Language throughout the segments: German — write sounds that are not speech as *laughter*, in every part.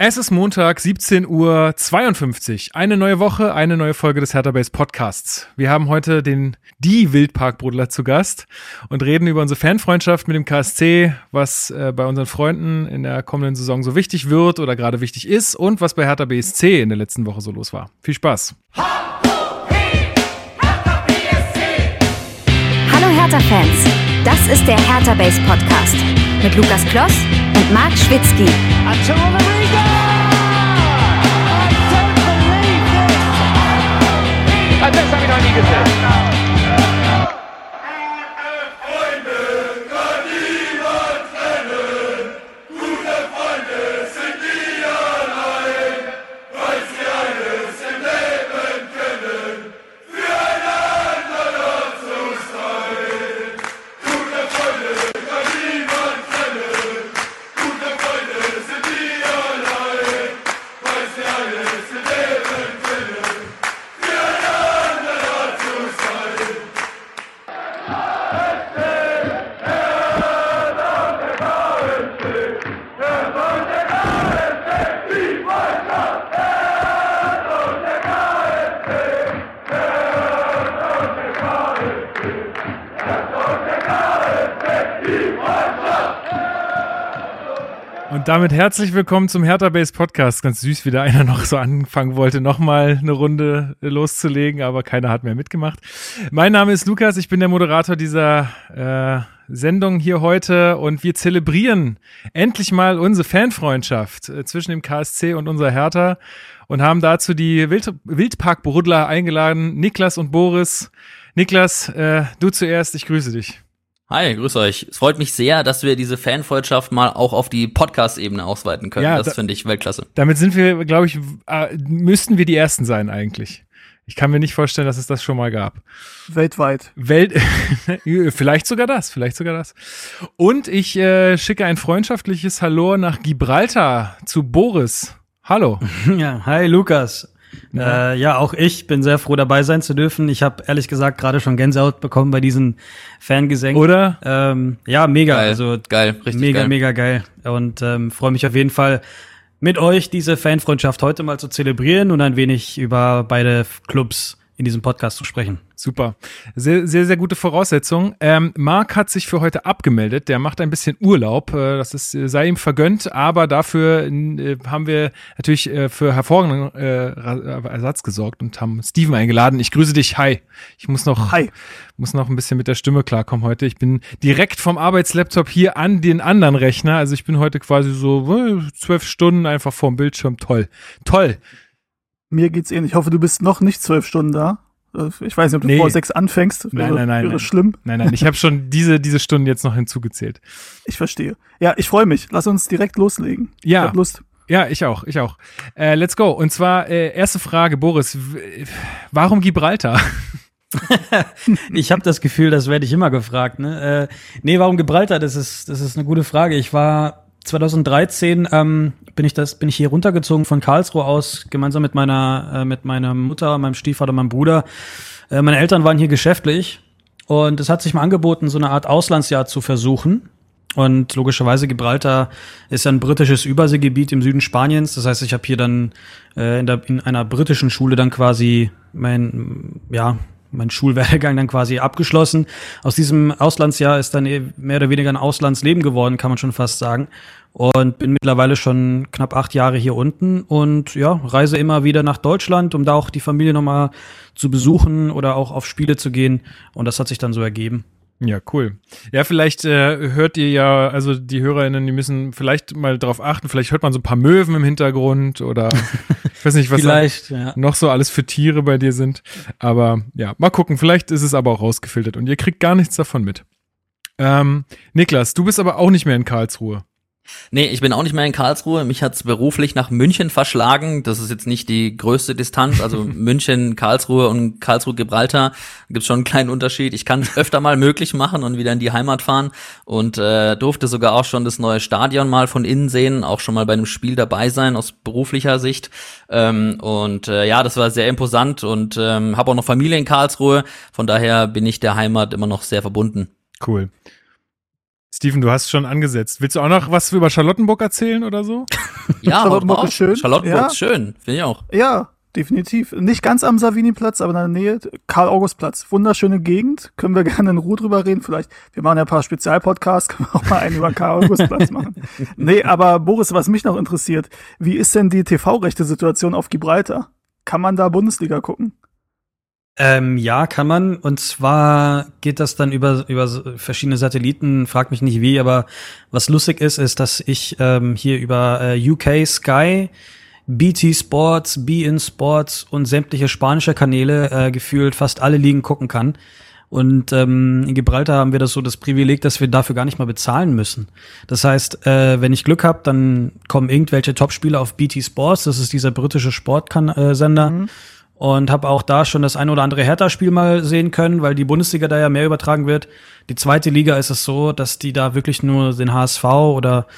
Es ist Montag, 17 Uhr 52. Eine neue Woche, eine neue Folge des Hertha Base Podcasts. Wir haben heute den die Wildparkbrudler zu Gast und reden über unsere Fanfreundschaft mit dem KSC, was äh, bei unseren Freunden in der kommenden Saison so wichtig wird oder gerade wichtig ist und was bei Hertha BSC in der letzten Woche so los war. Viel Spaß. Hallo Hertha-Fans, das ist der Hertha Base Podcast mit Lukas Kloss und Marc Schwitzky. Until Riga! I don't believe this! Das habe ich noch damit herzlich willkommen zum Hertha Base Podcast. Ganz süß, wie da einer noch so anfangen wollte, nochmal eine Runde loszulegen, aber keiner hat mehr mitgemacht. Mein Name ist Lukas, ich bin der Moderator dieser äh, Sendung hier heute und wir zelebrieren endlich mal unsere Fanfreundschaft äh, zwischen dem KSC und unserer Hertha und haben dazu die Wild Wildpark-Brudler eingeladen, Niklas und Boris. Niklas, äh, du zuerst, ich grüße dich. Hi, grüß euch. Es freut mich sehr, dass wir diese Fanfreundschaft mal auch auf die Podcast-Ebene ausweiten können. Ja, das da- finde ich Weltklasse. Damit sind wir, glaube ich, äh, müssten wir die Ersten sein eigentlich. Ich kann mir nicht vorstellen, dass es das schon mal gab. Weltweit. Welt, *laughs* vielleicht sogar das, vielleicht sogar das. Und ich äh, schicke ein freundschaftliches Hallo nach Gibraltar zu Boris. Hallo. *laughs* Ja, hi Lukas. Ja. Äh, ja, auch ich bin sehr froh dabei sein zu dürfen. Ich habe ehrlich gesagt gerade schon Gänsehaut bekommen bei diesen Fangesängen. Oder? Ähm, ja, mega. Geil, Also geil, richtig mega, geil. mega geil. Und ähm, freue mich auf jeden Fall mit euch diese Fanfreundschaft heute mal zu zelebrieren und ein wenig über beide Clubs in diesem Podcast zu sprechen. Super. Sehr, sehr, sehr gute Voraussetzung. Ähm, Marc hat sich für heute abgemeldet. Der macht ein bisschen Urlaub. Äh, das ist, äh, sei ihm vergönnt. Aber dafür äh, haben wir natürlich für hervorragenden Ra- Ersatz gesorgt und haben Steven eingeladen. Ich grüße dich. Hi. Ich muss noch, Hi. muss noch ein bisschen mit der Stimme klarkommen heute. Ich bin direkt vom Arbeitslaptop hier an den anderen Rechner. Also ich bin heute quasi so zwölf Stunden einfach vorm Bildschirm. Toll. Toll. Mir geht's ähnlich. Ich hoffe, du bist noch nicht zwölf Stunden da. Äh, Ich weiß nicht, ob du Nee. vor sechs anfängst. Nein, Wäre, nein, nein, Wäre nein. schlimm. Nein, nein, ich habe schon diese, diese Stunden jetzt noch hinzugezählt. Ich verstehe. Ja, ich freue mich. Lass uns direkt loslegen. Ja. Ich hab Lust. Ja, ich auch, ich auch. Äh, let's go. Und zwar äh, erste Frage, Boris. Warum Gibraltar? *laughs* Ich habe das Gefühl, das werde ich immer gefragt. Ne? Äh, nee, warum Gibraltar? Das ist, das ist eine gute Frage. Ich war 2013 ähm, bin ich das bin ich hier runtergezogen von Karlsruhe aus gemeinsam mit meiner äh, mit meiner Mutter, meinem Stiefvater, meinem Bruder. Äh, meine Eltern waren hier geschäftlich und es hat sich mal angeboten, so eine Art Auslandsjahr zu versuchen. Und logischerweise Gibraltar ist ja ein britisches Überseegebiet im Süden Spaniens. Das heißt, ich habe hier dann äh, in, der, in einer britischen Schule dann quasi mein ja mein Schulwerdegang dann quasi abgeschlossen. Aus diesem Auslandsjahr ist dann eh mehr oder weniger ein Auslandsleben geworden, kann man schon fast sagen. Und bin mittlerweile schon knapp acht Jahre hier unten und ja, reise immer wieder nach Deutschland, um da auch die Familie nochmal zu besuchen oder auch auf Spiele zu gehen. Und das hat sich dann so ergeben. Ja, cool. Ja, vielleicht äh, hört ihr ja, also die HörerInnen, die müssen vielleicht mal drauf achten, vielleicht hört man so ein paar Möwen im Hintergrund oder *laughs* ich weiß nicht, was Vielleicht, ja. noch so alles für Tiere bei dir sind. Aber ja, mal gucken, vielleicht ist es aber auch rausgefiltert und ihr kriegt gar nichts davon mit. Ähm, Niklas, du bist aber auch nicht mehr in Karlsruhe. Nee, ich bin auch nicht mehr in Karlsruhe. Mich hat's beruflich nach München verschlagen. Das ist jetzt nicht die größte Distanz. Also *laughs* München, Karlsruhe und Karlsruhe-Gibraltar gibt's schon einen kleinen Unterschied. Ich kann es öfter mal möglich machen und wieder in die Heimat fahren und äh, durfte sogar auch schon das neue Stadion mal von innen sehen, auch schon mal bei einem Spiel dabei sein aus beruflicher Sicht. Ähm, und äh, ja, das war sehr imposant und ähm, habe auch noch Familie in Karlsruhe. Von daher bin ich der Heimat immer noch sehr verbunden. Cool. Steven, du hast schon angesetzt. Willst du auch noch was über Charlottenburg erzählen oder so? *laughs* Ja, Charlottenburg ist schön. Charlottenburg Ja. ist schön, finde ich auch. Ja, definitiv. Nicht ganz am Savini-Platz, aber in der Nähe. Karl-August-Platz. Wunderschöne Gegend. Können wir *laughs* gerne in Ruhe drüber reden. Vielleicht, wir machen ja ein paar Spezialpodcasts, *laughs* können wir auch mal einen über Karl-August-Platz machen. Nee, aber Boris, was mich noch interessiert, wie ist denn die TV-Rechte-Situation auf Gibraltar? Kann man da Bundesliga gucken? Ähm, ja, kann man. Und zwar geht das dann über, über verschiedene Satelliten, frag mich nicht wie, aber was lustig ist, ist, dass ich ähm, hier über äh, UK Sky, BT Sports, BN Sports und sämtliche spanische Kanäle äh, gefühlt fast alle Ligen gucken kann. Und ähm, in Gibraltar haben wir das so das Privileg, dass wir dafür gar nicht mal bezahlen müssen. Das heißt, äh, wenn ich Glück habe, dann kommen irgendwelche Topspieler auf BT Sports, das ist dieser britische Sportsender. Und habe auch da schon das ein oder andere Hertha-Spiel mal sehen können, weil die Bundesliga da ja mehr übertragen wird. Die zweite Liga ist es so, dass die da wirklich nur den HSV oder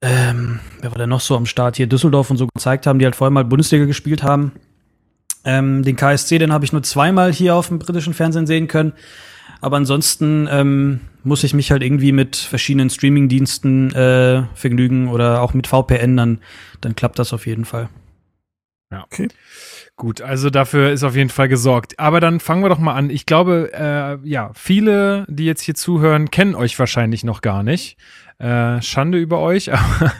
ähm, wer war denn noch so am Start hier, Düsseldorf und so gezeigt haben, die halt vorher mal Bundesliga gespielt haben. Ähm, den KSC, den habe ich nur zweimal hier auf dem britischen Fernsehen sehen können. Aber ansonsten ähm, muss ich mich halt irgendwie mit verschiedenen Streaming-Diensten äh, vergnügen oder auch mit VPN, dann, dann klappt das auf jeden Fall. Okay. Gut, also dafür ist auf jeden Fall gesorgt. Aber dann fangen wir doch mal an. Ich glaube, äh, ja, viele, die jetzt hier zuhören, kennen euch wahrscheinlich noch gar nicht. Äh, Schande über euch, *laughs* aber,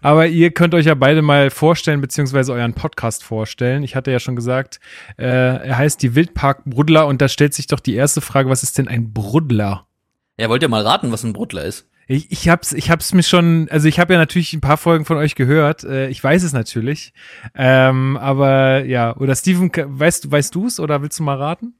aber ihr könnt euch ja beide mal vorstellen, beziehungsweise euren Podcast vorstellen. Ich hatte ja schon gesagt, äh, er heißt die Wildpark Bruddler und da stellt sich doch die erste Frage, was ist denn ein Bruddler? Ja, wollt ihr mal raten, was ein Bruttler ist? Ich, ich hab's, ich hab's mir schon, also ich habe ja natürlich ein paar Folgen von euch gehört. Äh, ich weiß es natürlich, ähm, aber ja. Oder Steven, weißt du, weißt du's oder willst du mal raten?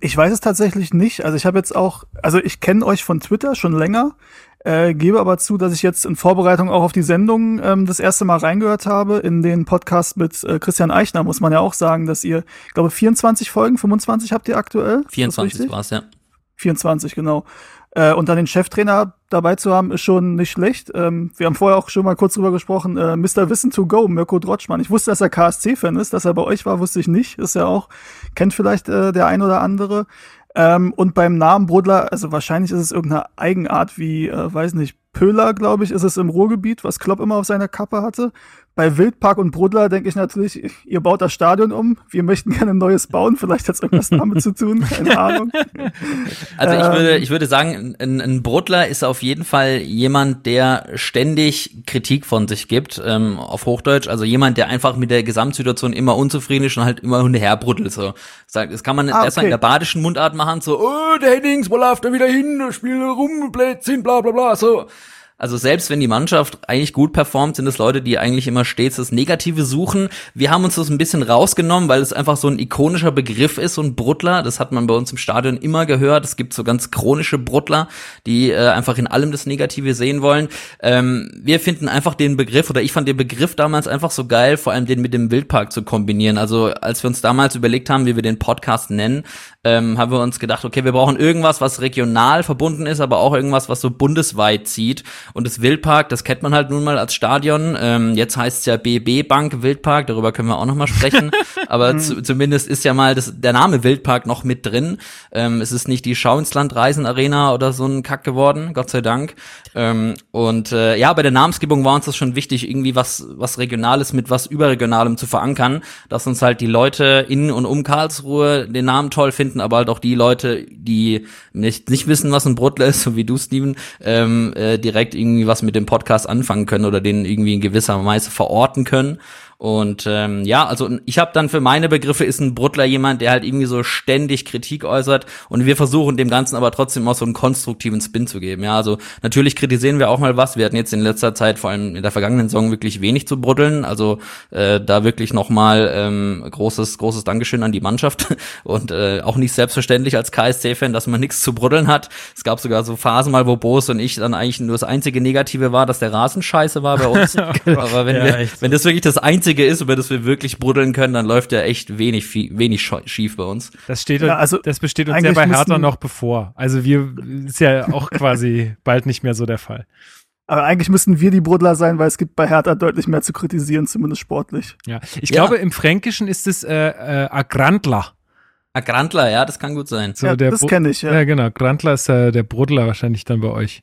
Ich weiß es tatsächlich nicht. Also ich habe jetzt auch, also ich kenne euch von Twitter schon länger, äh, gebe aber zu, dass ich jetzt in Vorbereitung auch auf die Sendung ähm, das erste Mal reingehört habe in den Podcast mit äh, Christian Eichner. Muss man ja auch sagen, dass ihr, ich glaube, 24 Folgen, 25 habt ihr aktuell. Ist das 24 richtig? war's, ja. 24, genau. Äh, und dann den Cheftrainer dabei zu haben, ist schon nicht schlecht. Ähm, wir haben vorher auch schon mal kurz drüber gesprochen. Äh, Mr. Wissen to go, Mirko Drotschmann. Ich wusste, dass er KSC-Fan ist, dass er bei euch war, wusste ich nicht. Ist ja auch, kennt vielleicht äh, der ein oder andere. Ähm, und beim Namen Brudler, also wahrscheinlich ist es irgendeine Eigenart wie, äh, weiß nicht, Pöhler, glaube ich, ist es im Ruhrgebiet, was Klopp immer auf seiner Kappe hatte. Bei Wildpark und Brudler denke ich natürlich, ihr baut das Stadion um. Wir möchten gerne ein neues bauen. Vielleicht hat es irgendwas damit zu tun. Keine Ahnung. *laughs* Also ich Ähm. würde, ich würde sagen, ein, ein Bruttler ist auf jeden Fall jemand, der ständig Kritik von sich gibt, ähm, auf Hochdeutsch. Also jemand, der einfach mit der Gesamtsituation immer unzufrieden ist und halt immer hinterherbruttelt. So. Sagt, Das kann man Ah, erstmal in okay. der badischen Mundart machen, so, oh, der Hennings, wo läuft er wieder hin, spielt rum, Blödsinn, bla bla bla, so. Also selbst wenn die Mannschaft eigentlich gut performt, sind es Leute, die eigentlich immer stets das Negative suchen. Wir haben uns das ein bisschen rausgenommen, weil es einfach so ein ikonischer Begriff ist, so ein Bruttler. Das hat man bei uns im Stadion immer gehört. Es gibt so ganz chronische Bruttler, die äh, einfach in allem das Negative sehen wollen. Ähm, wir finden einfach den Begriff, oder ich fand den Begriff damals einfach so geil, vor allem den mit dem Wildpark zu kombinieren. Also als wir uns damals überlegt haben, wie wir den Podcast nennen, ähm, haben wir uns gedacht, okay, wir brauchen irgendwas, was regional verbunden ist, aber auch irgendwas, was so bundesweit zieht. Und das Wildpark, das kennt man halt nun mal als Stadion. Ähm, jetzt heißt es ja BB Bank Wildpark, darüber können wir auch noch mal sprechen. *laughs* aber zu, zumindest ist ja mal das, der Name Wildpark noch mit drin. Ähm, es ist nicht die Schau ins Land Reisen Arena oder so ein Kack geworden, Gott sei Dank. Ähm, und äh, ja, bei der Namensgebung war uns das schon wichtig, irgendwie was, was Regionales mit was Überregionalem zu verankern, dass uns halt die Leute in und um Karlsruhe den Namen toll finden, aber halt auch die Leute, die nicht, nicht wissen, was ein Bruttler ist, *laughs* so wie du, Steven, ähm, äh, direkt irgendwie was mit dem Podcast anfangen können oder den irgendwie in gewisser Weise verorten können. Und ähm, ja, also ich habe dann für meine Begriffe ist ein Bruttler jemand, der halt irgendwie so ständig Kritik äußert und wir versuchen dem Ganzen aber trotzdem auch so einen konstruktiven Spin zu geben. Ja, also natürlich kritisieren wir auch mal was. Wir hatten jetzt in letzter Zeit, vor allem in der vergangenen Saison, wirklich wenig zu bruddeln. Also äh, da wirklich nochmal ähm, großes, großes Dankeschön an die Mannschaft *laughs* und äh, auch nicht selbstverständlich als KSC-Fan, dass man nichts zu bruddeln hat. Es gab sogar so Phasen mal, wo Boos und ich dann eigentlich nur das einzige Negative war, dass der Rasen scheiße war bei uns. *laughs* aber wenn Ja, wir, wenn das wirklich das einzige ist, über das wir wirklich bruddeln können, dann läuft ja echt wenig, wenig schief bei uns. Das steht, Ja, also das besteht uns ja bei Hertha noch bevor. Also wir ist ja auch quasi *laughs* bald nicht mehr so der Fall. Aber eigentlich müssten wir die Brudler sein, weil es gibt bei Hertha deutlich mehr zu kritisieren, zumindest sportlich. Ja, ich Ja. glaube im Fränkischen ist es äh, äh, Agrandler. Ah, Grantler, ja, das kann gut sein. So Ja, der das Bro- kenn ich, ja. Ja, genau. Grantler ist äh, der Brodler wahrscheinlich dann bei euch.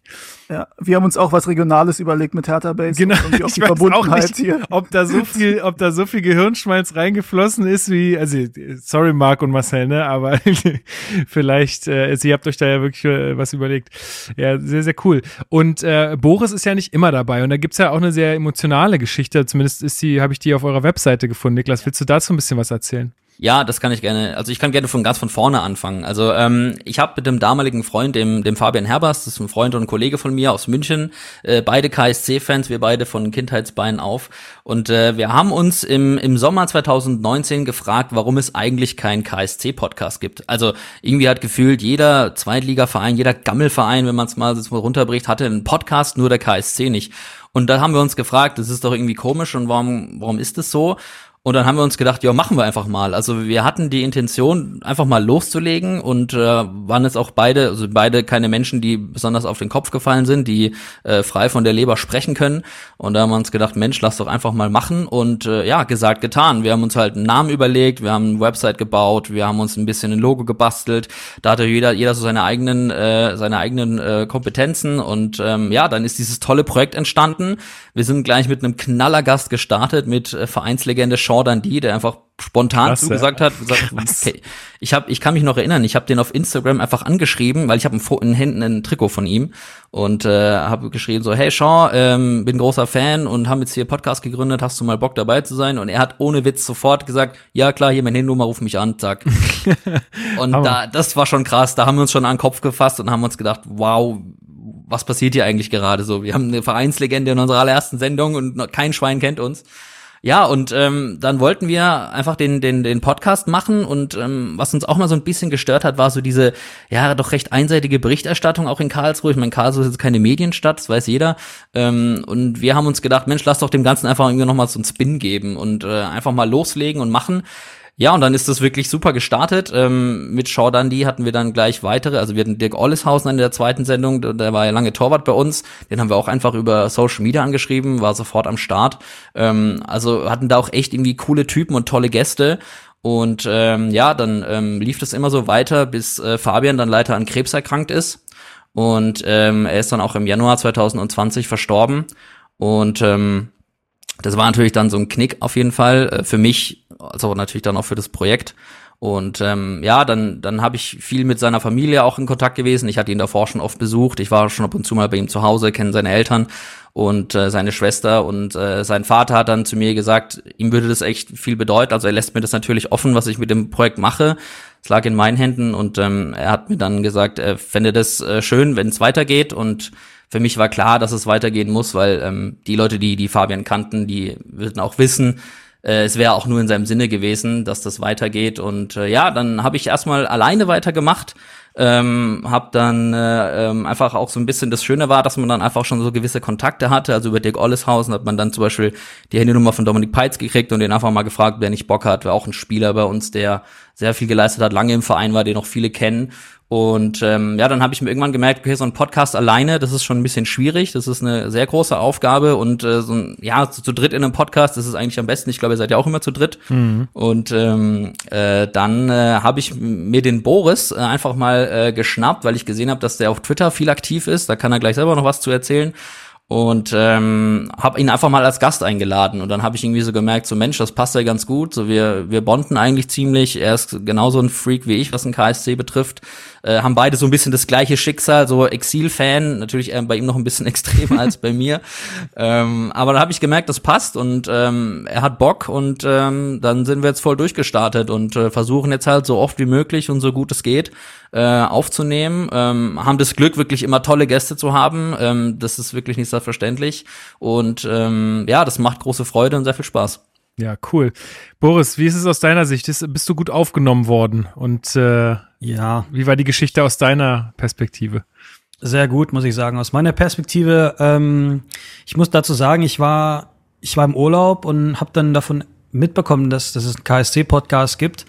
Ja, wir haben uns auch was Regionales überlegt mit Hertha Base. Genau, und irgendwie auch ich die weiß auch nicht, hier. ob da so *laughs* viel, ob da so viel Gehirnschmalz reingeflossen ist, wie, also sorry Marc und Marcel, ne, aber *laughs* vielleicht, äh, also ihr habt euch da ja wirklich äh, was überlegt. Ja, sehr, sehr cool. Und äh, Boris ist ja nicht immer dabei und da gibt's ja auch eine sehr emotionale Geschichte, zumindest ist die, habe ich die auf eurer Webseite gefunden. Niklas, willst du dazu ein bisschen was erzählen? Ja, das kann ich gerne. Also ich kann gerne von ganz von vorne anfangen. Also ähm, ich habe mit dem damaligen Freund, dem, dem Fabian Herbers, das ist ein Freund und ein Kollege von mir aus München, äh, beide KSC-Fans, wir beide von Kindheitsbeinen auf. Und äh, wir haben uns im, im Sommer 2019 gefragt, warum es eigentlich keinen KSC-Podcast gibt. Also irgendwie hat gefühlt jeder Zweitligaverein, jeder Gammelverein, wenn man es mal so runterbricht, hatte einen Podcast, nur der KSC nicht. Und da haben wir uns gefragt, das ist doch irgendwie komisch und warum, warum ist das so? Und dann haben wir uns gedacht, ja, machen wir einfach mal. Also wir hatten die Intention, einfach mal loszulegen und äh, waren jetzt auch beide, also beide keine Menschen, die besonders auf den Kopf gefallen sind, die äh, frei von der Leber sprechen können. Und da haben wir uns gedacht, Mensch, lass doch einfach mal machen. Und äh, ja, gesagt, getan. Wir haben uns halt einen Namen überlegt, wir haben eine Website gebaut, wir haben uns ein bisschen ein Logo gebastelt. Da hatte jeder, jeder so seine eigenen, äh, seine eigenen äh, Kompetenzen. Und ähm, ja, dann ist dieses tolle Projekt entstanden. Wir sind gleich mit einem Knallergast gestartet, mit äh, Vereinslegende Sean Dundee, der einfach spontan Klasse. zugesagt hat, gesagt, *laughs* okay, ich habe, ich kann mich noch erinnern, ich habe den auf Instagram einfach angeschrieben, weil ich habe in Händen ein Trikot von ihm und äh, habe geschrieben so, hey Sean, ähm, bin großer Fan und haben jetzt hier Podcast gegründet, hast du mal Bock dabei zu sein? Und er hat ohne Witz sofort gesagt, ja klar, hier meine Handynummer, ruf mich an, zack. *laughs* und Hammer. da, das war schon krass, da haben wir uns schon an den Kopf gefasst und haben uns gedacht, wow, was passiert hier eigentlich gerade so? Wir haben eine Vereinslegende in unserer allerersten Sendung und noch kein Schwein kennt uns. Ja, und ähm, dann wollten wir einfach den, den, den Podcast machen und ähm, was uns auch mal so ein bisschen gestört hat, war so diese, ja, doch recht einseitige Berichterstattung auch in Karlsruhe. Ich meine, Karlsruhe ist jetzt keine Medienstadt, das weiß jeder. Ähm, und wir haben uns gedacht, Mensch, lass doch dem Ganzen einfach irgendwie nochmal so einen Spin geben und äh, einfach mal loslegen und machen. Ja, und dann ist das wirklich super gestartet. Ähm, mit Shaw Dundee hatten wir dann gleich weitere. Also wir hatten Dirk Olleshausen in der zweiten Sendung, der war ja lange Torwart bei uns. Den haben wir auch einfach über Social Media angeschrieben, war sofort am Start. Ähm, also hatten da auch echt irgendwie coole Typen und tolle Gäste. Und ähm, ja, dann ähm, lief das immer so weiter, bis äh, Fabian dann leider an Krebs erkrankt ist. Und ähm, er ist dann auch im Januar 2020 verstorben. Und ähm, das war natürlich dann so ein Knick auf jeden Fall äh, für mich, also natürlich dann auch für das Projekt. Und ähm, ja, dann, dann habe ich viel mit seiner Familie auch in Kontakt gewesen. Ich hatte ihn davor schon oft besucht. Ich war schon ab und zu mal bei ihm zu Hause, kenne seine Eltern und äh, seine Schwester. Und äh, sein Vater hat dann zu mir gesagt, ihm würde das echt viel bedeuten. Also er lässt mir das natürlich offen, was ich mit dem Projekt mache. Es lag in meinen Händen und ähm, er hat mir dann gesagt, er fände das äh, schön, wenn es weitergeht. Und für mich war klar, dass es weitergehen muss, weil ähm, die Leute, die die Fabian kannten, die würden auch wissen, äh, es wäre auch nur in seinem Sinne gewesen, dass das weitergeht. Und äh, ja, dann habe ich erstmal alleine weitergemacht. Ähm, hab dann äh, ähm, einfach auch so ein bisschen das Schöne war, dass man dann einfach schon so gewisse Kontakte hatte. Also über Dirk Olleshausen hat man dann zum Beispiel die Handynummer von Dominik Peitz gekriegt und den einfach mal gefragt, wer nicht Bock hat. War auch ein Spieler bei uns, der sehr viel geleistet hat, lange im Verein war, den auch viele kennen. Und ähm, ja, dann habe ich mir irgendwann gemerkt, okay, so ein Podcast alleine, das ist schon ein bisschen schwierig. Das ist eine sehr große Aufgabe und äh, so ein, ja, zu, zu dritt in einem Podcast, das ist eigentlich am besten. Ich glaube, ihr seid ja auch immer zu dritt. Und ähm, äh, dann äh, habe ich mir den Boris äh, einfach mal äh, geschnappt, weil ich gesehen habe, dass der auf Twitter viel aktiv ist. Da kann er gleich selber noch was zu erzählen und ähm, habe ihn einfach mal als Gast eingeladen. Und dann habe ich irgendwie so gemerkt, so Mensch, das passt ja ganz gut, so wir wir bonden eigentlich ziemlich, er ist genauso ein Freak wie ich, was ein KSC betrifft, äh, haben beide so ein bisschen das gleiche Schicksal, so Exil-Fan, natürlich äh, bei ihm noch ein bisschen *laughs* extremer als bei mir, ähm, aber da habe ich gemerkt, das passt. Und ähm, er hat Bock. Und ähm, dann sind wir jetzt voll durchgestartet und äh, versuchen jetzt halt so oft wie möglich und so gut es geht äh, aufzunehmen, ähm, haben das Glück, wirklich immer tolle Gäste zu haben. Ähm, das ist wirklich nicht selbstverständlich. Und ähm, ja, das macht große Freude und sehr viel Spaß. Ja, cool. Boris, wie ist es aus deiner Sicht? Ist, bist du gut aufgenommen worden? Und äh, Ja, wie war die Geschichte aus deiner Perspektive? sehr gut, muss ich sagen. Aus meiner Perspektive, ähm, ich muss dazu sagen, ich war, ich war im Urlaub und habe dann davon mitbekommen, dass, dass es einen KSC-Podcast gibt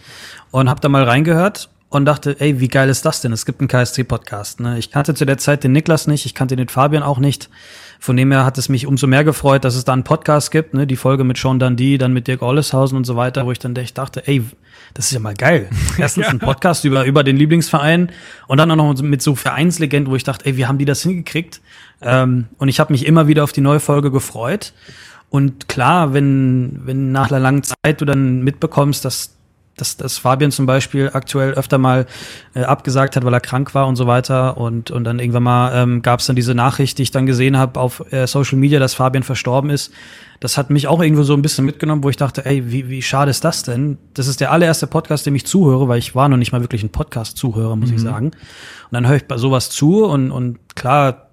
und habe da mal reingehört und dachte, ey, wie geil ist das denn? Es gibt einen KSC-Podcast. Ne? Ich kannte zu der Zeit den Niklas nicht, ich kannte den Fabian auch nicht. Von dem her hat es mich umso mehr gefreut, dass es da einen Podcast gibt, ne? die Folge mit Sean Dundee, dann mit Dirk Olleshausen und so weiter, wo ich dann echt dachte, ey, das ist ja mal geil. *laughs* Erstens ein Podcast über, über den Lieblingsverein und dann auch noch mit so Vereinslegenden, wo ich dachte, ey, wie haben die das hingekriegt? Ähm, und ich habe mich immer wieder auf die neue Folge gefreut. Und klar, wenn, wenn nach einer langen Zeit du dann mitbekommst, dass dass, dass Fabian zum Beispiel aktuell öfter mal äh, abgesagt hat, weil er krank war und so weiter. Und, und dann irgendwann mal ähm, gab es dann diese Nachricht, die ich dann gesehen habe auf äh, Social Media, dass Fabian verstorben ist. Das hat mich auch irgendwo so ein bisschen mitgenommen, wo ich dachte, ey, wie, wie schade ist das denn? Das ist der allererste Podcast, dem ich zuhöre, weil ich war noch nicht mal wirklich ein Podcast-Zuhörer, muss mhm. ich sagen. Und dann höre ich bei sowas zu und, und klar,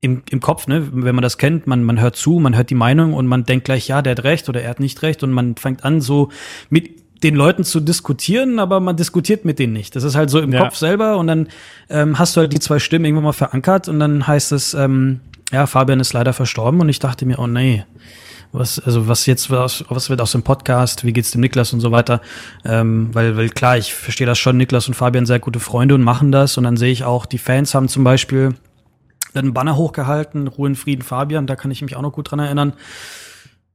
im, im Kopf, ne, wenn man das kennt, man, man hört zu, man hört die Meinung und man denkt gleich, ja, der hat recht oder er hat nicht recht und man fängt an, so mit den Leuten zu diskutieren, aber man diskutiert mit denen nicht. Das ist halt so im ja. Kopf selber und dann ähm, hast du halt die zwei Stimmen irgendwann mal verankert und dann heißt es, ähm, ja, Fabian ist leider verstorben und ich dachte mir, oh nee, was, also was jetzt, was, was wird aus dem Podcast, wie geht's dem Niklas und so weiter, ähm, weil, weil klar, ich verstehe das schon, Niklas und Fabian sehr gute Freunde und machen das und dann sehe ich auch, die Fans haben zum Beispiel einen Banner hochgehalten, Ruhe in Frieden Fabian, da kann ich mich auch noch gut dran erinnern.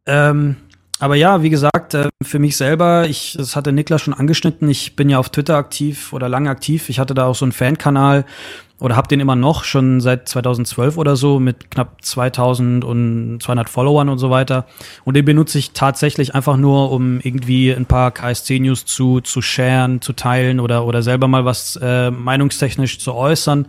Ähm, aber ja, wie gesagt, äh, für mich selber, ich, das hatte Niklas schon angeschnitten, ich bin ja auf Twitter aktiv oder lange aktiv. Ich hatte da auch so einen Fankanal oder habe den immer noch, schon seit 2012 oder so, mit knapp 2000 und 200 Followern und so weiter. Und den benutze ich tatsächlich einfach nur, um irgendwie ein paar KSC-News zu, zu sharen, zu teilen oder, oder selber mal was äh, meinungstechnisch zu äußern.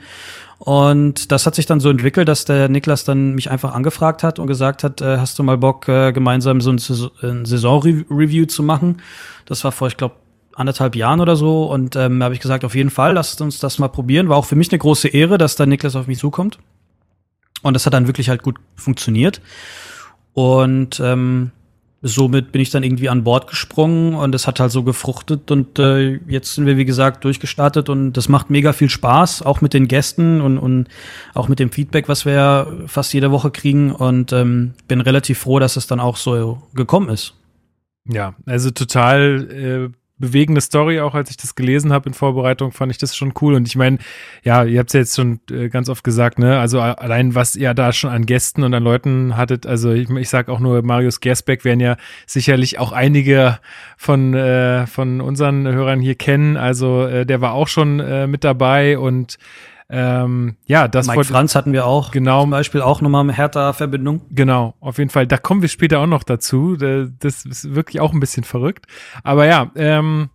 Und das hat sich dann so entwickelt, dass der Niklas dann mich einfach angefragt hat und gesagt hat, äh, hast du mal Bock, äh, gemeinsam so ein, ein Saison-Review zu machen? Das war vor, ich glaube, anderthalb Jahren oder so. Und ähm, habe ich gesagt, auf jeden Fall, lasst uns das mal probieren. War auch für mich eine große Ehre, dass da Niklas auf mich zukommt. Und das hat dann wirklich halt gut funktioniert. Und ähm, somit bin ich dann irgendwie an Bord gesprungen und es hat halt so gefruchtet und äh, jetzt sind wir wie gesagt durchgestartet und das macht mega viel Spaß, auch mit den Gästen und, und auch mit dem Feedback, was wir ja fast jede Woche kriegen und ähm, bin relativ froh, dass es dann auch so gekommen ist. Ja, also total äh, bewegende Story auch, als ich das gelesen habe in Vorbereitung, fand ich das schon cool. Und ich meine, ja, ihr habt es ja jetzt schon äh, ganz oft gesagt, ne? Also allein was ihr da schon an Gästen und an Leuten hattet, also ich, ich sag auch nur, Marius Gersbeck werden ja sicherlich auch einige von, äh, von unseren Hörern hier kennen. Also äh, der war auch schon äh, mit dabei und ähm, ja, das Mike Franz hatten wir auch. Genau. Zum Beispiel auch nochmal mit härter Verbindung. Genau, auf jeden Fall. Da kommen wir später auch noch dazu. Das ist wirklich auch ein bisschen verrückt. Aber ja, ähm,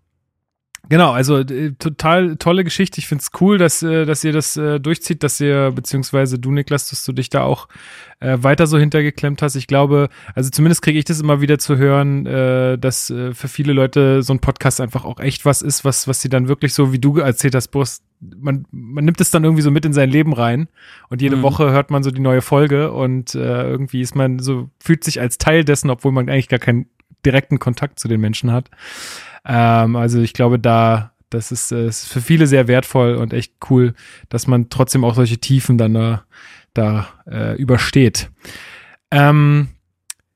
Genau, also äh, total tolle Geschichte. Ich finde es cool, dass, äh, dass ihr das äh, durchzieht, dass ihr, beziehungsweise du, Niklas, dass du dich da auch äh, weiter so hintergeklemmt hast. Ich glaube, also zumindest kriege ich das immer wieder zu hören, äh, dass äh, für viele Leute so ein Podcast einfach auch echt was ist, was, was sie dann wirklich so, wie du erzählt hast, Brust, man, man nimmt es dann irgendwie so mit in sein Leben rein und jede mhm. Woche hört man so die neue Folge und äh, irgendwie ist man so, fühlt sich als Teil dessen, obwohl man eigentlich gar keinen direkten Kontakt zu den Menschen hat. Ähm, also ich glaube, da, das ist, äh, ist für viele sehr wertvoll und echt cool, dass man trotzdem auch solche Tiefen dann da, da äh, übersteht. Ähm,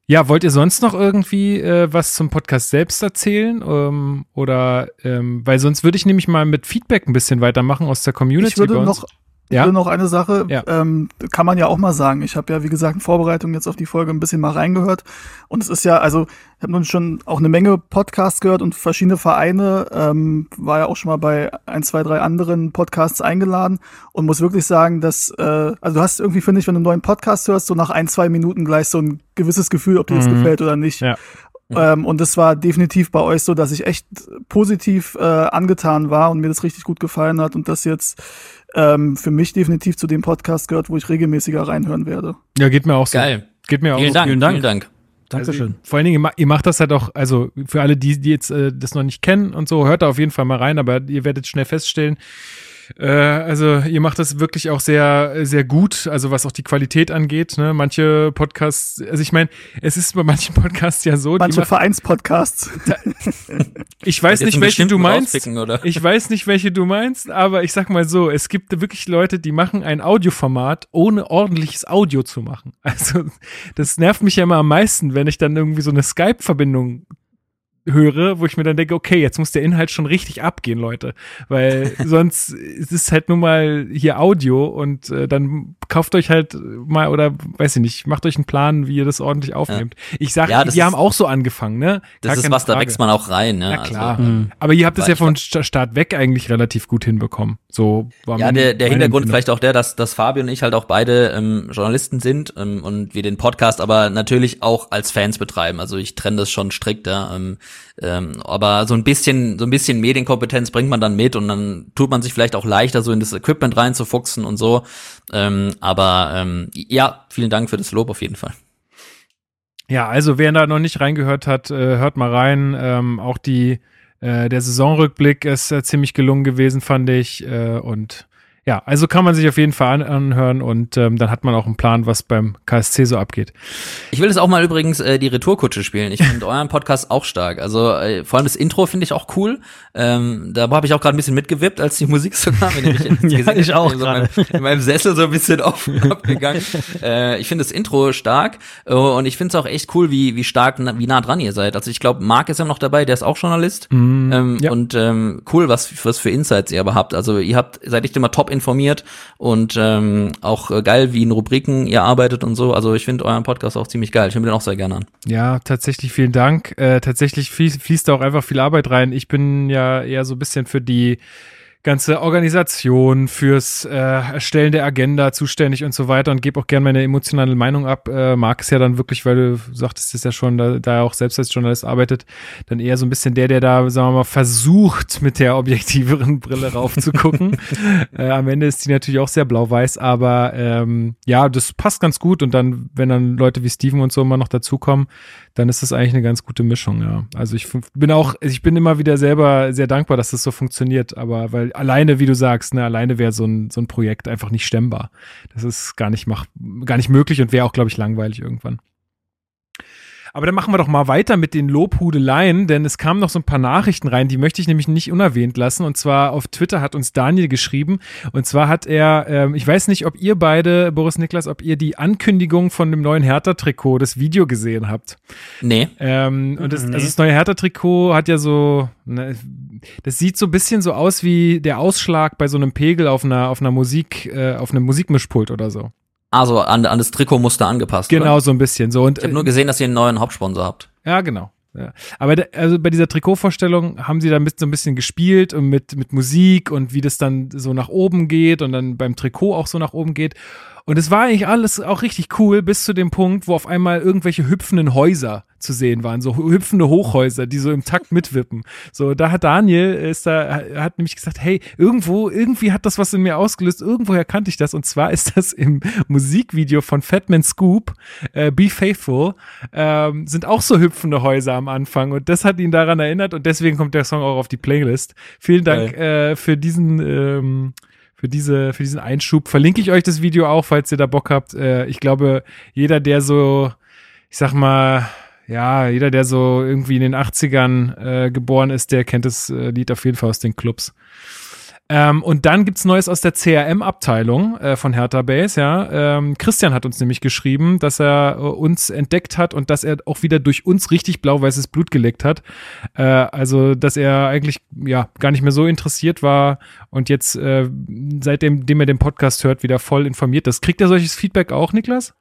ja, wollt ihr sonst noch irgendwie äh, was zum Podcast selbst erzählen? Ähm, oder ähm, weil sonst würde ich nämlich mal mit Feedback ein bisschen weitermachen aus der Community. Ich würde noch ja? Nur noch eine Sache, ja. ähm, kann man ja auch mal sagen. Ich habe ja, wie gesagt, in Vorbereitung jetzt auf die Folge ein bisschen mal reingehört. Und es ist ja, also, ich habe nun schon auch eine Menge Podcasts gehört und verschiedene Vereine. Ähm, war ja auch schon mal bei ein, zwei, drei anderen Podcasts eingeladen und muss wirklich sagen, dass, äh, also du hast irgendwie, finde ich, wenn du einen neuen Podcast hörst, so nach ein, zwei Minuten gleich so ein gewisses Gefühl, ob dir das mhm. gefällt oder nicht. Ja. Ähm, und das war definitiv bei euch so, dass ich echt positiv äh, angetan war und mir das richtig gut gefallen hat und das jetzt ähm, für mich definitiv zu dem Podcast gehört, wo ich regelmäßiger reinhören werde. Ja, geht mir auch so. Geil. Geht mir auch vielen so. Dank, vielen Dank. Vielen Dank. Dankeschön. Also, vor allen Dingen, ihr macht das halt auch, also für alle, die, die jetzt äh, das noch nicht kennen und so, hört da auf jeden Fall mal rein, aber ihr werdet schnell feststellen, äh, also ihr macht das wirklich auch sehr, sehr gut, also was auch die Qualität angeht. Ne? Manche Podcasts, also ich meine, es ist bei manchen Podcasts ja so. Manche Vereinspodcasts. Ich weiß nicht, welche du meinst. Ich weiß nicht, welche du meinst, aber ich sag mal so, es gibt wirklich Leute, die machen ein Audioformat, ohne ordentliches Audio zu machen. Also das nervt mich ja immer am meisten, wenn ich dann irgendwie so eine Skype-Verbindung höre, wo ich mir dann denke, okay, jetzt muss der Inhalt schon richtig abgehen, Leute, weil *laughs* sonst ist es halt nur mal hier Audio und äh, dann kauft euch halt mal oder weiß ich nicht, macht euch einen Plan, wie ihr das ordentlich aufnehmt. Ja. Ich sage, ja, die haben auch so angefangen, ne? Gar das ist was, Frage. da wächst man auch rein, ne? Ja, klar. Also, mhm. Aber ihr habt es ja von Start weg eigentlich relativ gut hinbekommen. So war Ja, der, der Hintergrund vielleicht auch der, dass, dass Fabio und ich halt auch beide ähm, Journalisten sind ähm, und wir den Podcast aber natürlich auch als Fans betreiben. Also ich trenne das schon strikt, ja. Ähm, ähm, aber so ein bisschen, so ein bisschen Medienkompetenz bringt man dann mit und dann tut man sich vielleicht auch leichter, so in das Equipment reinzufuchsen und so. Ähm, aber ähm, ja, vielen Dank für das Lob auf jeden Fall. Ja, also wer da noch nicht reingehört hat, äh, hört mal rein. Ähm, auch die äh, der Saisonrückblick ist äh, ziemlich gelungen gewesen, fand ich. Äh, und ja, also kann man sich auf jeden Fall an anhören und ähm, dann hat man auch einen Plan, was beim KSC so abgeht. Ich will jetzt auch mal übrigens äh, die Retourkutsche spielen. Ich finde *laughs* euren Podcast auch stark. Also äh, vor allem das Intro finde ich auch cool. Ähm, da habe ich auch gerade ein bisschen mitgewippt, als die Musik so kam. Wenn ich *laughs* ja, ich auch so mein, in meinem Sessel so ein bisschen auf, *laughs* abgegangen. äh, ich finde das Intro stark äh, und ich finde es auch echt cool, wie wie stark, wie nah dran ihr seid. Also ich glaube, Marc ist ja noch dabei, der ist auch Journalist. Mm, ähm, ja. Und ähm, cool, was was für Insights ihr aber habt. Also ihr habt seid echt immer top informiert und ähm, auch äh, geil, wie in Rubriken ihr arbeitet und so. Also ich finde euren Podcast auch ziemlich geil. Ich höre mir den auch sehr gerne an. Ja, tatsächlich vielen Dank. Äh, tatsächlich fließt da auch einfach viel Arbeit rein. Ich bin ja eher so ein bisschen für die ganze Organisation, fürs äh, Erstellen der Agenda zuständig und so weiter und gebe auch gerne meine emotionale Meinung ab. Äh, mag es ja dann wirklich, weil du sagtest es ja schon, da, da er auch selbst als Journalist arbeitet, dann eher so ein bisschen der, der da, sagen wir mal, versucht, mit der objektiveren Brille raufzugucken. *laughs* äh, am Ende ist die natürlich auch sehr blau-weiß, aber ähm, ja, das passt ganz gut und dann, wenn dann Leute wie Steven und so immer noch dazukommen, dann ist das eigentlich eine ganz gute Mischung, ja. Also ich bin auch, ich bin immer wieder selber sehr dankbar, dass das so funktioniert, aber weil alleine, wie du sagst, ne, alleine wäre so ein, so ein Projekt einfach nicht stemmbar. Das ist gar nicht mach, gar nicht möglich und wäre auch, glaube ich, langweilig irgendwann. Aber dann machen wir doch mal weiter mit den Lobhudeleien, denn es kamen noch so ein paar Nachrichten rein, die möchte ich nämlich nicht unerwähnt lassen. Und zwar auf Twitter hat uns Daniel geschrieben. Und zwar hat er, ähm, ich weiß nicht, ob ihr beide, Boris Niklas, ob ihr die Ankündigung von dem neuen Hertha-Trikot, das Video gesehen habt. Nee. Ähm, und das, also das neue Hertha-Trikot hat ja so, ne, das sieht so ein bisschen so aus wie der Ausschlag bei so einem Pegel auf einer, auf einer Musik, äh, auf einem Musikmischpult oder so. Also an, an das Trikotmuster angepasst. Genau, oder? so ein bisschen. So, und, ich habe nur gesehen, dass ihr einen neuen Hauptsponsor habt. Ja, genau. Ja. Aber da, also bei dieser Trikotvorstellung haben sie da so ein bisschen gespielt und mit, mit Musik und wie das dann so nach oben geht und dann beim Trikot auch so nach oben geht. Und es war eigentlich alles auch richtig cool, bis zu dem Punkt, wo auf einmal irgendwelche hüpfenden Häuser zu sehen waren, so hüpfende Hochhäuser, die so im Takt *laughs* mitwippen. So, da hat Daniel ist da, hat nämlich gesagt, hey, irgendwo, irgendwie hat das was in mir ausgelöst, irgendwoher kannte ich das. Und zwar ist das im Musikvideo von Fatman Scoop, äh, Be Faithful, ähm, sind auch so hüpfende Häuser am Anfang. Und das hat ihn daran erinnert und deswegen kommt der Song auch auf die Playlist. Vielen Dank äh, für diesen ähm, für diese, für diesen Einschub. Verlinke ich euch das Video auch, falls ihr da Bock habt. Äh, ich glaube, jeder, der so, ich sag mal, ja, jeder, der so irgendwie in den 80ern äh, geboren ist, der kennt das äh, Lied auf jeden Fall aus den Clubs. Ähm, und dann gibt's Neues aus der CRM-Abteilung äh, von Hertha Base, ja. Ähm, Christian hat uns nämlich geschrieben, dass er äh, uns entdeckt hat und dass er auch wieder durch uns richtig blau-weißes Blut gelegt hat. Äh, also, dass er eigentlich ja gar nicht mehr so interessiert war und jetzt, äh, seitdem dem er den Podcast hört, wieder voll informiert ist. Kriegt er solches Feedback auch, Niklas?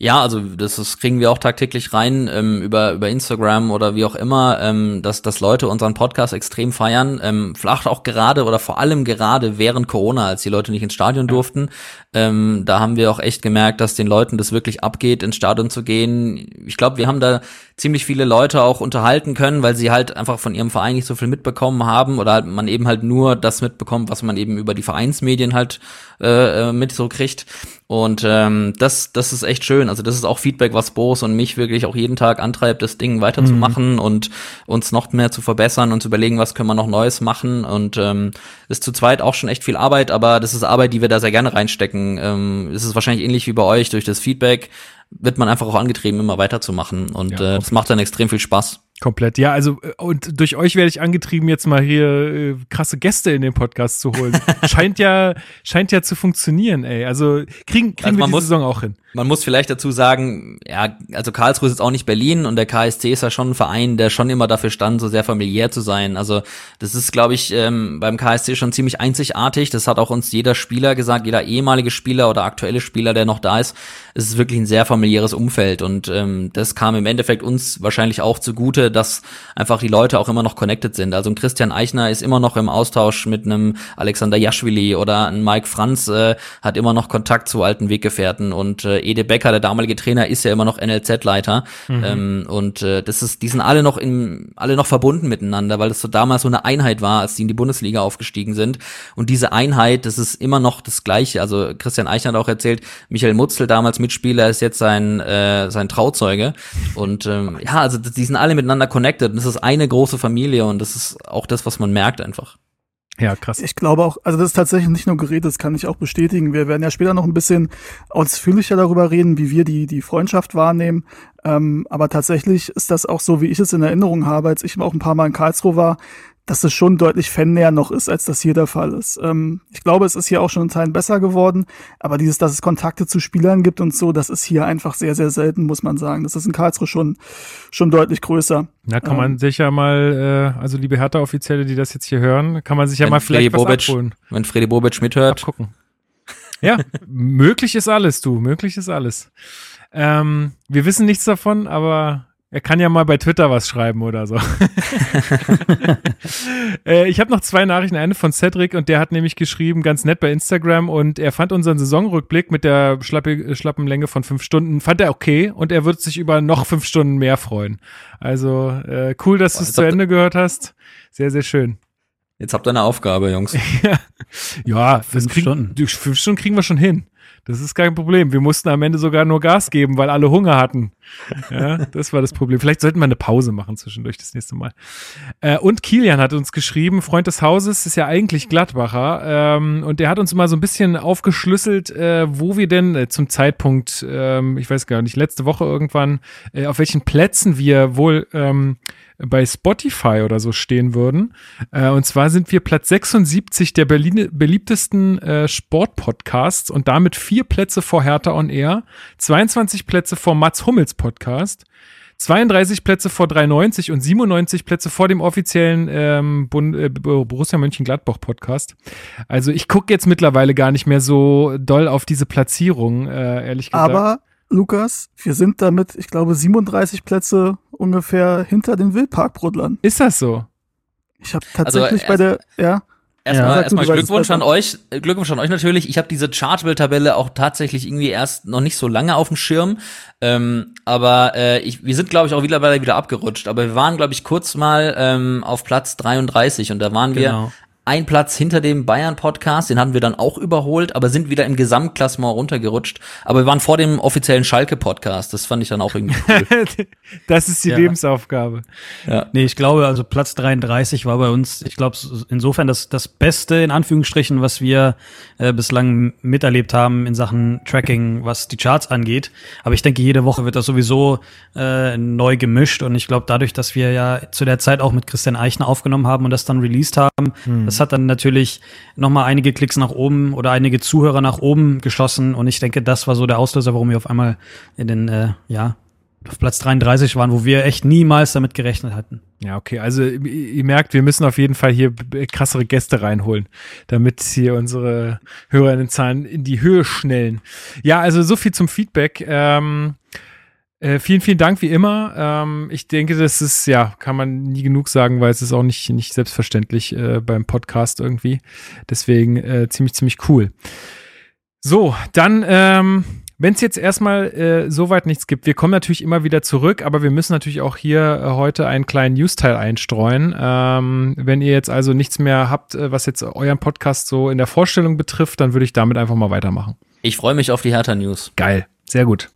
Ja, also das, das kriegen wir auch tagtäglich rein ähm, über über Instagram oder wie auch immer, ähm, dass dass Leute unseren Podcast extrem feiern. Ähm, vielleicht auch gerade oder vor allem gerade während Corona, als die Leute nicht ins Stadion durften, ähm, da haben wir auch echt gemerkt, dass den Leuten das wirklich abgeht, ins Stadion zu gehen. Ich glaube, wir haben da ziemlich viele Leute auch unterhalten können, weil sie halt einfach von ihrem Verein nicht so viel mitbekommen haben oder halt man eben halt nur das mitbekommt, was man eben über die Vereinsmedien halt äh, äh mit so kriegt. Und ähm, das, das ist echt schön. Also das ist auch Feedback, was Boris und mich wirklich auch jeden Tag antreibt, das Ding weiterzumachen mhm. und uns noch mehr zu verbessern und zu überlegen, was können wir noch Neues machen. Und ähm, ist zu zweit auch schon echt viel Arbeit, aber das ist Arbeit, die wir da sehr gerne reinstecken. Ähm, es ist wahrscheinlich ähnlich wie bei euch durch das Feedback wird man einfach auch angetrieben, immer weiterzumachen. Und ja, äh, das macht dann extrem viel Spaß. Komplett, ja, also äh, und durch euch werde ich angetrieben, jetzt mal hier äh, krasse Gäste in den Podcast zu holen. *laughs* scheint ja, scheint ja zu funktionieren, ey. Also kriegen, kriegen Also wir man die muss- Saison auch hin. Man muss vielleicht dazu sagen, ja, also Karlsruhe ist jetzt auch nicht Berlin und der KSC ist ja schon ein Verein, der schon immer dafür stand, so sehr familiär zu sein. Also das ist, glaube ich, ähm, beim KSC schon ziemlich einzigartig. Das hat auch uns jeder Spieler gesagt, jeder ehemalige Spieler oder aktuelle Spieler, der noch da ist. Es ist wirklich ein sehr familiäres Umfeld und ähm, das kam im Endeffekt uns wahrscheinlich auch zugute, dass einfach die Leute auch immer noch connected sind. Also ein Christian Eichner ist immer noch im Austausch mit einem Alexander Jaschwili oder ein Mike Franz äh, hat immer noch Kontakt zu alten Weggefährten. Und äh, Ede Becker, der damalige Trainer, ist ja immer noch NLZ-Leiter ähm, und äh, das ist, die sind alle noch im, alle noch verbunden miteinander, weil das so damals so eine Einheit war, als die in die Bundesliga aufgestiegen sind. Und diese Einheit, das ist immer noch das Gleiche. Also Christian Eichner hat auch erzählt, Michael Mutzel, damals Mitspieler, ist jetzt sein äh, sein Trauzeuge. Und ähm, ja, also die sind alle miteinander connected und das ist eine große Familie und das ist auch das, was man merkt einfach. Ja, krass. Ich glaube auch, also das ist tatsächlich nicht nur Gerät, das kann ich auch bestätigen. Wir werden ja später noch ein bisschen ausführlicher darüber reden, wie wir die, die Freundschaft wahrnehmen. Ähm, aber tatsächlich ist das auch so, wie ich es in Erinnerung habe, als ich auch ein paar Mal in Karlsruhe war, dass es schon deutlich fannäher noch ist, als das hier der Fall ist. Ähm, ich glaube, es ist hier auch schon in Teilen besser geworden, aber dieses, dass es Kontakte zu Spielern gibt und so, das ist hier einfach sehr, sehr selten, muss man sagen. Das ist in Karlsruhe schon, schon deutlich größer. Da kann man Ähm. sich ja mal, äh, also liebe Hertha-Offizielle, die das jetzt hier hören, kann man sich ja mal vielleicht Freddy was Bobic- abholen. Wenn Freddy Bobic mithört, Abgucken. Ja, möglich ist alles, du. Möglich ist alles. Ähm, wir wissen nichts davon, aber er kann ja mal bei Twitter was schreiben oder so. *laughs* äh, ich habe noch zwei Nachrichten. Eine von Cedric und der hat nämlich geschrieben, ganz nett bei Instagram und er fand unseren Saisonrückblick mit der schlappe, schlappen Länge von fünf Stunden, fand er okay und er wird sich über noch fünf Stunden mehr freuen. Also äh, cool, dass du es zu Ende gehört hast. Sehr, sehr schön. jetzt habt ihr eine Aufgabe, Jungs. *laughs* Ja, Fünf kriegen, Stunden. Fünf Stunden kriegen wir schon hin. Das ist kein Problem. Wir mussten am Ende sogar nur Gas geben, weil alle Hunger hatten. Ja, das war das Problem. Vielleicht sollten wir eine Pause machen zwischendurch das nächste Mal. Äh, und Kilian hat uns geschrieben, Freund des Hauses ist ja eigentlich Gladbacher. Ähm, und der hat uns mal so ein bisschen aufgeschlüsselt, äh, wo wir denn äh, zum Zeitpunkt, ähm, ich weiß gar nicht, letzte Woche irgendwann, äh, auf welchen Plätzen wir wohl ähm, bei Spotify oder so stehen würden. Äh, und zwar sind wir Platz 76 der Berlin beliebtesten äh, Sportpodcasts und damit vier Plätze vor Hertha on Air, 22 Plätze vor Mats Hummels Podcast, 32 Plätze vor 390 und 97 Plätze vor dem offiziellen ähm, Bund, äh, Borussia Mönchengladbach Podcast. Also ich gucke jetzt mittlerweile gar nicht mehr so doll auf diese Platzierung, äh, ehrlich gesagt. Aber, Lukas, wir sind damit, ich glaube, 37 Plätze ungefähr hinter den Wildparkbrudlern. ist das so? Ich habe tatsächlich Also, bei der, ja, Erstmal, Ja. Erstmal Glückwunsch an euch, Glückwunsch an euch natürlich. Ich habe diese Chartbill-Tabelle auch tatsächlich irgendwie erst noch nicht so lange auf dem Schirm, ähm, aber äh, ich, wir sind glaube ich auch mittlerweile wieder abgerutscht. Aber wir waren glaube ich kurz mal ähm, auf Platz 33 und da waren wir Genau. Ein Platz hinter dem Bayern-Podcast, den hatten wir dann auch überholt, aber sind wieder im Gesamtklassement runtergerutscht. Aber wir waren vor dem offiziellen Schalke-Podcast. Das fand ich dann auch irgendwie cool. *laughs* das ist die Ja. Lebensaufgabe. Nee, ich glaube, also Platz 33 war bei uns, ich glaube, insofern das, das Beste, in Anführungsstrichen, was wir äh, bislang miterlebt haben in Sachen Tracking, was die Charts angeht. Aber ich denke, jede Woche wird das sowieso äh, neu gemischt und ich glaube, dadurch, dass wir ja zu der Zeit auch mit Christian Eichner aufgenommen haben und das dann released haben, das hat dann natürlich nochmal einige Klicks nach oben oder einige Zuhörer nach oben geschossen und ich denke, das war so der Auslöser, warum wir auf einmal in den, äh, ja, auf Platz 33 waren, wo wir echt niemals damit gerechnet hatten. Ja, okay. Also ihr merkt, wir müssen auf jeden Fall hier krassere Gäste reinholen, damit hier unsere Hörerinnenzahlen in die Höhe schnellen. Ja, also so viel zum Feedback. Ähm, äh, vielen, vielen Dank wie immer. Ähm, ich denke, das ist, ja, kann man nie genug sagen, weil es ist auch nicht, nicht selbstverständlich äh, beim Podcast irgendwie. Deswegen äh, ziemlich, ziemlich cool. So, dann, ähm, wenn es jetzt erstmal äh, soweit nichts gibt, wir kommen natürlich immer wieder zurück, aber wir müssen natürlich auch hier äh, heute einen kleinen News-Teil einstreuen. Ähm, wenn ihr jetzt also nichts mehr habt, äh, was jetzt euren Podcast so in der Vorstellung betrifft, dann würde ich damit einfach mal weitermachen. Ich freue mich auf die Hertha News. Geil, sehr gut.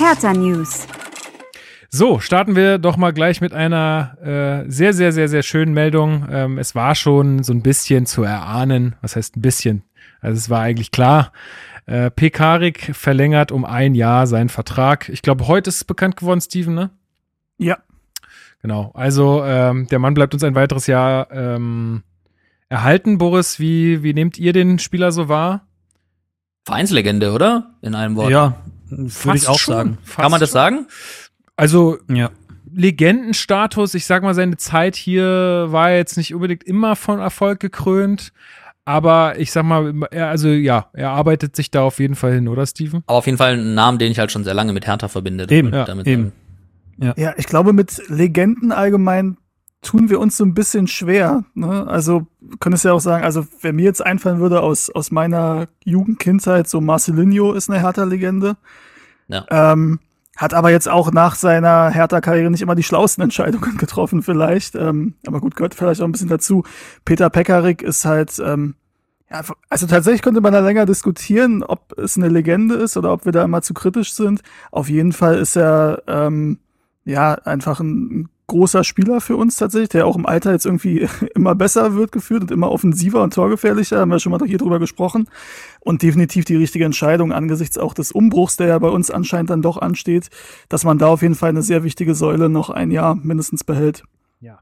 Hertha News. So, starten wir doch mal gleich mit einer äh, sehr, sehr, sehr, sehr schönen Meldung. Ähm, es war schon so ein bisschen zu erahnen. Was heißt ein bisschen? Also es war eigentlich klar. Äh, Pekarik verlängert um ein Jahr seinen Vertrag. Ich glaube, heute ist es bekannt geworden, Steven, ne? Ja. Genau. Also ähm, der Mann bleibt uns ein weiteres Jahr ähm, erhalten. Boris, wie, wie nehmt ihr den Spieler so wahr? Vereinslegende, oder? In einem Wort. Ja, würde ich auch schon. sagen. Kann man das schon. sagen? Also Ja. Legendenstatus, ich sag mal, seine Zeit hier war jetzt nicht unbedingt immer von Erfolg gekrönt. Aber ich sag mal, er, also ja, er arbeitet sich da auf jeden Fall hin, oder Steven? Aber auf jeden Fall ein Name, den ich halt schon sehr lange mit Hertha verbinde. Eben, ja, damit eben. sagen. Ja, ich glaube, mit Legenden allgemein tun wir uns so ein bisschen schwer. Ne? Also können es ja auch sagen, also wer mir jetzt einfallen würde aus, aus meiner Jugendkindheit, so Marcelinho ist eine Hertha-Legende. Ja. Ähm, hat aber jetzt auch nach seiner Hertha-Karriere nicht immer die schlauesten *laughs* Entscheidungen getroffen, vielleicht. Ähm, aber gut, gehört vielleicht auch ein bisschen dazu. Peter Pekarik ist halt, ähm, ja, also tatsächlich könnte man da länger diskutieren, ob es eine Legende ist oder ob wir da immer zu kritisch sind. Auf jeden Fall ist er, ähm, ja, einfach ein großer Spieler für uns tatsächlich, der auch im Alter jetzt irgendwie *laughs* immer besser wird geführt und immer offensiver und torgefährlicher, haben wir schon mal hier drüber gesprochen. Und definitiv die richtige Entscheidung angesichts auch des Umbruchs, der ja bei uns anscheinend dann doch ansteht, dass man da auf jeden Fall eine sehr wichtige Säule noch ein Jahr mindestens behält.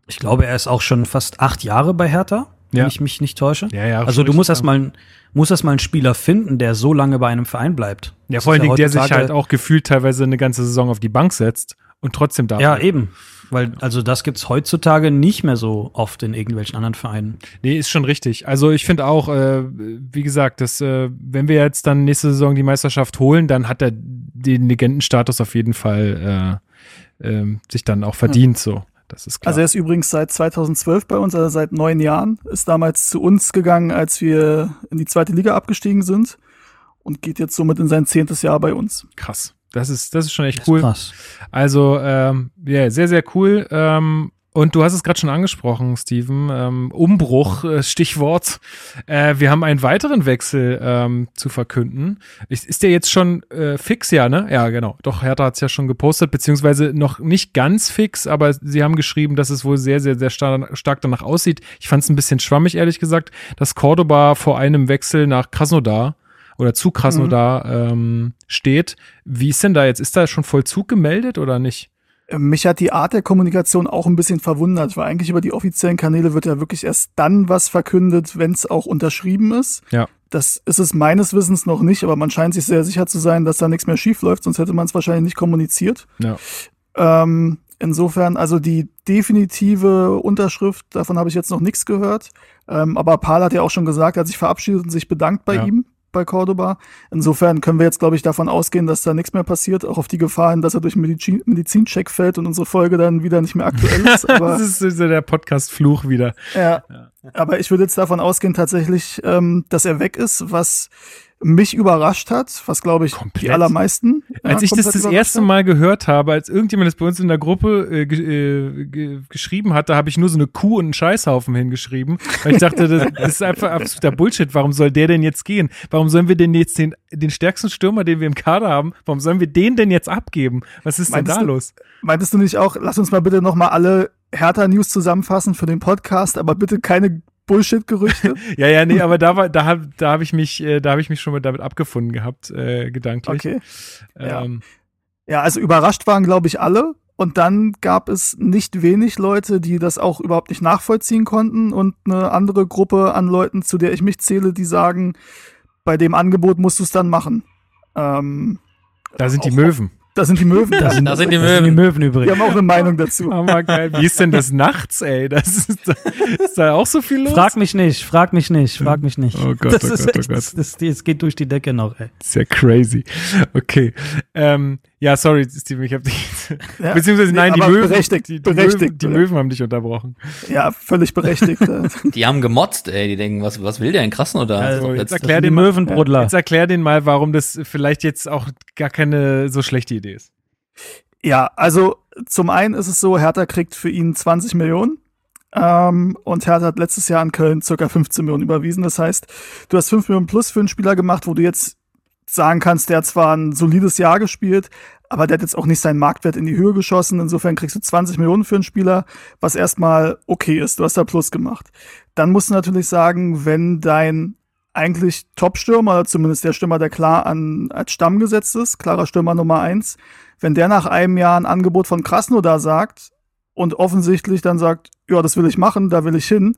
Ich glaube, er ist auch schon fast acht Jahre bei Hertha, wenn Ja. ich mich nicht täusche. Ja, ja, Also du musst richtig erst mal, musst erst mal einen Spieler finden, der so lange bei einem Verein bleibt. Ja, Das vor allen Dingen, der sich halt auch gefühlt teilweise eine ganze Saison auf die Bank setzt und trotzdem darf. Ja, eben. Weil, also das gibt's heutzutage nicht mehr so oft in irgendwelchen anderen Vereinen. Nee, ist schon richtig. Also ich finde auch, äh, wie gesagt, dass, äh, wenn wir jetzt dann nächste Saison die Meisterschaft holen, dann hat er den Legendenstatus auf jeden Fall äh, ähm, sich dann auch verdient. So, das ist klar. Also er ist übrigens seit 2012 bei uns, also seit neun Jahren, ist damals zu uns gegangen, als wir in die zweite Liga abgestiegen sind und geht jetzt somit in sein zehntes Jahr bei uns. krass. Das ist, das ist schon echt cool. Krass. Also, ähm, ja, sehr, sehr cool. Ähm, und du hast es gerade schon angesprochen, Steven. Ähm, Umbruch, äh, Stichwort. Äh, wir haben einen weiteren Wechsel ähm, zu verkünden. Ist, ist der jetzt schon äh, fix, ja, ne? Ja, genau. Doch, Hertha hat es ja schon gepostet, beziehungsweise noch nicht ganz fix, aber sie haben geschrieben, dass es wohl sehr, sehr, sehr star stark danach aussieht. Ich fand es ein bisschen schwammig, ehrlich gesagt, dass Cordoba vor einem Wechsel nach Krasnodar oder zu Krasnodar ähm, steht. Wie ist denn da jetzt? Ist da schon Vollzug gemeldet oder nicht? Äh, Mich hat die Art der Kommunikation auch ein bisschen verwundert, weil eigentlich über die offiziellen Kanäle wird ja wirklich erst dann was verkündet, wenn es auch unterschrieben ist. Ja. Das ist es meines Wissens noch nicht, aber man scheint sich sehr sicher zu sein, dass da nichts mehr schief läuft, sonst hätte man es wahrscheinlich nicht kommuniziert. Ja. Ähm, insofern, also die definitive Unterschrift, davon habe ich jetzt noch nichts gehört. Ähm, aber Paul hat ja auch schon gesagt, er hat sich verabschiedet und sich bedankt bei Ja. ihm, bei Cordoba. Insofern können wir jetzt, glaube ich, davon ausgehen, dass da nichts mehr passiert, auch auf die Gefahr hin, dass er durch Medizin Medizincheck fällt und unsere Folge dann wieder nicht mehr aktuell ist. *laughs* Das ist so der Podcast-Fluch wieder. ja. Aber ich würde jetzt davon ausgehen, tatsächlich, ähm, dass er weg ist, was mich überrascht hat, was glaube ich Komplett. die allermeisten. ja, Als ich das das erste. Mal gehört habe, als irgendjemand das bei uns in der Gruppe äh, äh, ge geschrieben hat, da habe ich nur so eine Kuh und einen Scheißhaufen hingeschrieben. Weil ich dachte, das, das ist einfach absoluter Bullshit. Warum soll der denn jetzt gehen? Warum sollen wir denn jetzt den, den stärksten Stürmer, den wir im Kader haben, warum sollen wir den denn jetzt abgeben? Was ist Meintest denn da du- los? Meintest du nicht auch, lass uns mal bitte nochmal alle Hertha-News zusammenfassen für den Podcast, aber bitte keine Bullshit-Gerüchte? *laughs* Ja, ja, nee, aber da war, da habe da hab ich mich, äh, da habe ich mich schon mit damit abgefunden gehabt, äh, gedanklich. Okay. ja. Ähm, Ja, also überrascht waren, glaube ich, alle. Und dann gab es nicht wenig Leute, die das auch überhaupt nicht nachvollziehen konnten. Und eine andere Gruppe an Leuten, zu der ich mich zähle, die sagen, bei dem Angebot musst du es dann machen. Ähm, da sind die Möwen. Da sind die Möwen. Da sind, Da sind die da sind die Möwen Die übrig. haben auch eine Meinung dazu. *laughs* Hammergeil. Wie ist denn das nachts, ey? Das ist, da, ist da auch so viel los? Frag mich nicht, frag mich nicht, frag mich nicht. Oh Gott, das oh ist Gott, oh echt, Gott. Das, das, das geht durch die Decke noch, ey. Ist ja crazy. Okay. Ähm, ja, sorry, Steven, ich habe dich. *laughs* Ja. Beziehungsweise Nee, nein, die aber Möwen. berechtigt, die, die, berechtigt, Möwen, die. Möwen haben dich unterbrochen. Ja, völlig berechtigt. *laughs* Die haben gemotzt, ey. Die denken, was, was will der in Krasnodar? Also, So, jetzt jetzt, erklär den die mal- Möwenbrudler. Jetzt erklär den mal, warum das vielleicht jetzt auch gar keine so schlechte Idee ist. Ja, also zum einen ist es so, Hertha kriegt für ihn 20 Millionen. Ähm, und Hertha hat letztes Jahr an Köln circa 15 Millionen überwiesen. Das heißt, du hast 5 Millionen plus für einen Spieler gemacht, wo du jetzt sagen kannst, der hat zwar ein solides Jahr gespielt, aber der hat jetzt auch nicht seinen Marktwert in die Höhe geschossen. Insofern kriegst du 20 Millionen für einen Spieler, was erstmal okay ist. Du hast da Plus gemacht. Dann musst du natürlich sagen, wenn dein eigentlich Top-Stürmer, zumindest der Stürmer, der klar an, als Stamm gesetzt ist, klarer Stürmer Nummer eins, wenn der nach einem Jahr ein Angebot von Krasnodar sagt und offensichtlich dann sagt, ja, das will ich machen, da will ich hin.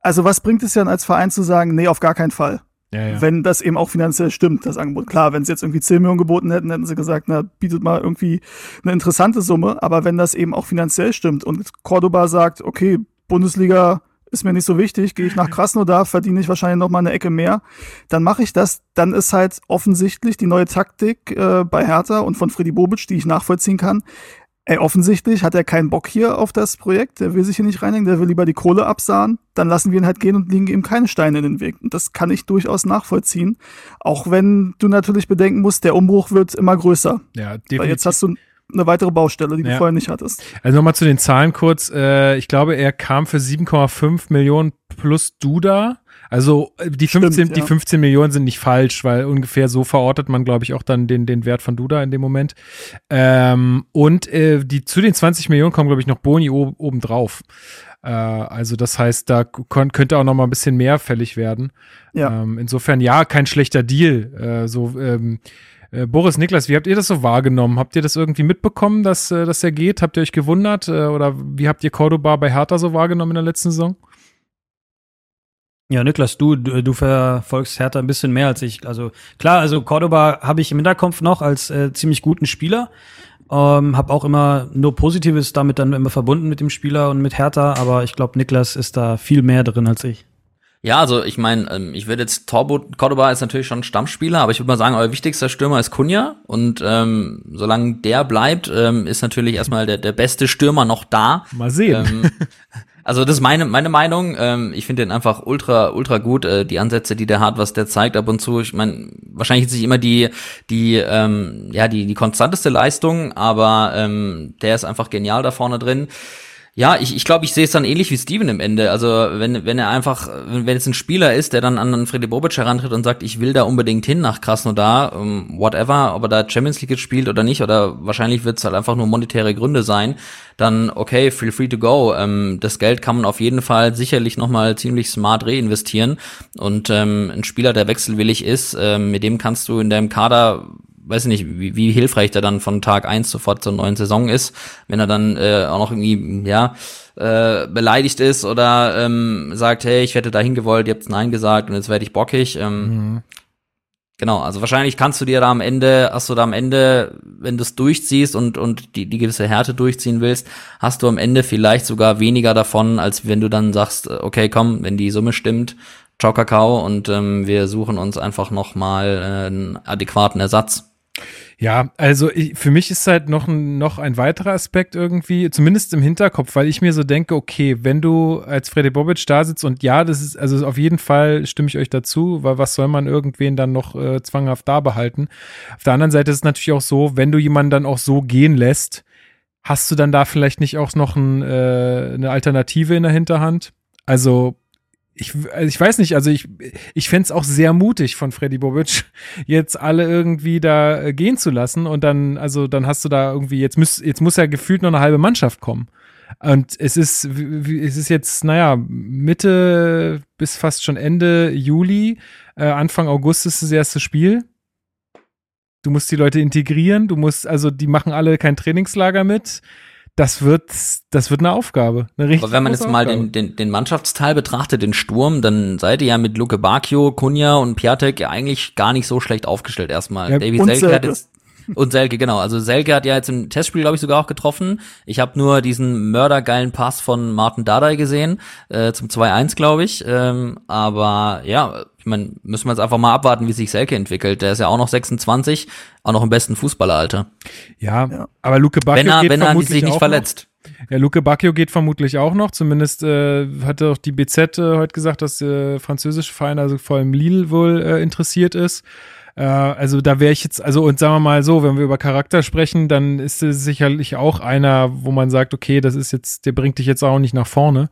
Also was bringt es dann als Verein zu sagen, nee, auf gar keinen Fall? Ja, ja. Wenn das eben auch finanziell stimmt, das Angebot. Klar, wenn sie jetzt irgendwie 10 Millionen geboten hätten, hätten sie gesagt, na, bietet mal irgendwie eine interessante Summe. Aber wenn das eben auch finanziell stimmt und Cordoba sagt, okay, Bundesliga ist mir nicht so wichtig, gehe ich nach Krasnodar, verdiene ich wahrscheinlich noch mal eine Ecke mehr, dann mache ich das. Dann ist halt offensichtlich die neue Taktik äh, bei Hertha und von Freddy Bobic, die ich nachvollziehen kann. Ey, offensichtlich hat er keinen Bock hier auf das Projekt, der will sich hier nicht reinhängen, der will lieber die Kohle absahen, dann lassen wir ihn halt gehen und legen ihm keine Steine in den Weg. Und das kann ich durchaus nachvollziehen, auch wenn du natürlich bedenken musst, der Umbruch wird immer größer. Ja, Weil definitiv. jetzt hast du eine weitere Baustelle, die Ja. du vorher nicht hattest. Also nochmal zu den Zahlen kurz. Äh, ich glaube, er kam für 7,5 Millionen plus Duda. Also äh, die Stimmt, 15, die ja. 15 Millionen sind nicht falsch, weil ungefähr so verortet man, glaube ich, auch dann den, den Wert von Duda in dem Moment. Ähm, und äh, die zu den 20 Millionen kommen, glaube ich, noch Boni obendrauf. Äh, also das heißt, da könnte auch noch mal ein bisschen mehr fällig werden. Ja. Ähm, insofern ja, kein schlechter Deal. Äh, so ähm, äh, Boris Niklas, wie habt ihr das so wahrgenommen? Habt ihr das irgendwie mitbekommen, dass, äh, dass er geht? Habt ihr euch gewundert? Oder wie habt ihr Cordoba bei Hertha so wahrgenommen in der letzten Saison? Ja, Niklas, du, du verfolgst Hertha ein bisschen mehr als ich. Also klar, also Cordoba habe ich im Hinterkopf noch als äh, ziemlich guten Spieler. Ähm, habe auch immer nur Positives damit dann immer verbunden mit dem Spieler und mit Hertha, aber ich glaube, Niklas ist da viel mehr drin als ich. Ja, also ich meine, ähm, ich würde jetzt Torbo, Cordoba ist natürlich schon Stammspieler, aber ich würde mal sagen, euer wichtigster Stürmer ist Kunja und ähm, solange der bleibt, ähm, ist natürlich erstmal der, der beste Stürmer noch da. Mal sehen. Ähm, *laughs* also das ist meine meine Meinung. Ähm, ich finde den einfach ultra ultra gut. Äh, die Ansätze, die der hat, was der zeigt ab und zu. Ich meine, wahrscheinlich ist nicht immer die die ähm, ja die die konstanteste Leistung, aber ähm, der ist einfach genial da vorne drin. Ja, ich, ich glaube, ich sehe es dann ähnlich wie Steven im Ende. Also wenn, wenn er einfach, wenn wenn es ein Spieler ist, der dann an Freddy Bobic herantritt und sagt, ich will da unbedingt hin nach Krasnodar, ähm, whatever, ob er da Champions League spielt oder nicht, oder wahrscheinlich wird es halt einfach nur monetäre Gründe sein, dann okay, feel free to go. Ähm, das Geld kann man auf jeden Fall sicherlich nochmal ziemlich smart reinvestieren. Und ähm, ein Spieler, der wechselwillig ist, ähm, mit dem kannst du in deinem Kader weiß ich nicht, wie, wie hilfreich der dann von Tag eins sofort zur neuen Saison ist, wenn er dann äh, auch noch irgendwie, ja, äh, beleidigt ist oder ähm, sagt, hey, ich hätte dahin gewollt, ihr habt Nein gesagt und jetzt werde ich bockig. Ähm, Genau, also wahrscheinlich kannst du dir da am Ende, hast du da am Ende, wenn du es durchziehst und, und die, die gewisse Härte durchziehen willst, hast du am Ende vielleicht sogar weniger davon, als wenn du dann sagst, äh, okay, komm, wenn die Summe stimmt, ciao Kakao und ähm, wir suchen uns einfach noch mal äh, einen adäquaten Ersatz. Ja, also ich, für mich ist halt noch ein, noch ein weiterer Aspekt irgendwie, zumindest im Hinterkopf, weil ich mir so denke, okay, wenn du als Freddy Bobic da sitzt und ja, das ist, also auf jeden Fall stimme ich euch dazu, weil was soll man irgendwen dann noch äh, zwanghaft da behalten? Auf der anderen Seite ist es natürlich auch so, wenn du jemanden dann auch so gehen lässt, hast du dann da vielleicht nicht auch noch ein, äh, eine Alternative in der Hinterhand? Also ich, also ich weiß nicht, also ich, ich fänd's auch sehr mutig von Freddy Bobic, *laughs* jetzt alle irgendwie da äh, gehen zu lassen und dann, also dann hast du da irgendwie, jetzt muss, jetzt muss ja gefühlt noch eine halbe Mannschaft kommen. Und es ist, es ist jetzt, naja, Mitte bis fast schon Ende Juli, äh, Anfang August ist das erste Spiel. Du musst die Leute integrieren, du musst, also die machen alle kein Trainingslager mit. Das wird, das wird eine Aufgabe. Eine richtig Aber wenn man jetzt mal den, den, den Mannschaftsteil betrachtet, den Sturm, dann seid ihr ja mit Luke Bacchio, Kunja und Piatek ja eigentlich gar nicht so schlecht aufgestellt erstmal. Ja, David Selke hat jetzt und Selke, genau. Also Selke hat ja jetzt im Testspiel, glaube ich, sogar auch getroffen. Ich habe nur diesen mördergeilen Pass von Martin Dardai gesehen, äh, zum 2-1, glaube ich. Ähm, aber ja, ich meine, müssen wir jetzt einfach mal abwarten, wie sich Selke entwickelt. Der ist ja auch noch 26, auch noch im besten Fußballeralter. Ja, Ja. aber Luke Bacchio Wenn er, geht wenn er vermutlich sich nicht auch verletzt. Noch. Ja, Luke Bacchio geht vermutlich auch noch. Zumindest äh, hatte auch die BZ äh, heute gesagt, dass der französische Verein, also vor allem Lille, wohl äh, interessiert ist. Äh, also da wäre ich jetzt, also und sagen wir mal so, wenn wir über Charakter sprechen, dann ist es sicherlich auch einer, wo man sagt, okay, das ist jetzt, der bringt dich jetzt auch nicht nach vorne.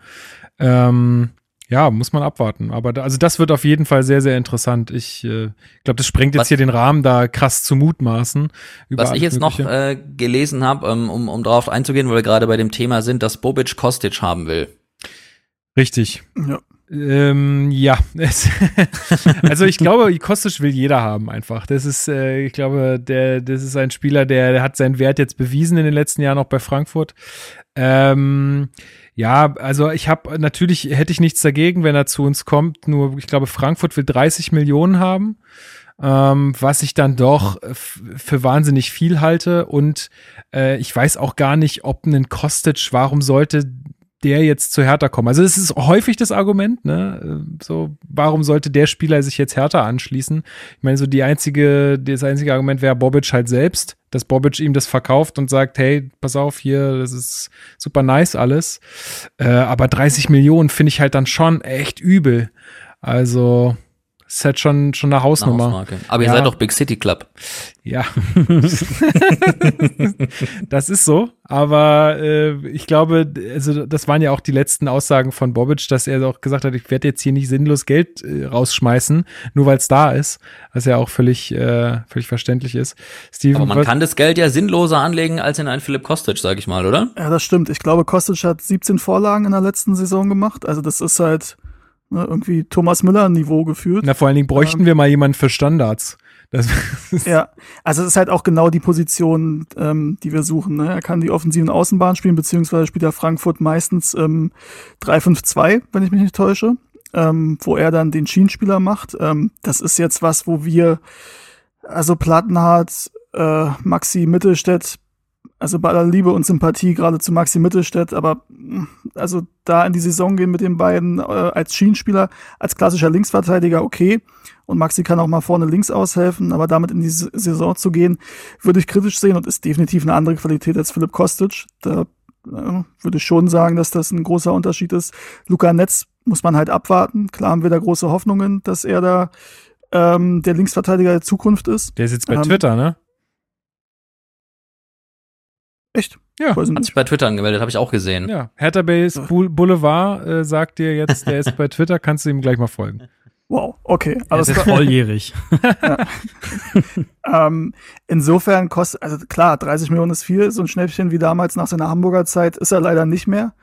Ähm, ja, muss man abwarten. Aber da, also das wird auf jeden Fall sehr, sehr interessant. Ich äh, glaube, das sprengt jetzt Was- hier den Rahmen, da krass zu mutmaßen. Was ich jetzt noch Mögliche. äh, gelesen habe, ähm, um, um darauf einzugehen, weil wir gerade bei dem Thema sind, dass Bobic Kostic haben will. Richtig. Ja. Ähm, ja, *laughs* also ich glaube, Kostic will jeder haben einfach. Das ist, äh, ich glaube, der, das ist ein Spieler, der, der hat seinen Wert jetzt bewiesen in den letzten Jahren auch bei Frankfurt. Ähm, ja, also ich habe natürlich hätte ich nichts dagegen, wenn er zu uns kommt. Nur ich glaube, Frankfurt will 30 Millionen haben, ähm, was ich dann doch für wahnsinnig viel halte. Und äh, ich weiß auch gar nicht, ob ein Kostic, warum sollte der jetzt zu Hertha kommen? Also es ist häufig das Argument, ne? So, warum sollte der Spieler sich jetzt Hertha anschließen? Ich meine, so die einzige, das einzige Argument wäre Bobic halt selbst, dass Bobic ihm das verkauft und sagt, hey, pass auf hier, das ist super nice alles. Äh, aber 30 Millionen finde ich halt dann schon echt übel. Also, ist halt schon, schon eine Hausnummer. Eine Hausmarke. Aber ihr ja. seid doch Big City Club. Ja. *laughs* das ist so. Aber äh, ich glaube, also das waren ja auch die letzten Aussagen von Bobic, dass er auch gesagt hat, ich werde jetzt hier nicht sinnlos Geld äh, rausschmeißen, nur weil es da ist. Was ja auch völlig, äh, völlig verständlich ist. Steven, Aber man kann das Geld ja sinnloser anlegen als in einen Philipp Kostic, sag ich mal, oder? Ja, das stimmt. Ich glaube, Kostic hat 17 Vorlagen in der letzten Saison gemacht. Also das ist halt ne, irgendwie Thomas Müller-Niveau geführt. Na, vor allen Dingen bräuchten ähm, wir mal jemanden für Standards. Ja, also es ist halt auch genau die Position, ähm, die wir suchen. Ne? Er kann die offensiven Außenbahn spielen, beziehungsweise spielt er Frankfurt meistens ähm, 3-5-2, wenn ich mich nicht täusche, ähm, wo er dann den Schienenspieler macht. Ähm, das ist jetzt was, wo wir, also Plattenhardt, äh, Maxi Mittelstädt, also bei aller Liebe und Sympathie gerade zu Maxi Mittelstädt, aber mm, also da in die Saison gehen mit den beiden äh, als Schienenspieler, als klassischer Linksverteidiger, okay. Und Maxi kann auch mal vorne links aushelfen, aber damit in die Saison zu gehen, würde ich kritisch sehen und ist definitiv eine andere Qualität als Philipp Kostic. Da äh, würde ich schon sagen, dass das ein großer Unterschied ist. Luca Netz muss man halt abwarten. Klar haben wir da große Hoffnungen, dass er da ähm, der Linksverteidiger der Zukunft ist. Der ist jetzt bei ähm, Twitter, ne? Echt? Ja. Hat sich bei Twitter angemeldet, habe ich auch gesehen. Ja. Hertha Base Boulevard äh, sagt dir jetzt, der ist *laughs* bei Twitter, kannst du ihm gleich mal folgen. Wow, okay. Alles ist volljährig. *laughs* ähm, insofern kostet, also klar, 30 Millionen ist viel, so ein Schnäppchen wie damals nach seiner Hamburger Zeit ist er leider nicht mehr.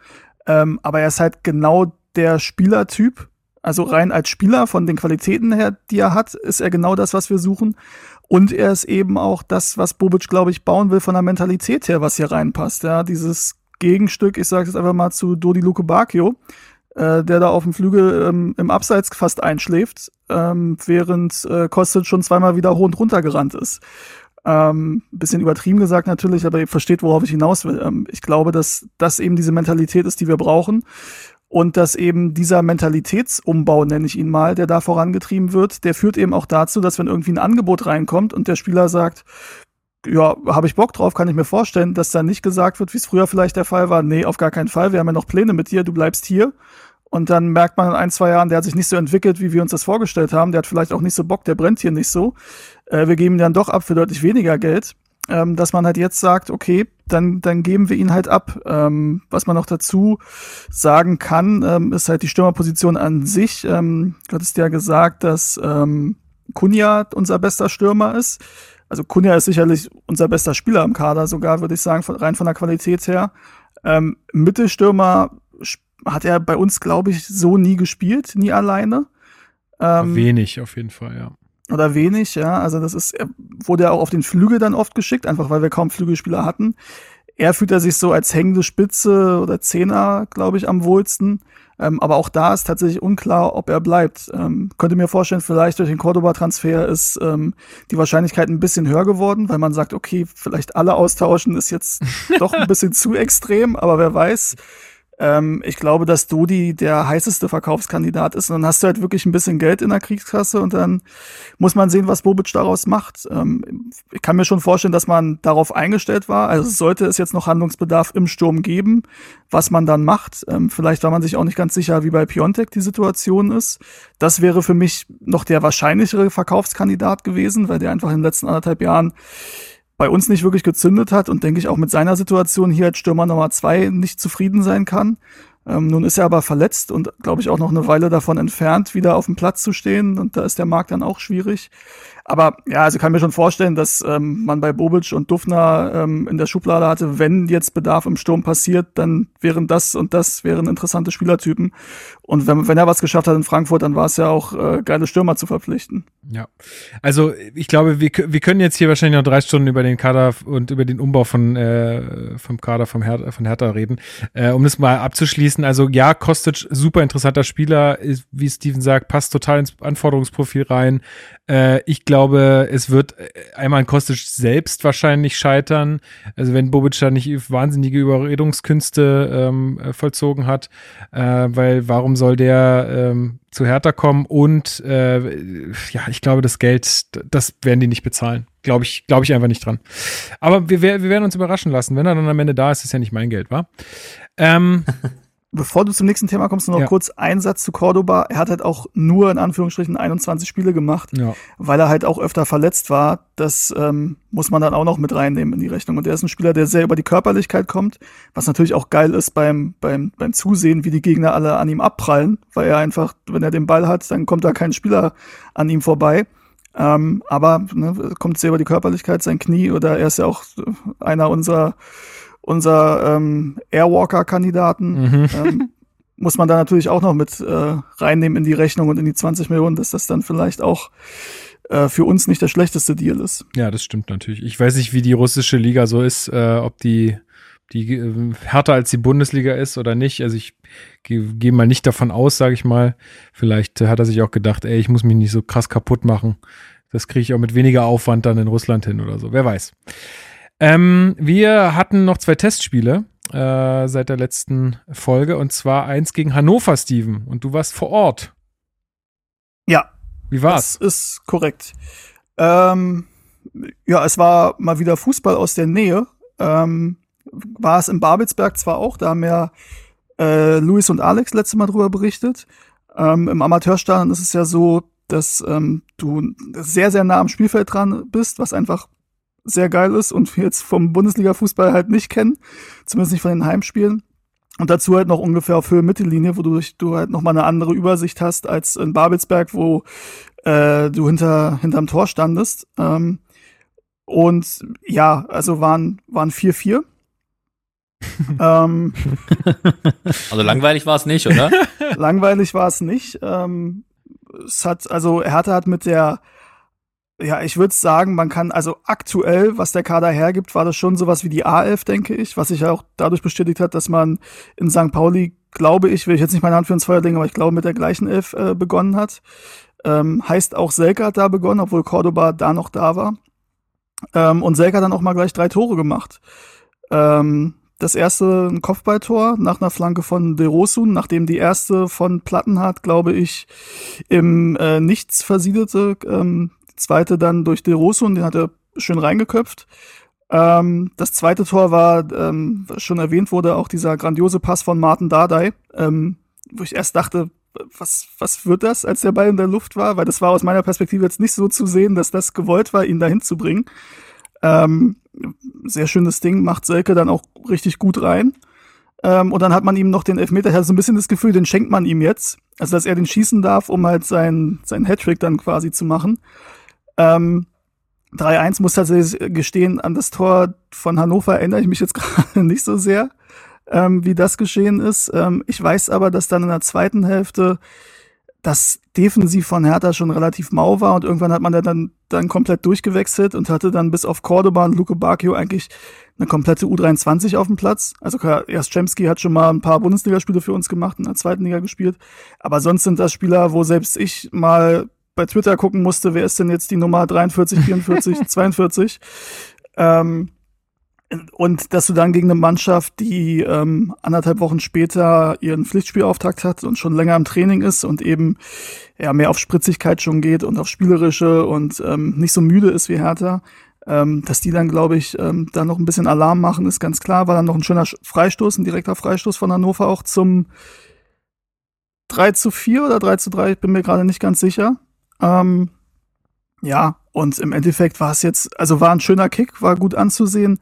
Ähm, aber er ist halt genau der Spielertyp. Also rein als Spieler von den Qualitäten her, die er hat, ist er genau das, was wir suchen. Und er ist eben auch das, was Bobic, glaube ich, bauen will von der Mentalität her, was hier reinpasst. Ja, dieses Gegenstück, ich sage es einfach mal zu Dodi Luke Bacchio, äh, der da auf dem Flügel ähm, im Abseits fast einschläft, ähm, während äh, Kostic schon zweimal wieder hoch und runter gerannt ist. Ähm, bisschen übertrieben gesagt natürlich, aber ihr versteht, worauf ich hinaus will. Ähm, ich glaube, dass das eben diese Mentalität ist, die wir brauchen. Und dass eben dieser Mentalitätsumbau, nenne ich ihn mal, der da vorangetrieben wird, der führt eben auch dazu, dass wenn irgendwie ein Angebot reinkommt und der Spieler sagt, ja, habe ich Bock drauf, kann ich mir vorstellen, dass da nicht gesagt wird, wie es früher vielleicht der Fall war, nee, auf gar keinen Fall, wir haben ja noch Pläne mit dir, du bleibst hier. Und dann merkt man in ein, zwei Jahren, der hat sich nicht so entwickelt, wie wir uns das vorgestellt haben, der hat vielleicht auch nicht so Bock, der brennt hier nicht so. Äh, wir geben ihn dann doch ab für deutlich weniger Geld ähm, dass man halt jetzt sagt, okay, dann, dann geben wir ihn halt ab. Ähm, was man noch dazu sagen kann, ähm, ist halt die Stürmerposition an sich. Ähm, du hattest ja gesagt, dass ähm, Kunja unser bester Stürmer ist. Also Kunja ist sicherlich unser bester Spieler im Kader, sogar würde ich sagen, von, rein von der Qualität her. Ähm, Mittelstürmer hat er bei uns, glaube ich, so nie gespielt, nie alleine. Ähm, Wenig auf jeden Fall, ja oder wenig, ja. Also das ist, er wurde ja auch auf den Flügel dann oft geschickt, einfach weil wir kaum Flügelspieler hatten. Er fühlt er sich so als hängende Spitze oder Zehner, glaube ich, am wohlsten. Ähm, aber auch da ist tatsächlich unklar, ob er bleibt. Ähm, könnte mir vorstellen, vielleicht durch den Cordoba-Transfer ist ähm, die Wahrscheinlichkeit ein bisschen höher geworden, weil man sagt, okay, vielleicht alle austauschen ist jetzt *laughs* doch ein bisschen zu extrem, aber wer weiß. Ähm, ich glaube, dass Dodi der heißeste Verkaufskandidat ist. Und dann hast du halt wirklich ein bisschen Geld in der Kriegskasse und dann muss man sehen, was Bobic daraus macht. Ähm, ich kann mir schon vorstellen, dass man darauf eingestellt war. Also sollte es jetzt noch Handlungsbedarf im Sturm geben, was man dann macht. Ähm, vielleicht war man sich auch nicht ganz sicher, wie bei Piontek die Situation ist. Das wäre für mich noch der wahrscheinlichere Verkaufskandidat gewesen, weil der einfach in den letzten anderthalb Jahren bei uns nicht wirklich gezündet hat und denke ich auch mit seiner Situation hier als Stürmer Nummer zwei nicht zufrieden sein kann. Ähm, nun ist er aber verletzt und glaube ich auch noch eine Weile davon entfernt, wieder auf dem Platz zu stehen und da ist der Markt dann auch schwierig. Aber ja, also kann mir schon vorstellen, dass ähm, man bei Bobic und Dufner ähm, in der Schublade hatte, wenn jetzt Bedarf im Sturm passiert, dann wären das und das wären interessante Spielertypen. Und wenn, wenn er was geschafft hat in Frankfurt, dann war es ja auch äh, geile Stürmer zu verpflichten. Ja, also ich glaube, wir, wir können jetzt hier wahrscheinlich noch drei Stunden über den Kader und über den Umbau von äh, vom Kader vom Her von Hertha reden. Äh, um das mal abzuschließen, also ja, Kostic, super interessanter Spieler, ist, wie Steven sagt, passt total ins Anforderungsprofil rein. Äh, ich glaube, es wird äh, einmal an Kostic selbst wahrscheinlich scheitern. Also wenn Bobic da nicht wahnsinnige Überredungskünste ähm, äh, vollzogen hat, äh, weil warum soll der ähm, zu Hertha kommen? Und äh, ja, ich glaube, das Geld, das werden die nicht bezahlen. Glaube ich, glaube ich einfach nicht dran. Aber wir, wir werden uns überraschen lassen. Wenn er dann am Ende da ist, ist ja nicht mein Geld, wa? Ähm, *laughs* Bevor du zum nächsten Thema kommst, noch Ja. kurz ein Satz zu Cordoba. Er hat halt auch nur in Anführungsstrichen 21 Spiele gemacht, ja. weil er halt auch öfter verletzt war. Das ähm, muss man dann auch noch mit reinnehmen in die Rechnung. Und er ist ein Spieler, der sehr über die Körperlichkeit kommt, was natürlich auch geil ist beim, beim, beim Zusehen, wie die Gegner alle an ihm abprallen, weil er einfach, wenn er den Ball hat, dann kommt da kein Spieler an ihm vorbei. Ähm, aber ne, kommt sehr über die Körperlichkeit, sein Knie oder er ist ja auch einer unserer unser ähm, Airwalker-Kandidaten. Ähm, *laughs* muss man da natürlich auch noch mit äh, reinnehmen in die Rechnung und in die 20 Millionen, dass das dann vielleicht auch äh, für uns nicht der schlechteste Deal ist. Ja, das stimmt natürlich. Ich weiß nicht, wie die russische Liga so ist, äh, ob die, die äh, härter als die Bundesliga ist oder nicht. Also ich gehe geh mal nicht davon aus, sage ich mal. Vielleicht hat er sich auch gedacht, ey, ich muss mich nicht so krass kaputt machen. Das kriege ich auch mit weniger Aufwand dann in Russland hin oder so. Wer weiß. Ähm, wir hatten noch zwei Testspiele äh, seit der letzten Folge und zwar eins gegen Hannover, Steven. Und du warst vor Ort. Ja, Wie war's? das ist korrekt. Ähm, ja, es war mal wieder Fußball aus der Nähe. Ähm, war es in Babelsberg zwar auch, da haben ja äh, Luis und Alex letztes Mal drüber berichtet. Ähm, Im Amateurstadion ist es ja so, dass ähm, du sehr, sehr nah am Spielfeld dran bist, was einfach sehr geil ist und wir jetzt vom Bundesliga-Fußball halt nicht kennen, zumindest nicht von den Heimspielen. Und dazu halt noch ungefähr auf Höhe Mittellinie, wodurch du halt noch mal eine andere Übersicht hast als in Babelsberg, wo äh, du hinter hinterm Tor standest. Ähm, und ja, also waren waren 4-4. *laughs* ähm, Also langweilig war es nicht, oder? *laughs* langweilig war es nicht. Ähm, es hat, also Hertha hat mit der, ja, ich würde sagen, man kann, also aktuell, was der Kader hergibt, war das schon sowas wie die A11, denke ich, was sich ja auch dadurch bestätigt hat, dass man in St. Pauli, glaube ich, will ich jetzt nicht meine Hand für ins Feuer legen, aber ich glaube, mit der gleichen Elf äh, begonnen hat. Ähm, heißt auch Selke hat da begonnen, obwohl Cordoba da noch da war. Ähm, und Selke hat dann auch mal gleich drei Tore gemacht. Ähm, das erste ein Kopfballtor nach einer Flanke von De Rosun, nachdem die erste von Plattenhardt, glaube ich, im äh, Nichts versiedelte. Ähm, zweite dann durch De Rosun, den hat er schön reingeköpft. Ähm, das zweite Tor war, ähm, was schon erwähnt wurde, auch dieser grandiose Pass von Martin Dardai, ähm, wo ich erst dachte, was, was wird das, als der Ball in der Luft war? Weil das war aus meiner Perspektive jetzt nicht so zu sehen, dass das gewollt war, ihn dahin zu bringen. Ähm, sehr schönes Ding, macht Selke dann auch richtig gut rein. Ähm, und dann hat man ihm noch den Elfmeter, ich hatte so ein bisschen das Gefühl, den schenkt man ihm jetzt. Also, dass er den schießen darf, um halt sein, sein Hattrick dann quasi zu machen. Ähm, 3-1 muss tatsächlich gestehen, an das Tor von Hannover erinnere ich mich jetzt *laughs* gerade nicht so sehr, ähm, wie das geschehen ist. Ähm, ich weiß aber, dass dann in der zweiten Hälfte das defensiv von Hertha schon relativ mau war und irgendwann hat man dann, dann komplett durchgewechselt und hatte dann bis auf Cordoba und Luke Bacchio eigentlich eine komplette U23 auf dem Platz. Also Chemsky hat schon mal ein paar Bundesligaspiele für uns gemacht, in der zweiten Liga gespielt. Aber sonst sind das Spieler, wo selbst ich mal bei Twitter gucken musste, wer ist denn jetzt die Nummer 43, 44, 42. Ähm, und dass du dann gegen eine Mannschaft, die ähm, anderthalb Wochen später ihren Pflichtspielauftakt hat und schon länger im Training ist und eben ja mehr auf Spritzigkeit schon geht und auf spielerische und ähm, nicht so müde ist wie Hertha, ähm, dass die dann, glaube ich, ähm, da noch ein bisschen Alarm machen, ist ganz klar. War dann noch ein schöner Freistoß, ein direkter Freistoß von Hannover auch zum 3 zu 4 oder 3 zu 3, ich bin mir gerade nicht ganz sicher. Ähm, ja, und im Endeffekt war es jetzt, also war ein schöner Kick, war gut anzusehen.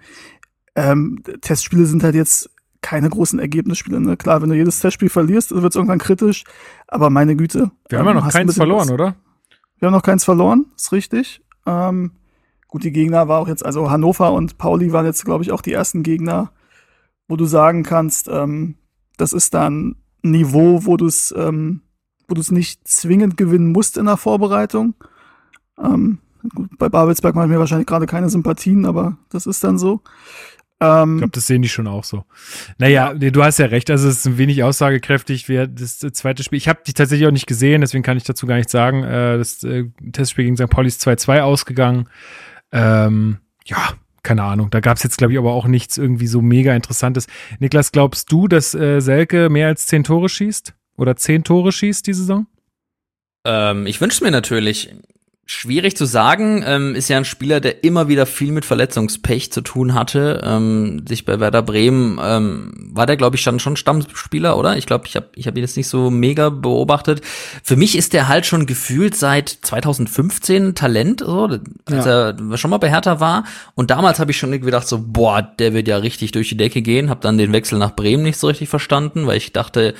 Ähm, Testspiele sind halt jetzt keine großen Ergebnisspiele. Ne? Klar, wenn du jedes Testspiel verlierst, wird es irgendwann kritisch. Aber meine Güte. Wir haben ja ähm, noch keins verloren, was- oder? Wir haben noch keins verloren, ist richtig. Ähm, gut, die Gegner war auch jetzt, also Hannover und Pauli waren jetzt, glaube ich, auch die ersten Gegner, wo du sagen kannst, ähm, das ist dann ein Niveau, wo du es, ähm, wo du es nicht zwingend gewinnen musst in der Vorbereitung. Ähm, bei Babelsberg mache ich mir wahrscheinlich gerade keine Sympathien, aber das ist dann so. Ähm, ich glaube, das sehen die schon auch so. Naja, ja. du hast ja recht, also es ist ein wenig aussagekräftig, wer das zweite Spiel. Ich habe die tatsächlich auch nicht gesehen, deswegen kann ich dazu gar nichts sagen. Äh, das äh, Testspiel gegen St. Pauli ist 2-2 ausgegangen. Ähm, ja, keine Ahnung. Da gab es jetzt, glaube ich, aber auch nichts irgendwie so mega Interessantes. Niklas, glaubst du, dass äh, Selke mehr als zehn Tore schießt? Oder zehn Tore schießt die Saison? Ähm, ich wünsche mir natürlich. Schwierig zu sagen, ähm, ist ja ein Spieler, der immer wieder viel mit Verletzungspech zu tun hatte. Ähm, sich bei Werder Bremen ähm, war der, glaube ich, schon, schon Stammspieler, oder? Ich glaube, ich habe ich hab ihn jetzt nicht so mega beobachtet. Für mich ist der halt schon gefühlt seit 2015 Talent, so, als ja. er schon mal bei Hertha war. Und damals habe ich schon irgendwie gedacht, so, boah, der wird ja richtig durch die Decke gehen. Hab dann den Wechsel nach Bremen nicht so richtig verstanden, weil ich dachte,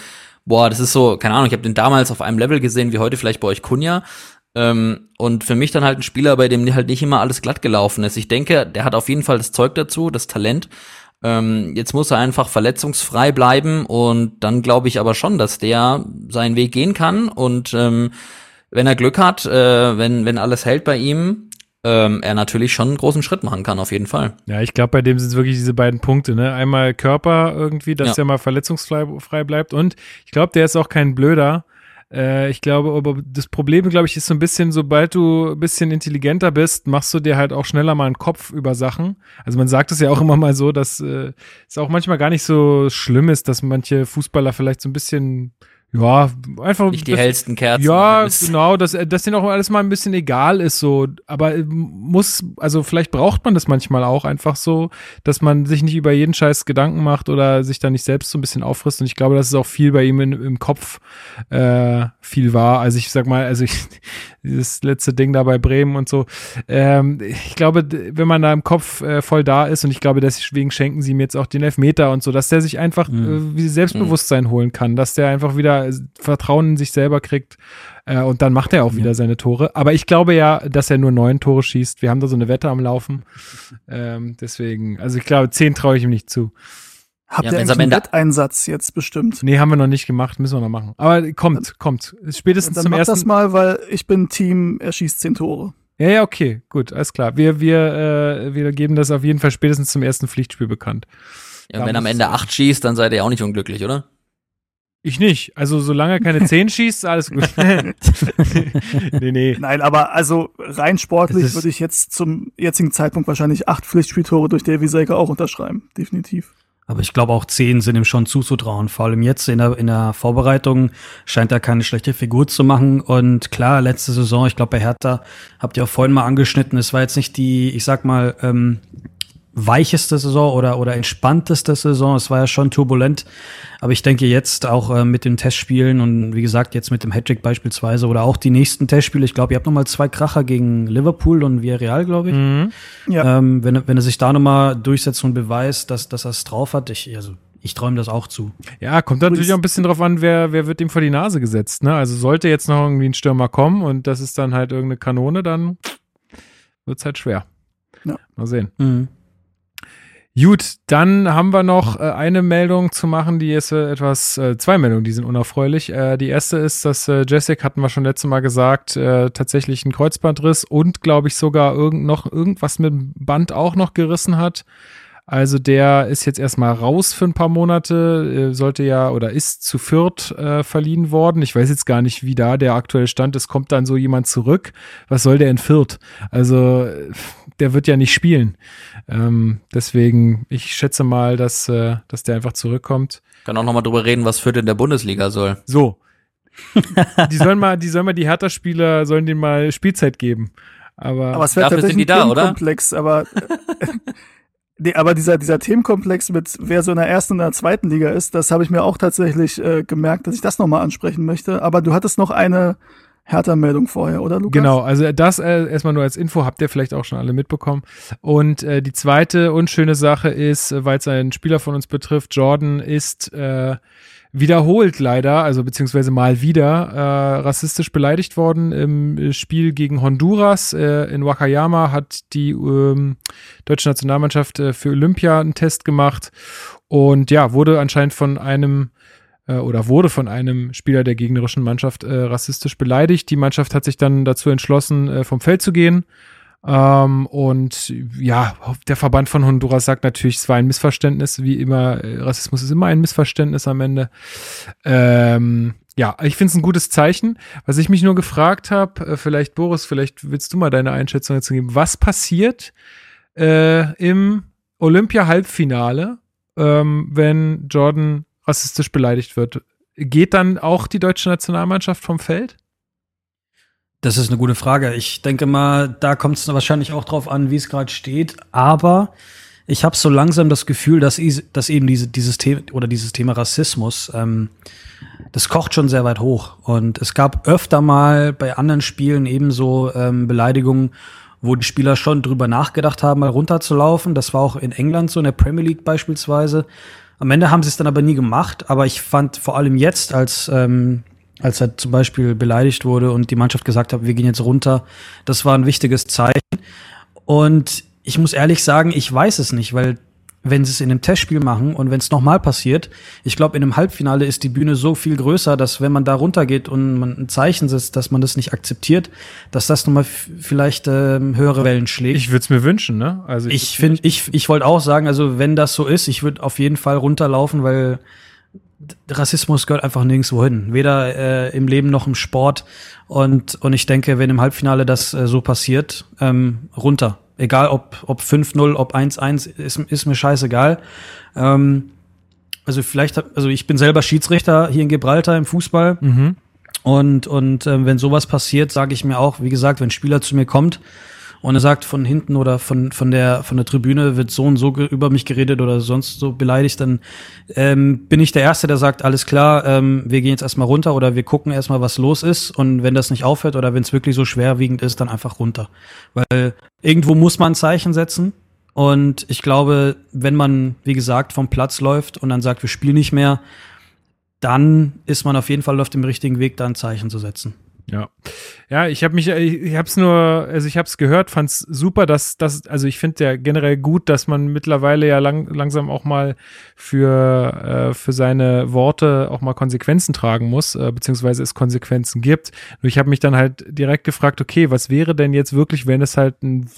boah, das ist so, keine Ahnung, ich habe den damals auf einem Level gesehen wie heute vielleicht bei euch Kunja. Ähm, und für mich dann halt ein Spieler, bei dem halt nicht immer alles glatt gelaufen ist. Ich denke, der hat auf jeden Fall das Zeug dazu, das Talent. Ähm, jetzt muss er einfach verletzungsfrei bleiben und dann glaube ich aber schon, dass der seinen Weg gehen kann und ähm, wenn er Glück hat, äh, wenn, wenn alles hält bei ihm, ähm, er natürlich schon einen großen Schritt machen kann, auf jeden Fall. Ja, ich glaube, bei dem sind es wirklich diese beiden Punkte, ne? Einmal Körper irgendwie, dass ja. der mal verletzungsfrei bleibt und ich glaube, der ist auch kein Blöder. Äh, ich glaube, aber das Problem, glaube ich, ist so ein bisschen, sobald du ein bisschen intelligenter bist, machst du dir halt auch schneller mal einen Kopf über Sachen. Also man sagt es ja auch immer mal so, dass äh, es auch manchmal gar nicht so schlimm ist, dass manche Fußballer vielleicht so ein bisschen ja, einfach. Nicht die das, hellsten Kerzen. Ja, genau, dass, dass denen auch alles mal ein bisschen egal ist, so. Aber muss, also vielleicht braucht man das manchmal auch einfach so, dass man sich nicht über jeden Scheiß Gedanken macht oder sich da nicht selbst so ein bisschen auffrisst. Und ich glaube, dass es auch viel bei ihm in, im Kopf äh, viel war. Also ich sag mal, also ich, *laughs* dieses letzte Ding da bei Bremen und so. Ähm, ich glaube, wenn man da im Kopf äh, voll da ist und ich glaube, deswegen schenken sie ihm jetzt auch den Elfmeter und so, dass der sich einfach mhm. äh, Selbstbewusstsein mhm. holen kann, dass der einfach wieder Vertrauen in sich selber kriegt äh, und dann macht er auch wieder ja. seine Tore. Aber ich glaube ja, dass er nur neun Tore schießt. Wir haben da so eine Wette am Laufen. Ähm, deswegen, also ich glaube, zehn traue ich ihm nicht zu. Habt ja, ihr einen Wetteinsatz jetzt bestimmt? Nee, haben wir noch nicht gemacht, müssen wir noch machen. Aber kommt, dann, kommt. Spätestens dann zum ersten. das mal, weil ich bin Team, er schießt zehn Tore. Ja, ja, okay, gut, alles klar. Wir, wir, äh, wir geben das auf jeden Fall spätestens zum ersten Pflichtspiel bekannt. Ja, und wenn am Ende acht schießt, dann seid ihr auch nicht unglücklich, oder? Ich nicht. Also solange er keine *laughs* zehn schießt, alles gut. *laughs* nee, nee. Nein, aber also rein sportlich würde ich jetzt zum jetzigen Zeitpunkt wahrscheinlich acht Pflichtspieltore durch Davy Selke auch unterschreiben. Definitiv. Aber ich glaube auch zehn sind ihm schon zuzutrauen. Vor allem jetzt in der, in der Vorbereitung scheint er keine schlechte Figur zu machen. Und klar, letzte Saison, ich glaube bei Hertha, habt ihr auch vorhin mal angeschnitten, es war jetzt nicht die, ich sag mal, ähm, weicheste Saison oder, oder entspannteste Saison. Es war ja schon turbulent. Aber ich denke jetzt auch äh, mit den Testspielen und wie gesagt, jetzt mit dem Hattrick beispielsweise oder auch die nächsten Testspiele. Ich glaube, ihr habt nochmal zwei Kracher gegen Liverpool und Villarreal, glaube ich. Mhm. Ja. Ähm, wenn, wenn er sich da nochmal durchsetzt und beweist, dass, dass er es drauf hat, ich, also ich träume das auch zu. Ja, kommt natürlich auch ein bisschen drauf an, wer, wer wird ihm vor die Nase gesetzt. Ne? Also sollte jetzt noch irgendwie ein Stürmer kommen und das ist dann halt irgendeine Kanone, dann wird's halt schwer. Ja. Mal sehen. Mhm. Gut, dann haben wir noch äh, eine Meldung zu machen, die ist äh, etwas, äh, zwei Meldungen, die sind unerfreulich. Äh, die erste ist, dass äh, Jessic, hatten wir schon letztes Mal gesagt, äh, tatsächlich einen Kreuzbandriss und, glaube ich, sogar irgend noch irgendwas mit dem Band auch noch gerissen hat. Also der ist jetzt erstmal raus für ein paar Monate, äh, sollte ja oder ist zu Fürth äh, verliehen worden. Ich weiß jetzt gar nicht, wie da der aktuelle Stand ist. Kommt dann so jemand zurück? Was soll der in Fürth? Also der wird ja nicht spielen. Ähm, deswegen, ich schätze mal, dass, äh, dass der einfach zurückkommt. Kann auch nochmal drüber reden, was Fürth in der Bundesliga soll. So. *laughs* die sollen mal, die sollen mal die Hertha-Spieler, sollen denen mal Spielzeit geben. Aber, aber es wäre tatsächlich ein da, Komplex, aber *laughs* Nee, aber dieser, dieser Themenkomplex mit wer so in der ersten und der zweiten Liga ist, das habe ich mir auch tatsächlich äh, gemerkt, dass ich das nochmal ansprechen möchte. Aber du hattest noch eine Hertha-Meldung vorher, oder Lukas? Genau, also das äh, erstmal nur als Info, habt ihr vielleicht auch schon alle mitbekommen. Und äh, die zweite unschöne Sache ist, äh, weil es einen Spieler von uns betrifft, Jordan ist äh, wiederholt leider, also beziehungsweise mal wieder äh, rassistisch beleidigt worden im Spiel gegen Honduras. Äh, in Wakayama hat die ähm, deutsche Nationalmannschaft äh, für Olympia einen Test gemacht und ja, wurde anscheinend von einem äh, oder wurde von einem Spieler der gegnerischen Mannschaft äh, rassistisch beleidigt. Die Mannschaft hat sich dann dazu entschlossen, äh, vom Feld zu gehen. Ähm, und ja, der Verband von Honduras sagt natürlich, es war ein Missverständnis, wie immer, äh, Rassismus ist immer ein Missverständnis am Ende. Ähm, ja, ich finde es ein gutes Zeichen. Was ich mich nur gefragt habe, äh, vielleicht Boris, vielleicht willst du mal deine Einschätzung dazu geben. Was passiert äh, im Olympia-Halbfinale, ähm, wenn Jordan rassistisch beleidigt wird? Geht dann auch die deutsche Nationalmannschaft vom Feld? Das ist eine gute Frage. Ich denke mal, da kommt es wahrscheinlich auch drauf an, wie es gerade steht. Aber ich habe so langsam das Gefühl, dass, dass eben diese, dieses Thema oder dieses Thema Rassismus, ähm, das kocht schon sehr weit hoch. Und es gab öfter mal bei anderen Spielen ebenso ähm, Beleidigungen, wo die Spieler schon drüber nachgedacht haben, mal runterzulaufen. Das war auch in England so, in der Premier League beispielsweise. Am Ende haben sie es dann aber nie gemacht. Aber ich fand vor allem jetzt, als ähm, als er zum Beispiel beleidigt wurde und die Mannschaft gesagt hat, wir gehen jetzt runter. Das war ein wichtiges Zeichen. Und ich muss ehrlich sagen, ich weiß es nicht, weil wenn sie es in einem Testspiel machen und wenn es nochmal passiert, ich glaube, in einem Halbfinale ist die Bühne so viel größer, dass wenn man da runtergeht und man ein Zeichen setzt, dass man das nicht akzeptiert, dass das nochmal vielleicht ähm, höhere Wellen schlägt. Ich würde es mir wünschen, ne? Also ich, ich finde, ich, ich wollte auch sagen, also wenn das so ist, ich würde auf jeden Fall runterlaufen, weil Rassismus gehört einfach nirgendwo hin. Weder äh, im Leben noch im Sport. Und, und ich denke, wenn im Halbfinale das äh, so passiert, ähm, runter. Egal ob, ob 5-0, ob 1-1, ist, ist mir scheißegal. Ähm, also vielleicht, also ich bin selber Schiedsrichter hier in Gibraltar im Fußball. Mhm. Und, und äh, wenn sowas passiert, sage ich mir auch, wie gesagt, wenn ein Spieler zu mir kommt und er sagt von hinten oder von, von, der, von der Tribüne wird so und so über mich geredet oder sonst so beleidigt, dann ähm, bin ich der Erste, der sagt, alles klar, ähm, wir gehen jetzt erstmal runter oder wir gucken erstmal, was los ist und wenn das nicht aufhört oder wenn es wirklich so schwerwiegend ist, dann einfach runter. Weil irgendwo muss man ein Zeichen setzen und ich glaube, wenn man, wie gesagt, vom Platz läuft und dann sagt, wir spielen nicht mehr, dann ist man auf jeden Fall auf dem richtigen Weg, da ein Zeichen zu setzen. Ja. Ja, ich habe mich, ich habe es nur, also ich habe es gehört, fand es super, dass das, also ich finde ja generell gut, dass man mittlerweile ja lang, langsam auch mal für, äh, für seine Worte auch mal Konsequenzen tragen muss, äh, beziehungsweise es Konsequenzen gibt. Nur ich habe mich dann halt direkt gefragt, okay, was wäre denn jetzt wirklich, wenn es halt ein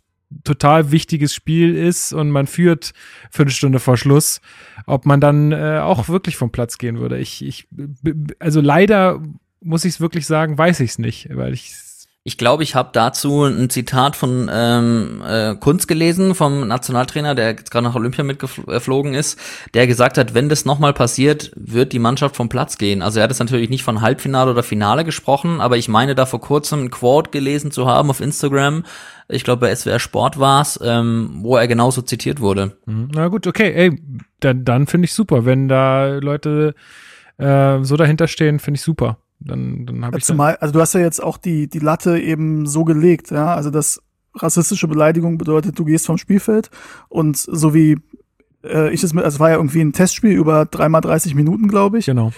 total wichtiges Spiel ist und man führt Viertelstunde vor Schluss, ob man dann äh, auch wirklich vom Platz gehen würde. Ich, ich, also leider muss ich es wirklich sagen, weiß ich es nicht, weil ich ich glaube, ich habe dazu ein Zitat von ähm, äh, Kunz gelesen, vom Nationaltrainer, der jetzt gerade nach Olympia mitgeflogen ist, der gesagt hat, wenn das nochmal passiert, wird die Mannschaft vom Platz gehen. Also er hat es natürlich nicht von Halbfinale oder Finale gesprochen, aber ich meine da vor kurzem ein Quote gelesen zu haben auf Instagram, ich glaube bei SWR Sport war's, ähm, wo er genauso zitiert wurde. Mhm. Na gut, okay, ey, dann, dann finde ich super, wenn da Leute äh, so dahinter stehen, finde ich super dann, dann habe ja, ich. Zumal, also du hast ja jetzt auch die, die Latte eben so gelegt, ja. Also das rassistische Beleidigung bedeutet, du gehst vom Spielfeld und so wie äh, ich es mit, also es war ja irgendwie ein Testspiel über dreimal 30 Minuten, glaube ich. Genau.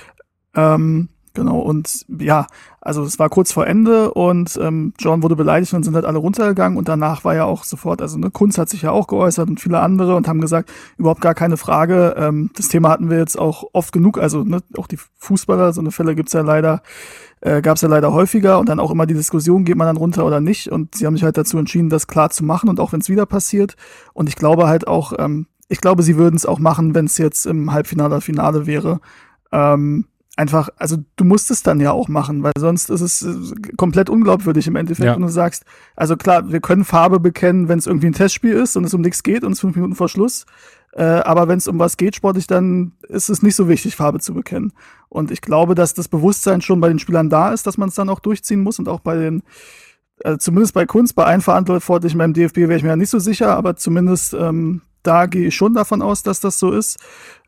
Ähm, Genau, und ja, also es war kurz vor Ende und ähm, John wurde beleidigt und sind halt alle runtergegangen und danach war ja auch sofort, also ne, Kunz hat sich ja auch geäußert und viele andere und haben gesagt, überhaupt gar keine Frage. Ähm, das Thema hatten wir jetzt auch oft genug, also ne, auch die Fußballer, so eine Fälle gibt's ja leider, äh, gab ja leider häufiger und dann auch immer die Diskussion, geht man dann runter oder nicht. Und sie haben sich halt dazu entschieden, das klar zu machen und auch wenn es wieder passiert. Und ich glaube halt auch, ähm, ich glaube, sie würden es auch machen, wenn es jetzt im Halbfinale oder Finale wäre. Ähm, einfach, also du musst es dann ja auch machen, weil sonst ist es komplett unglaubwürdig im Endeffekt, ja. wenn du sagst, also klar, wir können Farbe bekennen, wenn es irgendwie ein Testspiel ist und es um nichts geht und es fünf Minuten vor Schluss. Äh, aber wenn es um was geht sportlich, dann ist es nicht so wichtig, Farbe zu bekennen. Und ich glaube, dass das Bewusstsein schon bei den Spielern da ist, dass man es dann auch durchziehen muss und auch bei den, also zumindest bei Kunst, bei allen Verantwortlichen beim DFB wäre ich mir ja nicht so sicher, aber zumindest ähm, da gehe ich schon davon aus, dass das so ist.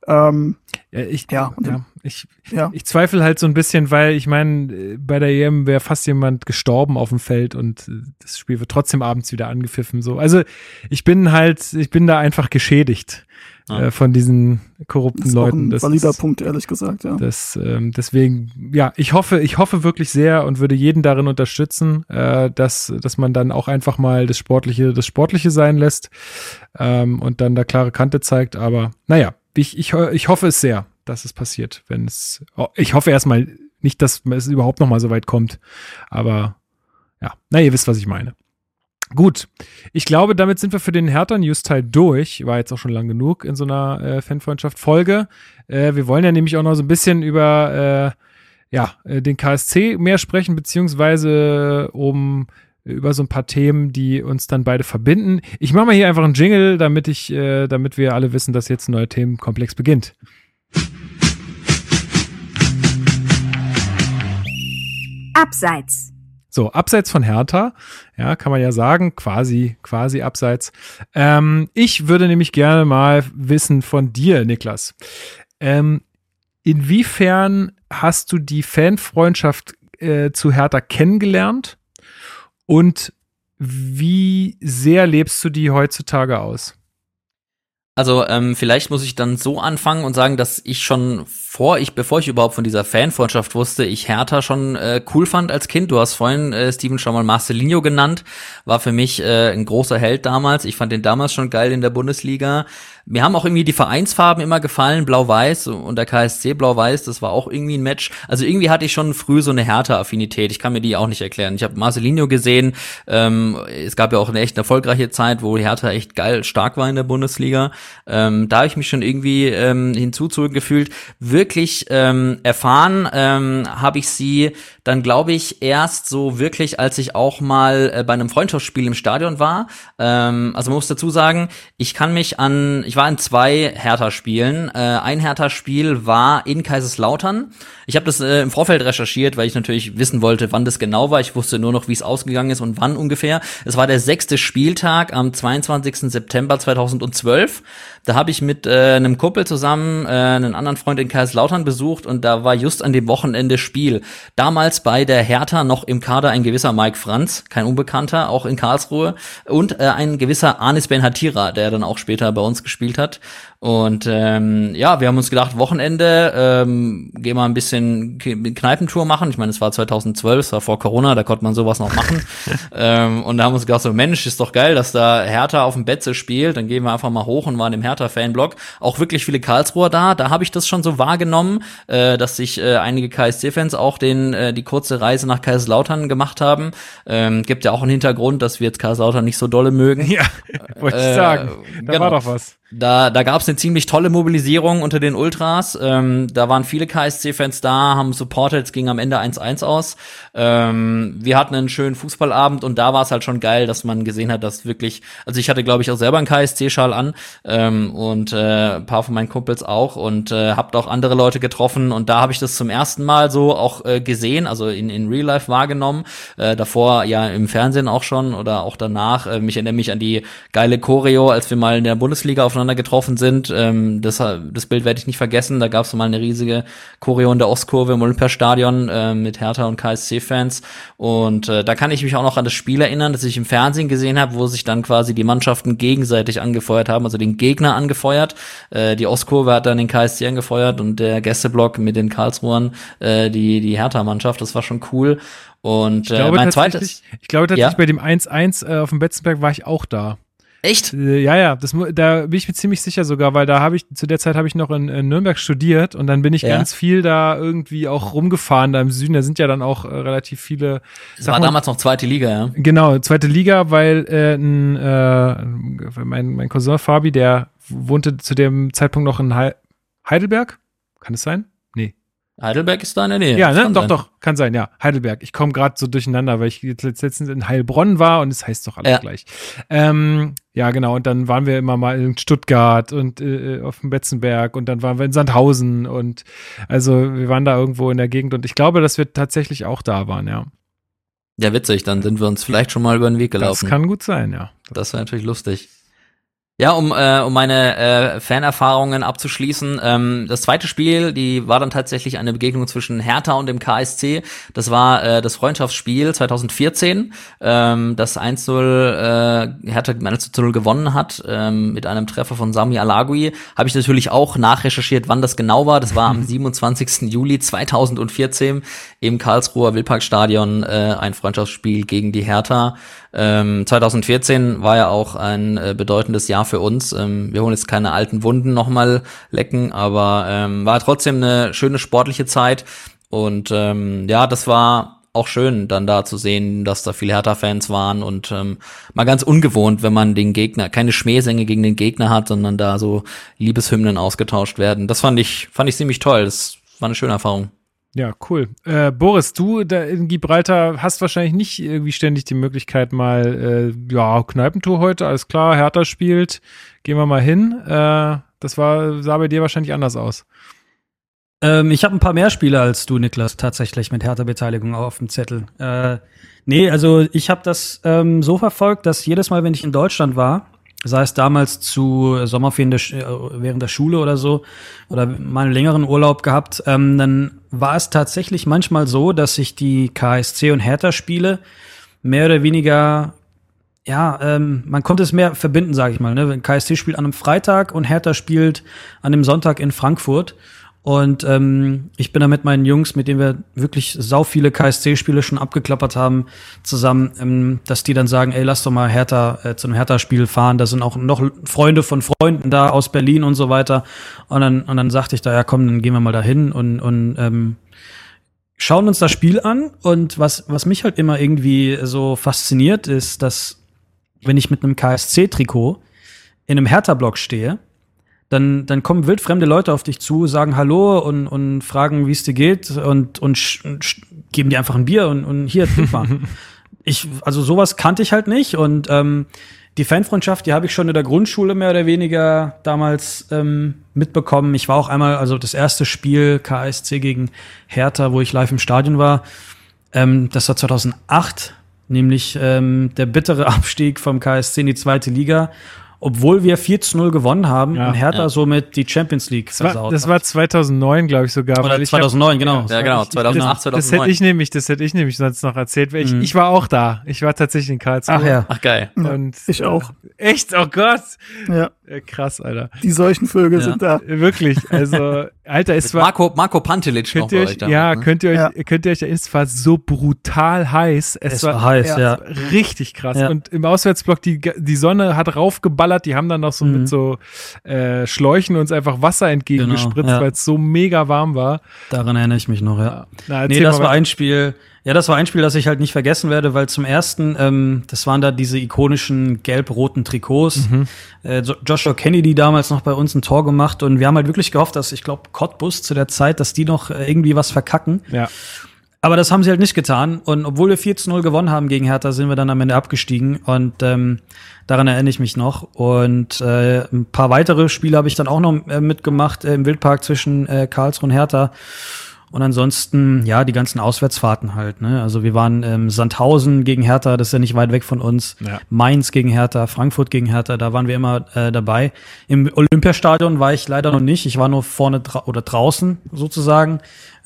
Ähm, Ja, ich, Ja, ja, ich, ja. ich zweifle halt so ein bisschen, weil ich meine, bei der EM wäre fast jemand gestorben auf dem Feld und äh, das Spiel wird trotzdem abends wieder angepfiffen. So. Also ich bin halt, ich bin da einfach geschädigt Ja. äh, von diesen korrupten Das ist auch Leuten. ein Das valider ist, Punkt, ehrlich gesagt, ja. Das, ähm, deswegen, ja, ich hoffe, ich hoffe wirklich sehr und würde jeden darin unterstützen, äh, dass, dass man dann auch einfach mal das Sportliche, das Sportliche sein lässt ähm, und dann da klare Kante zeigt. Aber naja, ich, ich, ich hoffe es sehr, dass es passiert, wenn es. Oh, ich hoffe erstmal nicht, dass es überhaupt noch mal so weit kommt. Aber ja, na, ihr wisst, was ich meine. Gut, ich glaube, damit sind wir für den Hertha News Teil durch. War jetzt auch schon lang genug in so einer äh, Fanfreundschaft Folge. Äh, wir wollen ja nämlich auch noch so ein bisschen über äh, ja, äh, den KSC mehr sprechen, beziehungsweise um über so ein paar Themen, die uns dann beide verbinden. Ich mache mal hier einfach einen Jingle, damit ich, äh, damit wir alle wissen, dass jetzt ein neuer Themenkomplex beginnt. Abseits. So, abseits von Hertha, ja, kann man ja sagen, quasi, quasi abseits. Ähm, ich würde nämlich gerne mal wissen von dir, Niklas. Ähm, inwiefern hast du die Fanfreundschaft äh, zu Hertha kennengelernt und wie sehr lebst du die heutzutage aus? Also ähm, vielleicht muss ich dann so anfangen und sagen, dass ich schon vor ich, bevor ich überhaupt von dieser Fanfreundschaft wusste, ich Hertha schon äh, cool fand als Kind. Du hast vorhin äh, Steven schon mal Marcelinho genannt, war für mich äh, ein großer Held damals. Ich fand den damals schon geil in der Bundesliga. Mir haben auch irgendwie die Vereinsfarben immer gefallen, blau-weiß und der KSC blau-weiß, das war auch irgendwie ein Match. Also irgendwie hatte ich schon früh so eine Hertha-Affinität. Ich kann mir die auch nicht erklären. Ich habe Marcelinho gesehen. Ähm, es gab ja auch eine echt erfolgreiche Zeit, wo Hertha echt geil stark war in der Bundesliga. Ähm, da habe ich mich schon irgendwie ähm, hinzugefühlt. Wirklich ähm, erfahren ähm, habe ich sie dann, glaube ich, erst so wirklich, als ich auch mal äh, bei einem Freundschaftsspiel im Stadion war. Ähm, also man muss dazu sagen, ich kann mich an, ich war in zwei Hertha-Spielen. Äh, ein Hertha-Spiel war in Kaiserslautern. Ich habe das äh, im Vorfeld recherchiert, weil ich natürlich wissen wollte, wann das genau war. Ich wusste nur noch, wie es ausgegangen ist und wann ungefähr. Es war der sechste Spieltag am 22. September 2012. Da habe ich mit äh, einem Kumpel zusammen äh, einen anderen Freund in Kaiserslautern besucht und da war just an dem Wochenende Spiel. Damals bei der Hertha noch im Kader ein gewisser Mike Franz, kein Unbekannter, auch in Karlsruhe und äh, ein gewisser Anis Ben Hatira, der dann auch später bei uns gespielt hat. Und ähm, ja, wir haben uns gedacht, Wochenende, ähm, gehen wir ein bisschen Kneipentour machen. Ich meine, es war 2012, es war vor Corona, da konnte man sowas noch machen. *laughs* ähm, und da haben wir uns gedacht, so Mensch, ist doch geil, dass da Hertha auf dem Betze spielt. Dann gehen wir einfach mal hoch und waren im Hertha-Fanblock. Auch wirklich viele Karlsruher da. Da habe ich das schon so wahrgenommen, äh, dass sich äh, einige KSC-Fans auch den äh, die kurze Reise nach Kaiserslautern gemacht haben. Ähm, gibt ja auch einen Hintergrund, dass wir jetzt Kaiserslautern nicht so dolle mögen. Ja, *laughs* wollte ich Äh, sagen. Da genau. war doch was. Da, da gab es eine ziemlich tolle Mobilisierung unter den Ultras. Ähm, da waren viele KSC-Fans da, haben supported, es ging am Ende 1-1 aus. Ähm, wir hatten einen schönen Fußballabend und da war es halt schon geil, dass man gesehen hat, dass wirklich, also ich hatte, glaube ich, auch selber einen KSC-Schal an ähm, und äh, ein paar von meinen Kumpels auch und äh, habt auch andere Leute getroffen und da habe ich das zum ersten Mal so auch äh, gesehen, also in, in Real Life wahrgenommen. Äh, davor ja im Fernsehen auch schon oder auch danach. Äh, mich erinnere mich an die geile Choreo, als wir mal in der Bundesliga aufeinander getroffen sind. Ähm, das, das Bild werde ich nicht vergessen. Da gab es mal eine riesige Choreo in der Ostkurve im Olympiastadion äh, mit Hertha und KSC-Fans. Und äh, da kann ich mich auch noch an das Spiel erinnern, das ich im Fernsehen gesehen habe, wo sich dann quasi die Mannschaften gegenseitig angefeuert haben, also den Gegner angefeuert. Äh, die Ostkurve hat dann den KSC angefeuert und der Gästeblock mit den Karlsruhern äh, die, die Hertha-Mannschaft. Das war schon cool. Und Ich äh, glaube, mein tatsächlich, zweites. ich glaube tatsächlich, Ja? bei dem 1-1 äh, auf dem Betzenberg war ich auch da. Echt? Äh, ja, ja, das, da bin ich mir ziemlich sicher sogar, weil da habe ich, zu der Zeit habe ich noch in, in Nürnberg studiert und dann bin ich Ja. ganz viel da irgendwie auch rumgefahren, da im Süden, da sind ja dann auch äh, relativ viele. Das war mal- damals noch zweite Liga, ja. Genau, zweite Liga, weil äh, ein, äh, mein, mein Cousin Fabi, der wohnte zu dem Zeitpunkt noch in Hei- Heidelberg. Kann es sein? Heidelberg ist da in der Nähe. Ja, ne? Doch, sein. doch, kann sein, ja. Heidelberg. Ich komme gerade so durcheinander, weil ich jetzt letztens in Heilbronn war und es heißt doch alles Ja. gleich. Ähm, ja, genau. Und dann waren wir immer mal in Stuttgart und äh, auf dem Betzenberg und dann waren wir in Sandhausen und also wir waren da irgendwo in der Gegend und ich glaube, dass wir tatsächlich auch da waren, ja. Ja, witzig, dann sind wir uns vielleicht schon mal über den Weg Das gelaufen. kann gut sein, ja. Das wäre natürlich lustig. Ja, um, äh, um meine äh, Fanerfahrungen abzuschließen. Ähm, das zweite Spiel, die war dann tatsächlich eine Begegnung zwischen Hertha und dem KSC. Das war äh, das Freundschaftsspiel 2014, ähm, das 1-0 äh, Hertha 1-0 gewonnen hat ähm, mit einem Treffer von Sami Alagui. Habe ich natürlich auch nachrecherchiert, wann das genau war. Das war am *laughs* 27. Juli 2014 im Karlsruher Wildparkstadion äh, ein Freundschaftsspiel gegen die Hertha. Ähm, 2014 war ja auch ein äh, bedeutendes Jahr für uns. Ähm, wir wollen jetzt keine alten Wunden nochmal lecken, aber ähm, war trotzdem eine schöne sportliche Zeit. Und ähm, ja, das war auch schön, dann da zu sehen, dass da viele Hertha-Fans waren und ähm, mal ganz ungewohnt, wenn man den Gegner, keine Schmähsänge gegen den Gegner hat, sondern da so Liebeshymnen ausgetauscht werden. Das fand ich, fand ich ziemlich toll. Das war eine schöne Erfahrung. Ja, cool. Äh, Boris, du in Gibraltar hast wahrscheinlich nicht irgendwie ständig die Möglichkeit mal, äh, ja, Kneipentour heute, alles klar, Hertha spielt, gehen wir mal hin. Äh, das war, sah bei dir wahrscheinlich anders aus. Ähm, ich habe ein paar mehr Spiele als du, Niklas, tatsächlich mit Hertha-Beteiligung auf dem Zettel. Äh, nee, also ich habe das ähm, so verfolgt, dass jedes Mal, wenn ich in Deutschland war, sei es damals zu Sommerferien der, äh, während der Schule oder so, oder mal einen längeren Urlaub gehabt, ähm, dann war es tatsächlich manchmal so, dass sich die KSC und Hertha-Spiele mehr oder weniger ja, ähm, man konnte es mehr verbinden, sage ich mal. Ne? KSC spielt an einem Freitag und Hertha spielt an dem Sonntag in Frankfurt. Und ähm, ich bin da mit meinen Jungs, mit denen wir wirklich sau viele KSC-Spiele schon abgeklappert haben, zusammen, ähm, dass die dann sagen, ey, lass doch mal Hertha äh, zu einem Hertha-Spiel fahren. Da sind auch noch Freunde von Freunden da aus Berlin und so weiter. Und dann, und dann sagte ich da, ja komm, dann gehen wir mal da hin und, und ähm, schauen uns das Spiel an. Und was, was mich halt immer irgendwie so fasziniert, ist, dass wenn ich mit einem KSC-Trikot in einem Hertha-Block stehe, dann, dann kommen wildfremde Leute auf dich zu, sagen Hallo und, und fragen, wie es dir geht und, und, sch, sch, geben dir einfach ein Bier und, und hier, trink mal. *laughs* ich, also sowas kannte ich halt nicht und ähm, die Fanfreundschaft, die habe ich schon in der Grundschule mehr oder weniger damals ähm, mitbekommen. Ich war auch einmal, also das erste Spiel KSC gegen Hertha, wo ich live im Stadion war, ähm, das war 2008, nämlich ähm, der bittere *laughs* Abstieg vom KSC in die zweite Liga obwohl wir 4 zu 0 gewonnen haben Ja. und Hertha Ja. somit die Champions League Das war, das hat. war 2009, glaube ich sogar. Oder weil ich hab- 2009, genau. Ja, genau, 2008, Das hätte 2009. ich nämlich, das hätte ich nämlich sonst noch erzählt. Ich, Mhm. ich war auch da. Ich war tatsächlich in Karlsruhe. Ach ja. Ach geil. Und, Ich auch. Echt? Oh Gott. Ja, krass, Alter. die solchen Vögel Ja. sind da. Wirklich. Also, *laughs* Alter, es war. Marco, Marco Pantelic noch Könnt ihr bei euch, euch damals, ja, ne? könnt ihr euch, Ja. könnt ihr euch erinnern, es war so brutal heiß. Es, Es war heiß, ja. richtig krass. Ja. Und im Auswärtsblock, die, die Sonne hat raufgeballert, die haben dann noch so Mhm. mit so äh, Schläuchen uns einfach Wasser entgegengespritzt, Genau, ja. weil es so mega warm war. Daran erinnere ich mich noch, ja. Na, Nee, das mal war ein Spiel, ja, das war ein Spiel, das ich halt nicht vergessen werde, weil zum ersten, ähm, das waren da diese ikonischen gelb-roten Trikots. Mhm. Äh, Jo- Joshua Kennedy damals noch bei uns ein Tor gemacht und wir haben halt wirklich gehofft, dass, ich glaube, Cottbus zu der Zeit, dass die noch äh, irgendwie was verkacken. Ja. Aber das haben sie halt nicht getan. Und obwohl wir 4 zu 0 gewonnen haben gegen Hertha, sind wir dann am Ende abgestiegen. Und ähm, daran erinnere ich mich noch. Und äh, ein paar weitere Spiele habe ich dann auch noch äh, mitgemacht äh, im Wildpark zwischen äh, Karlsruhe und Hertha. Und ansonsten, ja, die ganzen Auswärtsfahrten halt. Ne? Also wir waren ähm, Sandhausen gegen Hertha, das ist ja nicht weit weg von uns. Ja. Mainz gegen Hertha, Frankfurt gegen Hertha, da waren wir immer äh, dabei. Im Olympiastadion war ich leider noch nicht. Ich war nur vorne dra oder draußen sozusagen.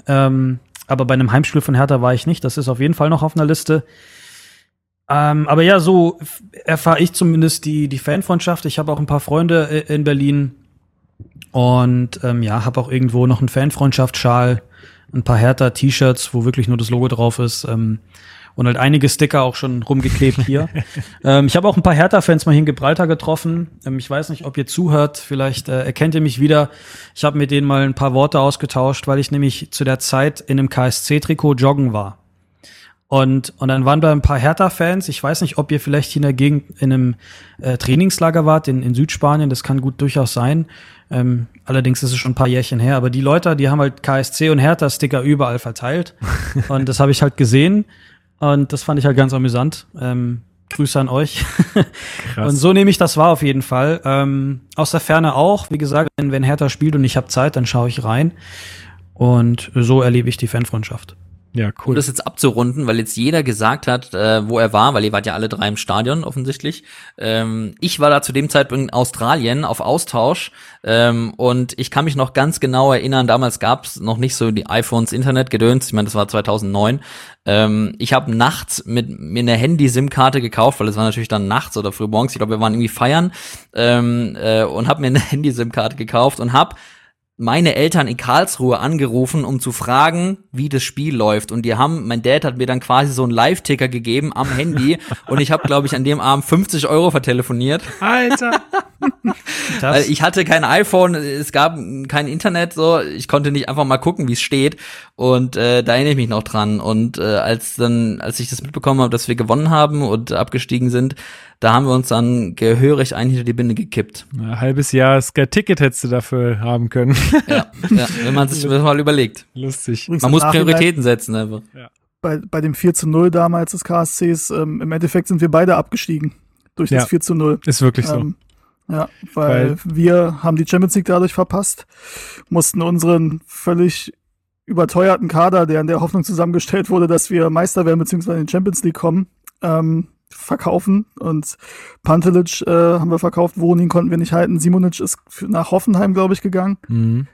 Ähm, aber bei einem Heimspiel von Hertha war ich nicht. Das ist auf jeden Fall noch auf einer Liste. Ähm, aber ja, so erfahre ich zumindest die, die Fanfreundschaft. Ich habe auch ein paar Freunde äh, in Berlin. Und ähm, ja, habe auch irgendwo noch einen Fanfreundschaftsschal, ein paar Hertha-T-Shirts, wo wirklich nur das Logo drauf ist. Ähm, und halt einige Sticker auch schon rumgeklebt hier. *laughs* ähm, ich habe auch ein paar Hertha-Fans mal hier in Gibraltar getroffen. Ähm, ich weiß nicht, ob ihr zuhört. Vielleicht äh, erkennt ihr mich wieder. Ich habe mit denen mal ein paar Worte ausgetauscht, weil ich nämlich zu der Zeit in einem KSC-Trikot joggen war. Und, und dann waren da ein paar Hertha-Fans. Ich weiß nicht, ob ihr vielleicht hier in der Gegend in einem äh, Trainingslager wart, in, in Südspanien. Das kann gut durchaus sein. Ähm, allerdings ist es schon ein paar Jährchen her. Aber die Leute, die haben halt KSC und Hertha-Sticker überall verteilt. *laughs* und das habe ich halt gesehen. Und das fand ich halt ganz amüsant. Ähm, Grüße an euch. Krass. Und so nehme ich das wahr auf jeden Fall. Ähm, aus der Ferne auch. Wie gesagt, wenn, wenn Hertha spielt und ich habe Zeit, dann schaue ich rein. Und so erlebe ich die Fanfreundschaft. Ja, um cool. das jetzt abzurunden, weil jetzt jeder gesagt hat, äh, wo er war, weil ihr wart ja alle drei im Stadion offensichtlich. Ähm, ich war da zu dem Zeitpunkt in Australien auf Austausch ähm, und ich kann mich noch ganz genau erinnern, damals gab es noch nicht so die iPhones, Internet gedöns, ich meine, das war 2009. Ähm, ich habe nachts mit mir eine Handy-SIM-Karte gekauft, weil es war natürlich dann nachts oder früh morgens, ich glaube, wir waren irgendwie feiern ähm, äh, und habe mir eine *laughs* Handy-SIM-Karte gekauft und habe meine Eltern in Karlsruhe angerufen, um zu fragen, wie das Spiel läuft. Und die haben, mein Dad hat mir dann quasi so einen Live-Ticker gegeben am Handy. *laughs* und ich habe, glaube ich, an dem Abend 50 Euro vertelefoniert. Alter. *laughs* Weil ich hatte kein iPhone, es gab kein Internet, so ich konnte nicht einfach mal gucken, wie es steht. Und äh, da erinnere ich mich noch dran. Und äh, als dann, als ich das mitbekommen habe, dass wir gewonnen haben und abgestiegen sind, da haben wir uns dann gehörig ein hinter die Binde gekippt. Ein halbes Jahr Sky Ticket hättest du dafür haben können. Ja, ja wenn man sich das mal überlegt. Lustig. Man muss Prioritäten setzen einfach. Bei, bei dem 4 zu 0 damals des KSCs, ähm, im Endeffekt sind wir beide abgestiegen durch Ja. das 4 zu 0. Ist wirklich so. Ähm, ja, weil, wir haben die Champions League dadurch verpasst, mussten unseren völlig überteuerten Kader, der in der Hoffnung zusammengestellt wurde, dass wir Meister werden bzw. in die Champions League kommen, ähm, verkaufen. Und Pantelic äh, haben wir verkauft, Wonin konnten wir nicht halten. Simonic ist nach Hoffenheim, glaube ich, gegangen. Mhm.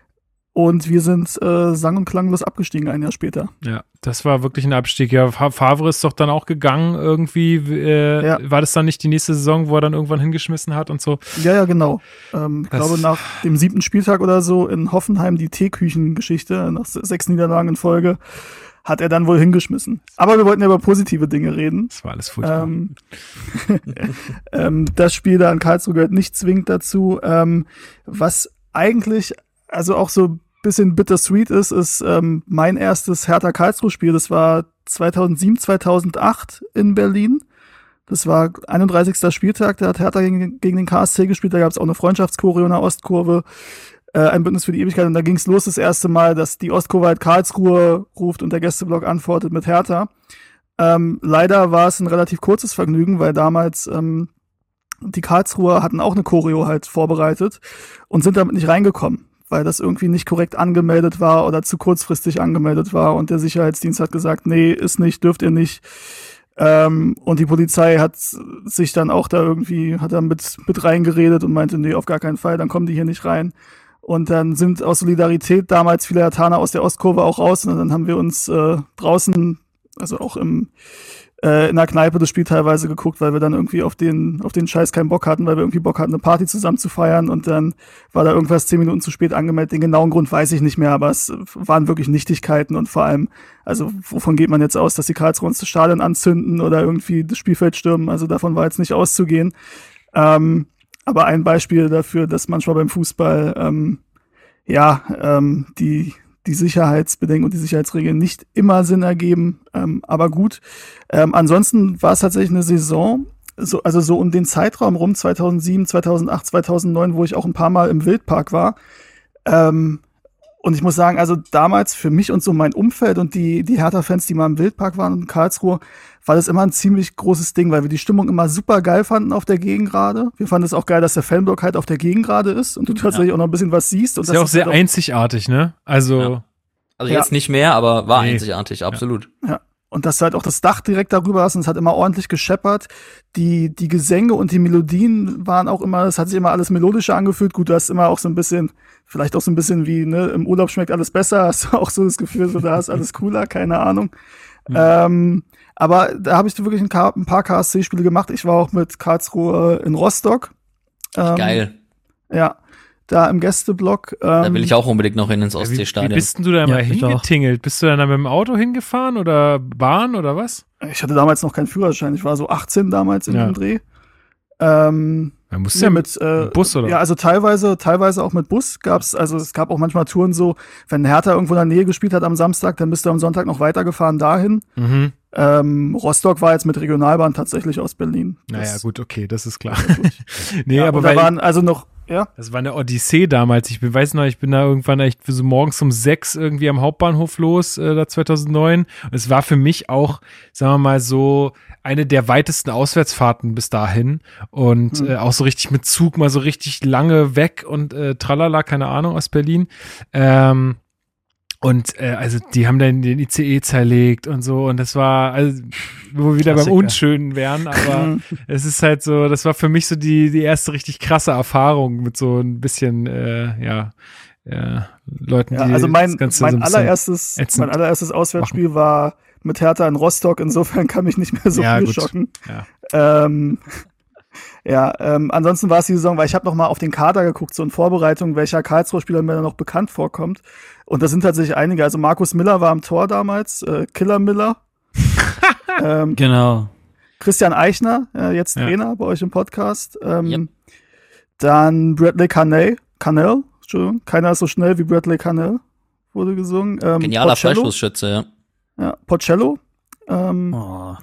Und wir sind äh, sang- und klanglos abgestiegen ein Jahr später. Ja, das war wirklich ein Abstieg. Ja, Fa- Favre ist doch dann auch gegangen irgendwie. Äh, Ja. War das dann nicht die nächste Saison, wo er dann irgendwann hingeschmissen hat und so? Ja, ja, genau. Ähm, ich glaube, nach dem siebten Spieltag oder so in Hoffenheim die Teeküchengeschichte, nach se- sechs Niederlagen in Folge, hat er dann wohl hingeschmissen. Aber wir wollten ja über positive Dinge reden. Das war alles furchtbar. Ähm, *laughs* ähm, das Spiel da in Karlsruhe gehört nicht zwingend dazu. Ähm, was eigentlich, also auch so ein bisschen bittersweet ist, ist ähm, mein erstes Hertha Karlsruhe Spiel. Das war 2007, 2008 in Berlin. Das war 31. Spieltag, da hat Hertha gegen, gegen den KSC gespielt, da gab es auch eine Freundschaftschoreo in der Ostkurve, äh, ein Bündnis für die Ewigkeit und da ging es los das erste Mal, dass die Ostkurve halt Karlsruhe ruft und der Gästeblock antwortet mit Hertha. Ähm, leider war es ein relativ kurzes Vergnügen, weil damals ähm, die Karlsruher hatten auch eine Choreo halt vorbereitet und sind damit nicht reingekommen, weil das irgendwie nicht korrekt angemeldet war oder zu kurzfristig angemeldet war und der Sicherheitsdienst hat gesagt, nee, ist nicht, dürft ihr nicht. Ähm, und die Polizei hat sich dann auch da irgendwie, hat dann mit, mit reingeredet und meinte, nee, auf gar keinen Fall, dann kommen die hier nicht rein. Und dann sind aus Solidarität damals viele Hertaner aus der Ostkurve auch raus und dann haben wir uns äh, draußen, also auch im, äh, in der Kneipe das Spiel teilweise geguckt, weil wir dann irgendwie auf den, auf den Scheiß keinen Bock hatten, weil wir irgendwie Bock hatten, eine Party zusammen zu feiern und dann war da irgendwas zehn Minuten zu spät angemeldet. Den genauen Grund weiß ich nicht mehr, aber es waren wirklich Nichtigkeiten und vor allem, also wovon geht man jetzt aus, dass die Karlsruhe uns das Stadion anzünden oder irgendwie das Spielfeld stürmen? Also davon war jetzt nicht auszugehen. Ähm, aber ein Beispiel dafür, dass manchmal beim Fußball ähm, ja ähm, die die Sicherheitsbedenken und die Sicherheitsregeln nicht immer Sinn ergeben, ähm, aber gut. Ähm, ansonsten war es tatsächlich eine Saison, so, also so um den Zeitraum rum 2007, 2008, 2009, wo ich auch ein paar Mal im Wildpark war. Ähm, und ich muss sagen, also damals für mich und so mein Umfeld und die, die Hertha-Fans, die mal im Wildpark waren in Karlsruhe, war das immer ein ziemlich großes Ding, weil wir die Stimmung immer super geil fanden auf der Gegengrade. Wir fanden es auch geil, dass der Fanblock halt auf der Gegengrade ist und du tatsächlich auch noch ein bisschen was siehst. Und ist ja auch sehr halt einzigartig, ne? Also, Ja. Also Ja. jetzt nicht mehr, aber war Nee. einzigartig, absolut. Ja. Und dass du halt auch das Dach direkt darüber hast und es hat immer ordentlich gescheppert. Die, die Gesänge und die Melodien waren auch immer, es hat sich immer alles melodischer angefühlt. Gut, du hast immer auch so ein bisschen, vielleicht auch so ein bisschen wie, ne, im Urlaub schmeckt alles besser, *laughs* hast du auch so das Gefühl, so da ist alles cooler, keine Ahnung. Ähm, aber da habe ich wirklich ein, ein paar KSC-Spiele gemacht. Ich war auch mit Karlsruhe in Rostock. Ähm, Geil. Ja, da im Gästeblock. Ähm, Da will ich auch unbedingt noch hin ins wie, wie Ostseestadion. bist denn du da Ja, mal ich auch. hingetingelt? Bist du dann da mit dem Auto hingefahren oder Bahn oder was? ich hatte damals noch keinen Führerschein. Ich war so 18 damals in Ja. dem Dreh. Ähm, Musst du Ja, mit äh, Bus oder Ja, also teilweise, teilweise auch mit Bus gab's, also es gab auch manchmal Touren so, wenn Hertha irgendwo in der Nähe gespielt hat am Samstag, dann bist du am Sonntag noch weitergefahren dahin. Mhm. Ähm, Rostock war jetzt mit Regionalbahn tatsächlich aus Berlin. Naja, Das- gut, okay, das ist klar. *laughs* nee, ja, aber da waren also noch, ja, das war eine Odyssee damals. Ich bin, weiß noch, ich bin da irgendwann echt so morgens um sechs irgendwie am Hauptbahnhof los, äh, da 2009. Und es war für mich auch, sagen wir mal so, eine der weitesten Auswärtsfahrten bis dahin. Und Hm. äh, auch so richtig mit Zug, mal so richtig lange weg und äh, tralala, keine Ahnung, aus Berlin. Ähm, Und äh, also die haben dann den ICE zerlegt und so und das war, also, wo wir wieder beim Klassiker. Unschönen wären, aber *laughs* es ist halt so, das war für mich so die, die erste richtig krasse Erfahrung mit so ein bisschen, äh, ja, äh, Leuten, Ja, die also mein, das Ganze so mein ein bisschen allererstes, mein allererstes Auswärtsspiel war mit Hertha in Rostock. Insofern *laughs* kann mich nicht mehr so Ja, viel gut. schocken. Ja. Ähm, ja, ähm, ansonsten war es die Saison, weil ich habe noch mal auf den Kader geguckt, so in Vorbereitung, welcher Karlsruhe-Spieler mir da noch bekannt vorkommt. Und da sind tatsächlich einige. Also Markus Miller war am Tor damals, äh, Killer Miller. *laughs* ähm, Genau. Christian Eichner, äh, jetzt Ja. Trainer bei euch im Podcast. Ähm, Yep. Dann Bradley Carnell, Carnell, Entschuldigung, keiner ist so schnell wie Bradley Carnell, wurde gesungen. Ähm, Genialer Porcello, Freistoßschütze, ja. ja, Porcello. Ähm, Oh.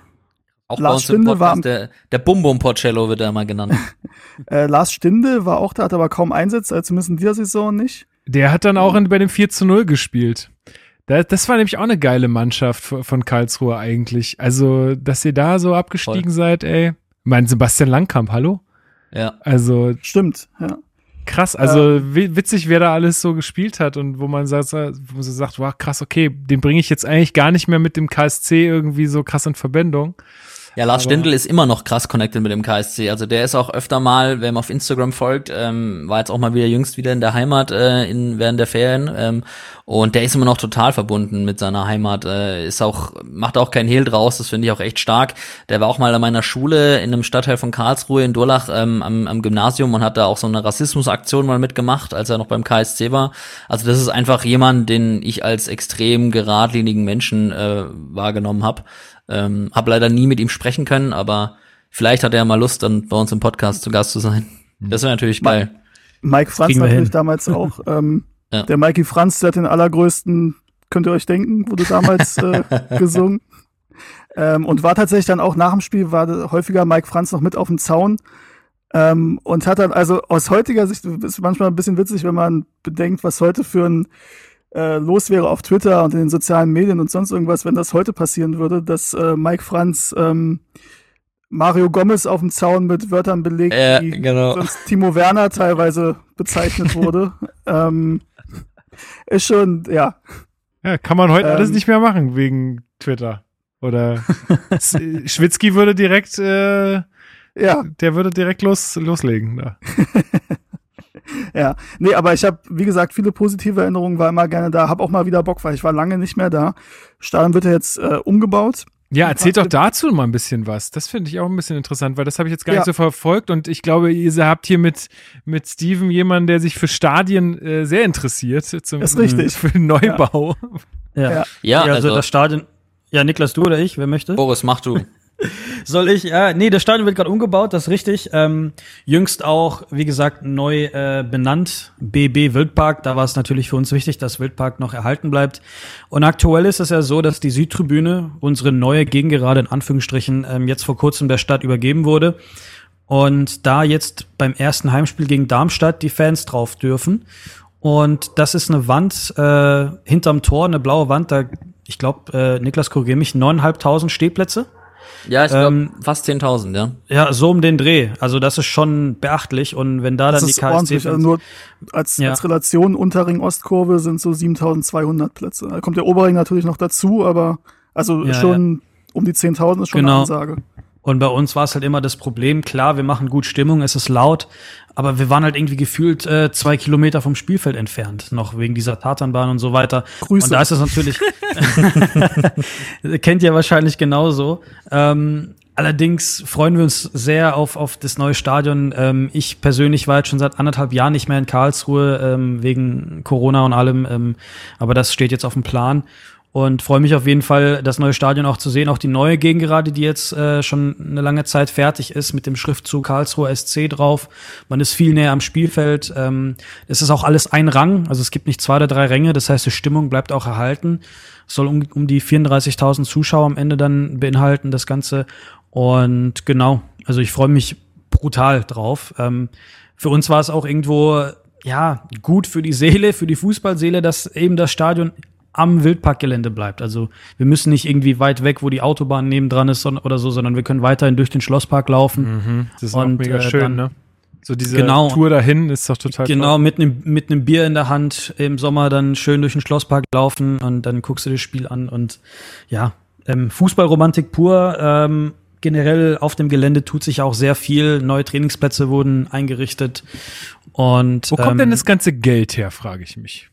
Auch Lars bei uns im Stindl war der, der Bum Bum Porcello wird er mal genannt. *laughs* äh, Lars Stinde war auch da, hat aber kaum Einsätze, also zumindest in dieser Saison nicht. Der hat dann auch in, bei dem 4 zu 0 gespielt. Da, das war nämlich auch eine geile Mannschaft von, Karlsruhe eigentlich. Also, dass ihr da so abgestiegen seid, ey. Mein Sebastian Langkamp, hallo? ja. Also Stimmt, ja. krass, also wi- witzig, wer da alles so gespielt hat und wo man sagt, wo man so sagt, wow, krass, okay, den bringe ich jetzt eigentlich gar nicht mehr mit dem KSC irgendwie so krass in Verbindung. Ja, Lars Stindl ist immer noch krass connected mit dem KSC. Also der ist auch öfter mal, wer ihm auf Instagram folgt, ähm, war jetzt auch mal wieder jüngst wieder in der Heimat äh, in, während der Ferien. Ähm, und der ist immer noch total verbunden mit seiner Heimat. Äh, ist auch, macht auch kein Hehl draus, das finde ich auch echt stark. Der war auch mal an meiner Schule in einem Stadtteil von Karlsruhe in Durlach ähm, am, am Gymnasium und hat da auch so eine Rassismusaktion mal mitgemacht, als er noch beim KSC war. Also das ist einfach jemand, den ich als extrem geradlinigen Menschen äh, wahrgenommen habe. Ähm, hab leider nie mit ihm sprechen können, aber vielleicht hat er ja mal Lust, dann bei uns im Podcast zu Gast zu sein. Das wäre natürlich geil. Mike Franz natürlich hin. damals auch. *laughs* Ähm, Ja. Der Mikey Franz, der hat den allergrößten, könnt ihr euch denken, wurde damals äh, *laughs* gesungen. Ähm, und war tatsächlich dann auch nach dem Spiel, war häufiger Mike Franz noch mit auf dem Zaun. Ähm, und hat dann, also aus heutiger Sicht, ist manchmal ein bisschen witzig, wenn man bedenkt, was heute für ein äh, los wäre auf Twitter und in den sozialen Medien und sonst irgendwas, wenn das heute passieren würde, dass äh, Mike Franz ähm, Mario Gomez auf dem Zaun mit Wörtern belegt, Ja, die genau. sonst Timo Werner teilweise bezeichnet *laughs* wurde. ähm, ist schon, ja, Ja, kann man heute Ähm, alles nicht mehr machen wegen Twitter. Oder *laughs* Schwitzky würde direkt, äh, ja, der würde direkt los, loslegen. Da. *laughs* *laughs* ja. Nee, aber ich habe, wie gesagt, viele positive Erinnerungen, war immer gerne da, hab auch mal wieder Bock, weil ich war lange nicht mehr da. Stadion wird ja jetzt äh, umgebaut. Ja, erzählt doch dazu mal ein bisschen was. Das finde ich auch ein bisschen interessant, weil das habe ich jetzt gar Ja. nicht so verfolgt und ich glaube, ihr habt hier mit, mit Steven jemanden, der sich für Stadien äh, sehr interessiert. Zum, Ist richtig. *laughs* Für den Neubau. Ja. Ja. Ja, also, also, das Stadion. Ja, Niklas, du oder ich, wer möchte? Boris, mach du. Soll ich? Ja, nee, das Stadion wird gerade umgebaut, das ist richtig. Ähm, jüngst auch, wie gesagt, neu äh, benannt, BB Wildpark. Da war es natürlich für uns wichtig, dass Wildpark noch erhalten bleibt. Und aktuell ist es ja so, dass die Südtribüne, unsere neue Gegengerade in Anführungsstrichen, ähm, jetzt vor kurzem der Stadt übergeben wurde. Und da jetzt beim ersten Heimspiel gegen Darmstadt die Fans drauf dürfen. Und das ist eine Wand äh, hinterm Tor, eine blaue Wand. Da, ich glaube, äh, Niklas korrigiere mich, neuneinhalbtausend Stehplätze. Ja, ich glaube Ähm, fast 10.000, ja. Ja, so um den Dreh. Also das ist schon beachtlich. Und wenn da Das dann die. KSC Also nur als, Ja. als Relation Unterring Ostkurve sind so 7200 Plätze. Da kommt der Oberring natürlich noch dazu, aber also Ja, schon um die 10.000 ist schon Genau. eine Ansage. Und bei uns war es halt immer das Problem, klar, wir machen gut Stimmung, es ist laut, aber wir waren halt irgendwie gefühlt äh, zwei Kilometer vom Spielfeld entfernt, noch wegen dieser Tatanbahn und so weiter. Grüße. Und da ist es natürlich, *laughs* kennt ihr wahrscheinlich genauso. Ähm, allerdings freuen wir uns sehr auf, auf das neue Stadion. Ähm, ich persönlich war jetzt schon seit anderthalb Jahren nicht mehr in Karlsruhe, ähm, wegen Corona und allem, ähm, aber das steht jetzt auf dem Plan und freue mich auf jeden Fall, das neue Stadion auch zu sehen. Auch die neue Gegengerade, die jetzt äh, schon eine lange Zeit fertig ist, mit dem Schriftzug Karlsruhe SC drauf. Man ist viel näher am Spielfeld. Ähm, es ist auch alles ein Rang, also es gibt nicht zwei oder drei Ränge. Das heißt, die Stimmung bleibt auch erhalten. Es soll um, um die 34.000 Zuschauer am Ende dann beinhalten, das Ganze. Und genau, also ich freue mich brutal drauf. Ähm, für uns war es auch irgendwo ja gut für die Seele, für die Fußballseele, dass eben das Stadion am Wildparkgelände bleibt. Also wir müssen nicht irgendwie weit weg, wo die Autobahn nebendran ist son- oder so, sondern wir können weiterhin durch den Schlosspark laufen. Das ist Und, mega äh, schön, dann- ne? So diese Genau. Tour dahin ist doch total Genau, toll. mit einem mit einem Bier in der Hand im Sommer dann schön durch den Schlosspark laufen und dann guckst du das Spiel an und ja, ähm, Fußballromantik pur. Ähm, generell auf dem Gelände tut sich auch sehr viel. Neue Trainingsplätze wurden eingerichtet und Wo kommt ähm, denn das ganze Geld her, frage ich mich.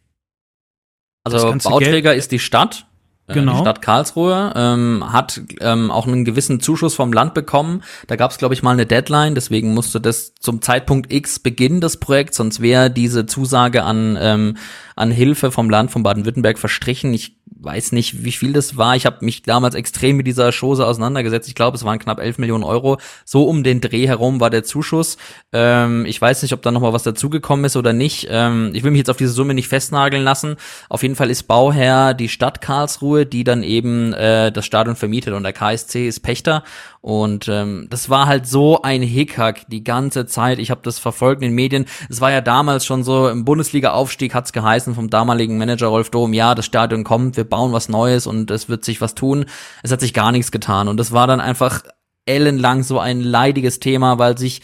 Also Bauträger ist die Stadt. äh, Genau. Die Stadt Karlsruhe ähm, hat ähm, auch einen gewissen Zuschuss vom Land bekommen. Da gab es, glaube ich, mal eine Deadline, deswegen musste das zum Zeitpunkt X beginnen, das Projekt, sonst wäre diese Zusage an, ähm, an Hilfe vom Land von Baden-Württemberg verstrichen. Ich weiß nicht, wie viel das war. Ich habe mich damals extrem mit dieser Chose auseinandergesetzt. Ich glaube, es waren knapp 11 Millionen Euro. So um den Dreh herum war der Zuschuss. Ähm, ich weiß nicht, ob da noch mal was dazugekommen ist oder nicht. Ähm, ich will mich jetzt auf diese Summe nicht festnageln lassen. Auf jeden Fall ist Bauherr die Stadt Karlsruhe, die dann eben äh, das Stadion vermietet und der KSC ist Pächter. Und ähm, das war halt so ein Hickhack die ganze Zeit. Ich habe das verfolgt in den Medien. Es war ja damals schon so, im Bundesliga-Aufstieg hat's geheißen vom damaligen Manager Rolf Dom, ja, das Stadion kommt, wir bauen was Neues und es wird sich was tun. Es hat sich gar nichts getan. Und das war dann einfach ellenlang so ein leidiges Thema, weil sich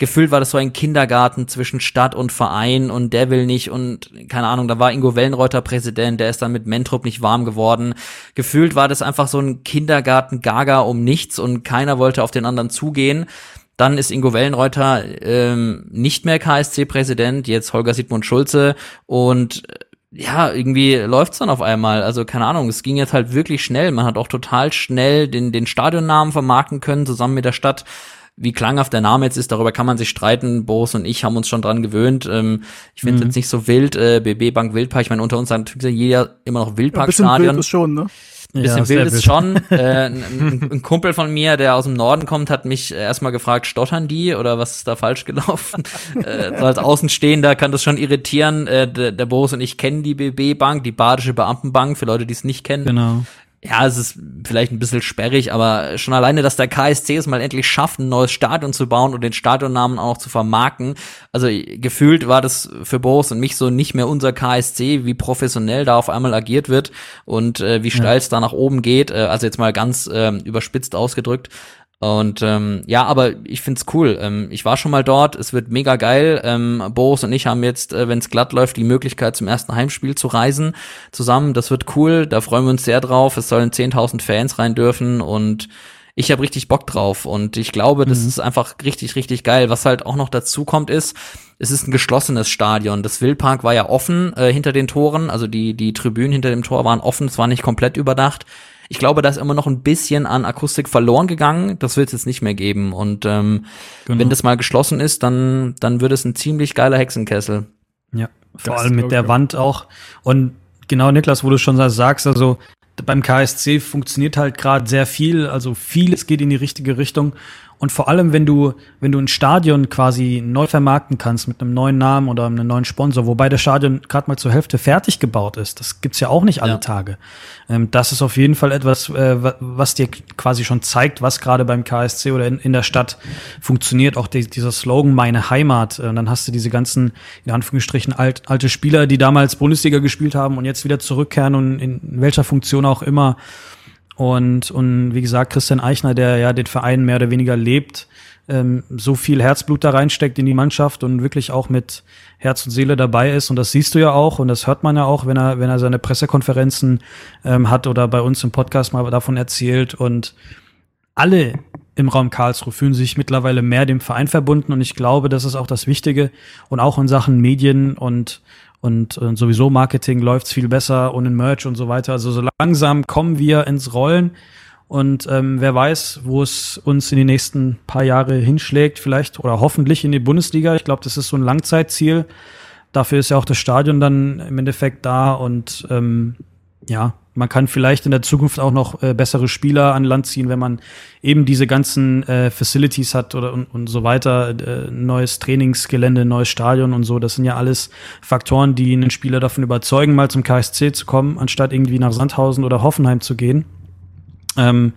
gefühlt war das so ein Kindergarten zwischen Stadt und Verein und der will nicht und keine Ahnung, da war Ingo Wellenreuter Präsident, der ist dann mit Mentrup nicht warm geworden. Gefühlt war das einfach so ein Kindergarten Gaga um nichts und keiner wollte auf den anderen zugehen. Dann ist Ingo Wellenreuter ähm, nicht mehr KSC-Präsident, jetzt Holger Siegmund Schulze und äh, ja, irgendwie läuft's dann auf einmal. Also keine Ahnung, es ging jetzt halt wirklich schnell. Man hat auch total schnell den, den Stadionnamen vermarkten können, zusammen mit der Stadt. Wie klanghaft der Name jetzt ist, darüber kann man sich streiten. Boris und ich haben uns schon dran gewöhnt. Ähm, ich finde es jetzt nicht so wild. Äh, BB Bank Wildpark, ich meine, unter uns sagt natürlich jeder immer noch Ein bisschen wild Wildparkstadion. ist schon, ne? Bisschen sehr wild ist wild. schon. *laughs* Äh, ein, ein- ein Kumpel von mir, der aus dem Norden kommt, hat mich erstmal gefragt, stottern die oder was ist da falsch gelaufen? *laughs* äh, so als Außenstehender kann das schon irritieren. Äh, der, der Boris und ich kennen die BB Bank, die Badische Beamtenbank, für Leute, die es nicht kennen. Genau. Ja, es ist vielleicht ein bisschen sperrig, aber schon alleine, dass der KSC es mal endlich schafft, ein neues Stadion zu bauen und den Stadionnamen auch zu vermarkten. Also gefühlt war das für Boris und mich so nicht mehr unser KSC, wie professionell da auf einmal agiert wird und äh, wie steil es da nach oben geht. Äh, also jetzt mal ganz ähm, überspitzt ausgedrückt. Und ähm, ja, aber ich find's cool. Ähm, ich war schon mal dort, es wird mega geil. Ähm, Boris und ich haben jetzt, äh, wenn es glatt läuft, die Möglichkeit zum ersten Heimspiel zu reisen zusammen. Das wird cool, da freuen wir uns sehr drauf. Es sollen 10.000 Fans rein dürfen und ich habe richtig Bock drauf und ich glaube, das ist einfach richtig, richtig geil. Was halt auch noch dazu kommt, ist, es ist ein geschlossenes Stadion. Das Wildpark war ja offen äh, hinter den Toren, also die, die Tribünen hinter dem Tor waren offen, es war nicht komplett überdacht. Ich glaube, da ist immer noch ein bisschen an Akustik verloren gegangen. Das wird es jetzt nicht mehr geben. Und ähm, Genau. wenn das mal geschlossen ist, dann, dann wird es ein ziemlich geiler Hexenkessel. Ja, vor Das allem mit der. Wand auch. Und genau, Niklas, wo du schon sagst, also beim KSC funktioniert halt gerade sehr viel, also vieles geht in die richtige Richtung. Und vor allem, wenn du, wenn du ein Stadion quasi neu vermarkten kannst mit einem neuen Namen oder einem neuen Sponsor, wobei das Stadion gerade mal zur Hälfte fertig gebaut ist, das gibt's ja auch nicht alle Ja. Tage. Ähm, das ist auf jeden Fall etwas, äh, wa- was dir quasi schon zeigt, was gerade beim KSC oder in, in der Stadt funktioniert. Auch die, dieser Slogan Meine Heimat. Äh, Und dann hast du diese ganzen, in Anführungsstrichen, alt, alte Spieler, die damals Bundesliga gespielt haben und jetzt wieder zurückkehren und in welcher Funktion auch immer. Und, und wie gesagt, Christian Eichner, der ja den Verein mehr oder weniger lebt, ähm, so viel Herzblut da reinsteckt in die Mannschaft und wirklich auch mit Herz und Seele dabei ist. Und das siehst du ja auch und das hört man ja auch, wenn er, wenn er seine Pressekonferenzen ähm, hat oder bei uns im Podcast mal davon erzählt. Und alle im Raum Karlsruhe fühlen sich mittlerweile mehr dem Verein verbunden und ich glaube, das ist auch das Wichtige. Und auch in Sachen Medien und, und, und sowieso Marketing läuft's viel besser und in Merch und so weiter. Also so langsam kommen wir ins Rollen und ähm, wer weiß, wo es uns in die nächsten paar Jahre hinschlägt, vielleicht oder hoffentlich in die Bundesliga. Ich glaube, das ist so ein Langzeitziel. Dafür ist ja auch das Stadion dann im Endeffekt da und ähm, ja, man kann vielleicht in der Zukunft auch noch äh, bessere Spieler an Land ziehen, wenn man eben diese ganzen äh, Facilities hat oder und, und so weiter, äh, neues Trainingsgelände, neues Stadion und so. Das sind ja alles Faktoren, die einen Spieler davon überzeugen, mal zum KSC zu kommen, anstatt irgendwie nach Sandhausen oder Hoffenheim zu gehen, ähm,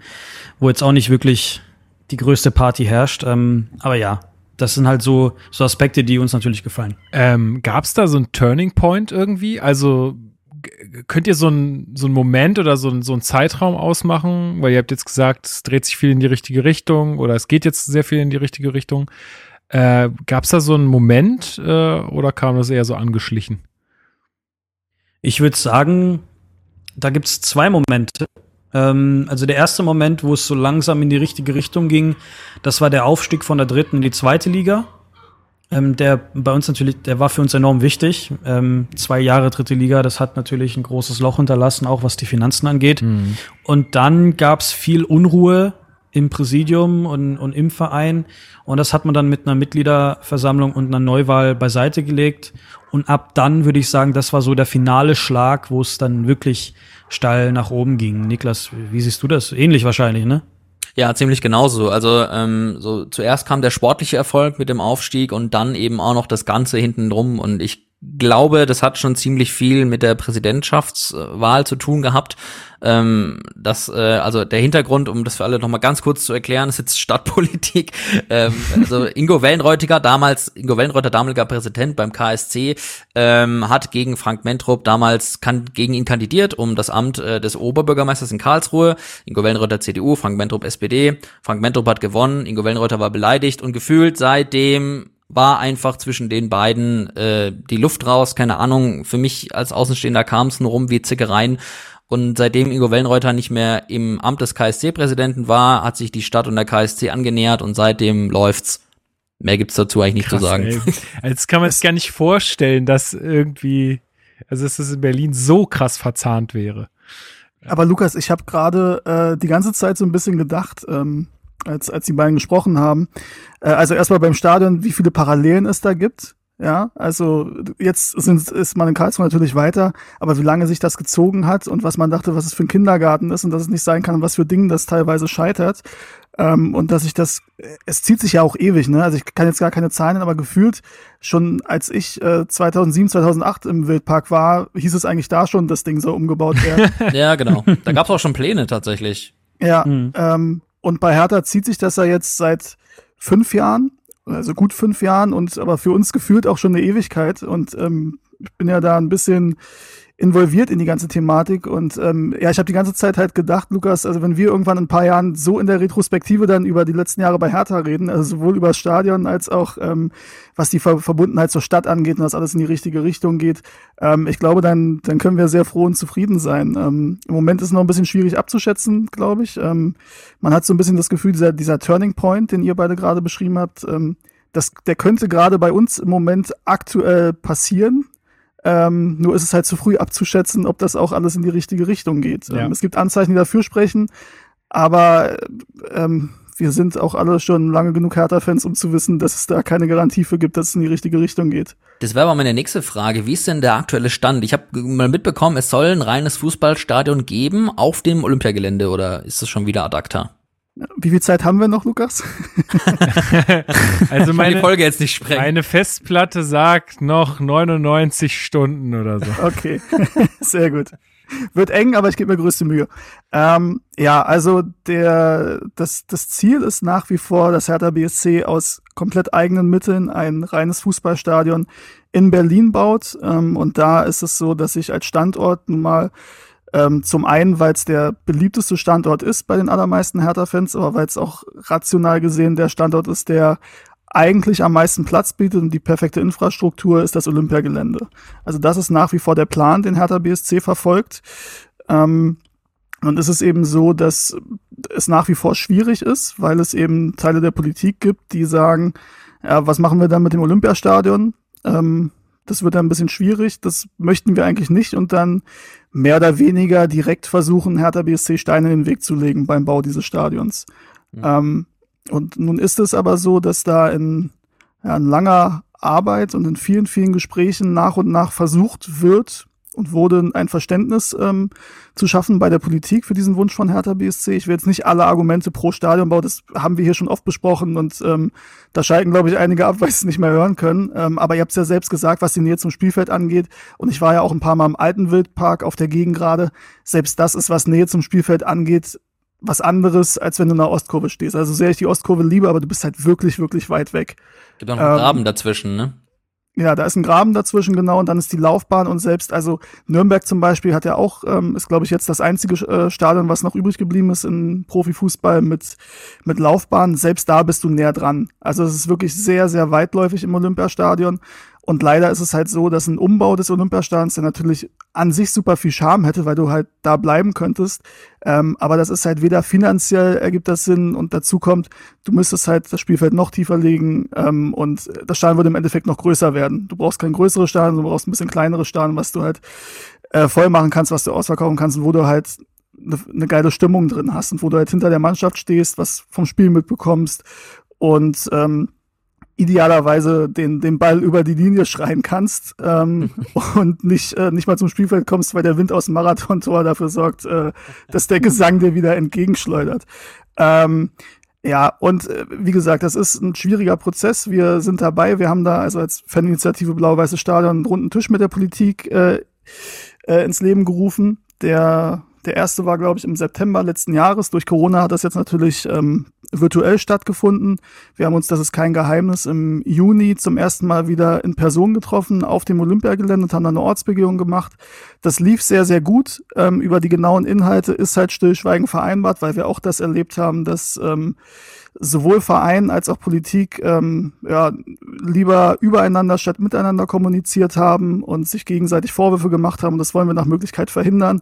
wo jetzt auch nicht wirklich die größte Party herrscht. Ähm, aber ja, das sind halt so, so Aspekte, die uns natürlich gefallen. Ähm, Gab es da so einen Turning Point irgendwie? Also könnt ihr so einen so Moment oder so einen so Zeitraum ausmachen? Weil ihr habt jetzt gesagt, es dreht sich viel in die richtige Richtung oder es geht jetzt sehr viel in die richtige Richtung. Äh, Gab es da so einen Moment äh, oder kam das eher so angeschlichen? Ich würde sagen, da gibt es zwei Momente. Ähm, also der erste Moment, wo es so langsam in die richtige Richtung ging, das war der Aufstieg von der dritten in die zweite Liga. Ähm, der bei uns natürlich, der war für uns enorm wichtig. Ähm, zwei Jahre dritte Liga, das hat natürlich ein großes Loch hinterlassen, auch was die Finanzen angeht. Mhm. Und dann gab es viel Unruhe im Präsidium und, und im Verein. Und das hat man dann mit einer Mitgliederversammlung und einer Neuwahl beiseite gelegt. Und ab dann würde ich sagen, das war so der finale Schlag, wo es dann wirklich steil nach oben ging. Niklas, wie siehst du das? Ähnlich wahrscheinlich, ne? Ja, ziemlich genauso. Also ähm, so zuerst kam der sportliche Erfolg mit dem Aufstieg und dann eben auch noch das Ganze hinten drum. Und ich glaube, das hat schon ziemlich viel mit der Präsidentschaftswahl zu tun gehabt. Ähm, das, äh, also der Hintergrund, um das für alle nochmal ganz kurz zu erklären, ist jetzt Stadtpolitik. *laughs* Ähm, also Ingo Wellenreutiger, damals, Ingo Wellenreuter, damaliger Präsident beim KSC, ähm, hat gegen Frank Mentrup damals kann, gegen ihn kandidiert um das Amt äh, des Oberbürgermeisters in Karlsruhe. Ingo Wellenreuter CDU, Frank Mentrup SPD. Frank Mentrup hat gewonnen, Ingo Wellenreuter war beleidigt und gefühlt seitdem war einfach zwischen den beiden äh, die Luft raus, keine Ahnung. Für mich als Außenstehender kam es nur rum wie Zickereien. Und seitdem Ingo Wellenreuter nicht mehr im Amt des KSC-Präsidenten war, hat sich die Stadt und der KSC angenähert und seitdem läuft's. Mehr gibt's dazu eigentlich nicht Krass, zu sagen. ey. *laughs* Jetzt kann man es gar nicht vorstellen, dass irgendwie, also dass es in Berlin so krass verzahnt wäre. Aber Lukas, ich habe gerade äh, die ganze Zeit so ein bisschen gedacht, ähm, als, als die beiden gesprochen haben. Äh, also erstmal beim Stadion, wie viele Parallelen es da gibt. Ja, also jetzt sind, ist man in Karlsruhe natürlich weiter, aber wie lange sich das gezogen hat und was man dachte, was es für ein Kindergarten ist und dass es nicht sein kann, was für Dinge das teilweise scheitert. Ähm, und dass ich das, es zieht sich ja auch ewig, ne? Also ich kann jetzt gar keine Zahlen, aber gefühlt schon als ich äh, 2007, 2008 im Wildpark war, hieß es eigentlich da schon, das Ding soll umgebaut werden. *laughs* Ja, genau. *laughs* Da gab's auch schon Pläne tatsächlich. Ja, Mhm. ähm, und bei Hertha zieht sich das ja jetzt seit fünf Jahren, also gut fünf Jahren und aber für uns gefühlt auch schon eine Ewigkeit. Und ähm, ich bin ja da ein bisschen involviert in die ganze Thematik und ähm, ja, ich habe die ganze Zeit halt gedacht, Lukas, also wenn wir irgendwann in ein paar Jahren so in der Retrospektive dann über die letzten Jahre bei Hertha reden, also sowohl über das Stadion als auch ähm, was die Ver Verbundenheit zur Stadt angeht und dass alles in die richtige Richtung geht, ähm, ich glaube, dann, dann können wir sehr froh und zufrieden sein. Ähm, Im Moment ist es noch ein bisschen schwierig abzuschätzen, glaube ich. Ähm, man hat so ein bisschen das Gefühl, dieser, dieser Turning Point, den ihr beide gerade beschrieben habt, ähm, das, der könnte gerade bei uns im Moment aktuell passieren. Ähm, nur ist es halt zu früh abzuschätzen, ob das auch alles in die richtige Richtung geht. Ja. Ähm, es gibt Anzeichen, die dafür sprechen, aber ähm, wir sind auch alle schon lange genug Hertha-Fans, um zu wissen, dass es da keine Garantie für gibt, dass es in die richtige Richtung geht. Das wäre aber meine nächste Frage. Wie ist denn der aktuelle Stand? Ich habe mal mitbekommen, es soll ein reines Fußballstadion geben auf dem Olympiagelände oder ist das schon wieder ad acta? Wie viel Zeit haben wir noch, Lukas? *laughs* Also meine, Folge jetzt nicht sprengen. meine Festplatte sagt noch 99 Stunden oder so. *laughs* Okay, *laughs* sehr gut. Wird eng, aber ich gebe mir größte Mühe. Ähm, ja, also der, das, das Ziel ist nach wie vor, dass Hertha BSC aus komplett eigenen Mitteln ein reines Fußballstadion in Berlin baut. Ähm, und da ist es so, dass ich als Standort nun mal ähm, zum einen, weil es der beliebteste Standort ist bei den allermeisten Hertha-Fans, aber weil es auch rational gesehen der Standort ist, der eigentlich am meisten Platz bietet und die perfekte Infrastruktur ist das Olympiagelände. Also das ist nach wie vor der Plan, den Hertha BSC verfolgt. Ähm, und es ist eben so, dass es nach wie vor schwierig ist, weil es eben Teile der Politik gibt, die sagen, ja, was machen wir dann mit dem Olympiastadion? Ähm, das wird dann ein bisschen schwierig, das möchten wir eigentlich nicht und dann mehr oder weniger direkt versuchen, Hertha BSC Steine in den Weg zu legen beim Bau dieses Stadions. Ähm, und nun ist es aber so, dass da in, ja, in langer Arbeit und in vielen, vielen Gesprächen nach und nach versucht wird und wurde ein Verständnis ähm, zu schaffen bei der Politik für diesen Wunsch von Hertha BSC. Ich will jetzt nicht alle Argumente pro Stadionbau, das haben wir hier schon oft besprochen und ähm, da schalten, glaube ich, einige ab, *laughs* weil sie es nicht mehr hören können. Ähm, aber ihr habt es ja selbst gesagt, was die Nähe zum Spielfeld angeht. Und ich war ja auch ein paar Mal im alten Wildpark auf der Gegend gerade. Selbst das ist, was Nähe zum Spielfeld angeht, was anderes, als wenn du in der Ostkurve stehst. Also sehr ich die Ostkurve liebe, aber du bist halt wirklich, wirklich weit weg. Gibt auch noch einen ähm, Graben dazwischen, ne? Ja, da ist ein Graben dazwischen, genau, und dann ist die Laufbahn und selbst, also Nürnberg zum Beispiel hat ja auch, ähm, ist glaube ich jetzt das einzige äh, Stadion, was noch übrig geblieben ist in Profifußball mit, mit Laufbahn. Selbst da bist du näher dran. Also es ist wirklich sehr, sehr weitläufig im Olympiastadion. Und leider ist es halt so, dass ein Umbau des Olympiastadions, der natürlich an sich super viel Charme hätte, weil du halt da bleiben könntest. Ähm, aber das ist halt weder finanziell ergibt das Sinn und dazu kommt, du müsstest halt das Spielfeld noch tiefer legen ähm, und das Stadion würde im Endeffekt noch größer werden. Du brauchst kein größeres Stadion, du brauchst ein bisschen kleineres Stadion, was du halt äh, voll machen kannst, was du ausverkaufen kannst und wo du halt eine, eine geile Stimmung drin hast und wo du halt hinter der Mannschaft stehst, was vom Spiel mitbekommst und ähm, idealerweise den, den Ball über die Linie schreien kannst ähm, *laughs* und nicht, äh, nicht mal zum Spielfeld kommst, weil der Wind aus dem Marathontor dafür sorgt, äh, dass der Gesang dir wieder entgegenschleudert. Ähm, ja, und äh, wie gesagt, das ist ein schwieriger Prozess. Wir sind dabei. Wir haben da also als Faninitiative Blau-Weiße Stadion einen runden Tisch mit der Politik äh, äh, ins Leben gerufen. Der, der erste war, glaube ich, im September letzten Jahres. Durch Corona hat das jetzt natürlich ähm, virtuell stattgefunden. Wir haben uns, das ist kein Geheimnis, im Juni zum ersten Mal wieder in Person getroffen auf dem Olympiagelände und haben dann eine Ortsbegehung gemacht. Das lief sehr, sehr gut. Ähm, über die genauen Inhalte ist halt Stillschweigen vereinbart, weil wir auch das erlebt haben, dass ähm, sowohl Verein als auch Politik ähm, ja, lieber übereinander statt miteinander kommuniziert haben und sich gegenseitig Vorwürfe gemacht haben. Und das wollen wir nach Möglichkeit verhindern.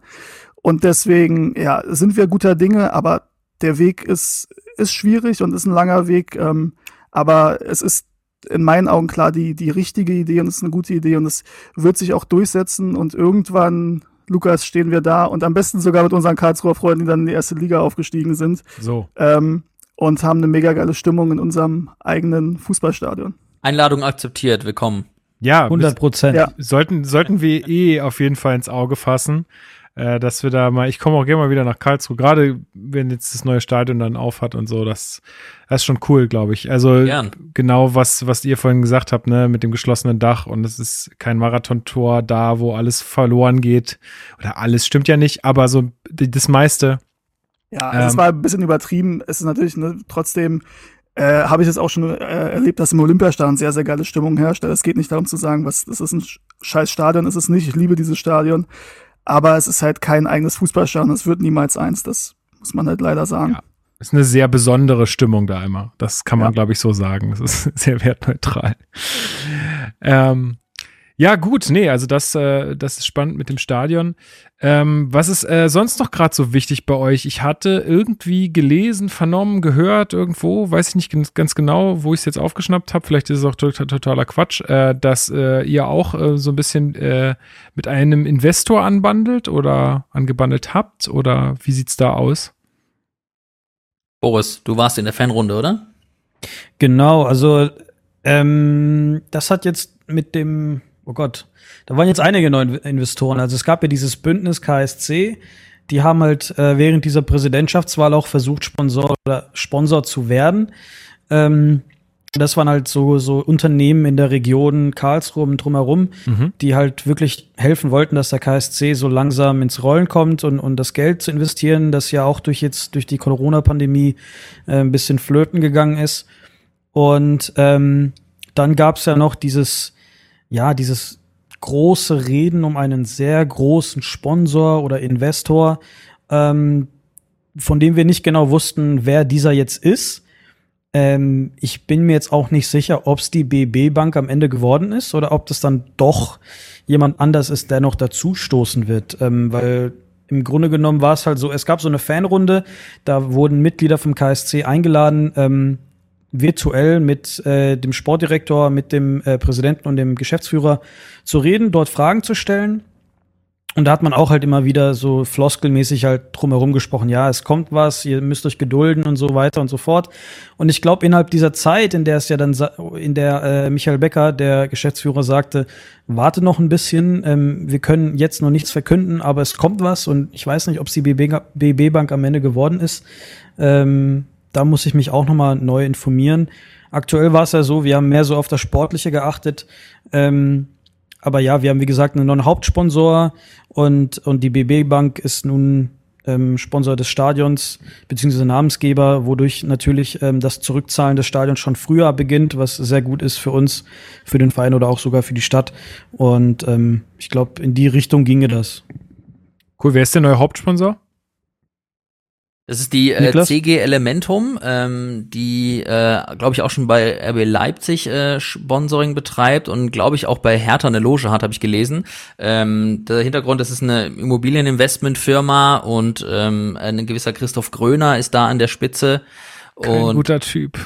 Und deswegen ja, sind wir guter Dinge, aber der Weg ist ist schwierig und ist ein langer Weg, ähm, aber es ist in meinen Augen klar die, die richtige Idee und es ist eine gute Idee und es wird sich auch durchsetzen und irgendwann, Lukas, stehen wir da und am besten sogar mit unseren Karlsruher Freunden, die dann in die erste Liga aufgestiegen sind. So. Ähm, und haben eine mega geile Stimmung in unserem eigenen Fußballstadion. Einladung akzeptiert, willkommen. Ja, 100 Prozent. Ja. sollten, sollten wir eh auf jeden Fall ins Auge fassen, äh, dass wir da mal, ich komme auch gerne mal wieder nach Karlsruhe, gerade wenn jetzt das neue Stadion dann aufhat und so, das, das ist schon cool, glaube ich. Also Gern. genau was, was ihr vorhin gesagt habt, ne, mit dem geschlossenen Dach und es ist kein Marathontor da, wo alles verloren geht. Oder alles stimmt ja nicht, aber so die- das meiste. Ja, also es Ähm. war ein bisschen übertrieben. Es ist natürlich ne, trotzdem äh, habe ich es auch schon äh, erlebt, dass im Olympiastadion sehr, sehr geile Stimmung herrscht. Es geht nicht darum zu sagen, was das ist ein sch- scheiß Stadion, ist es nicht. Ich liebe dieses Stadion. Aber es ist halt kein eigenes Fußballstadion. Es wird niemals eins. Das muss man halt leider sagen. Ja. Ist eine sehr besondere Stimmung da immer. Das kann man, Ja. glaube ich, so sagen. Das ist *laughs* sehr wertneutral. ähm, ja, gut, nee, also das, äh, das ist spannend mit dem Stadion. Ähm, was ist äh, sonst noch gerade so wichtig bei euch? Ich hatte irgendwie gelesen, vernommen, gehört irgendwo, weiß ich nicht ganz, genau, wo ich es jetzt aufgeschnappt habe. Vielleicht ist es auch total, totaler Quatsch, äh, dass äh, ihr auch äh, so ein bisschen äh, mit einem Investor anbandelt oder angebandelt habt oder wie sieht's da aus? Boris, du warst in der Fanrunde, oder? Genau, also ähm, das hat jetzt mit dem, oh Gott, da waren jetzt einige neue Investoren. Also es gab ja dieses Bündnis KSC, die haben halt äh, während dieser Präsidentschaftswahl auch versucht, Sponsor oder Sponsor zu werden. Ähm, das waren halt so, so Unternehmen in der Region Karlsruhe und drumherum, Mhm. die halt wirklich helfen wollten, dass der KSC so langsam ins Rollen kommt und, und das Geld zu investieren, das ja auch durch jetzt durch die Corona-Pandemie äh, ein bisschen flöten gegangen ist. Und ähm, dann gab es ja noch dieses, ja, dieses große Reden um einen sehr großen Sponsor oder Investor, ähm, von dem wir nicht genau wussten, wer dieser jetzt ist. Ähm, ich bin mir jetzt auch nicht sicher, ob es die BB Bank am Ende geworden ist oder ob das dann doch jemand anders ist, der noch dazu stoßen wird. Ähm, weil im Grunde genommen war es halt so, es gab so eine Fanrunde, da wurden Mitglieder vom KSC eingeladen, ähm, virtuell mit äh, dem Sportdirektor, mit dem äh, Präsidenten und dem Geschäftsführer zu reden, dort Fragen zu stellen. Und da hat man auch halt immer wieder so floskelmäßig halt drumherum gesprochen, ja, es kommt was, ihr müsst euch gedulden und so weiter und so fort. Und ich glaube, innerhalb dieser Zeit, in der es ja dann, in der äh, Michael Becker, der Geschäftsführer, sagte, warte noch ein bisschen, ähm, wir können jetzt noch nichts verkünden, aber es kommt was und ich weiß nicht, ob es die BB, BB Bank am Ende geworden ist. Ähm, da muss ich mich auch noch mal neu informieren. Aktuell war es ja so, wir haben mehr so auf das Sportliche geachtet. Ähm, aber ja, wir haben wie gesagt einen neuen Hauptsponsor und, und die BB Bank ist nun ähm, Sponsor des Stadions beziehungsweise Namensgeber, wodurch natürlich ähm, das Zurückzahlen des Stadions schon früher beginnt, was sehr gut ist für uns, für den Verein oder auch sogar für die Stadt. Und ähm, ich glaube, in die Richtung ginge das. Cool, wer ist der neue Hauptsponsor? Das ist die äh, Niklas? CG Elementum, ähm, die, äh, glaube ich, auch schon bei RB Leipzig äh, Sponsoring betreibt und glaube ich auch bei Hertha eine Loge hat, habe ich gelesen. Ähm, der Hintergrund, das ist eine Immobilieninvestmentfirma und ähm, ein gewisser Christoph Gröner ist da an der Spitze. Kein und guter Typ.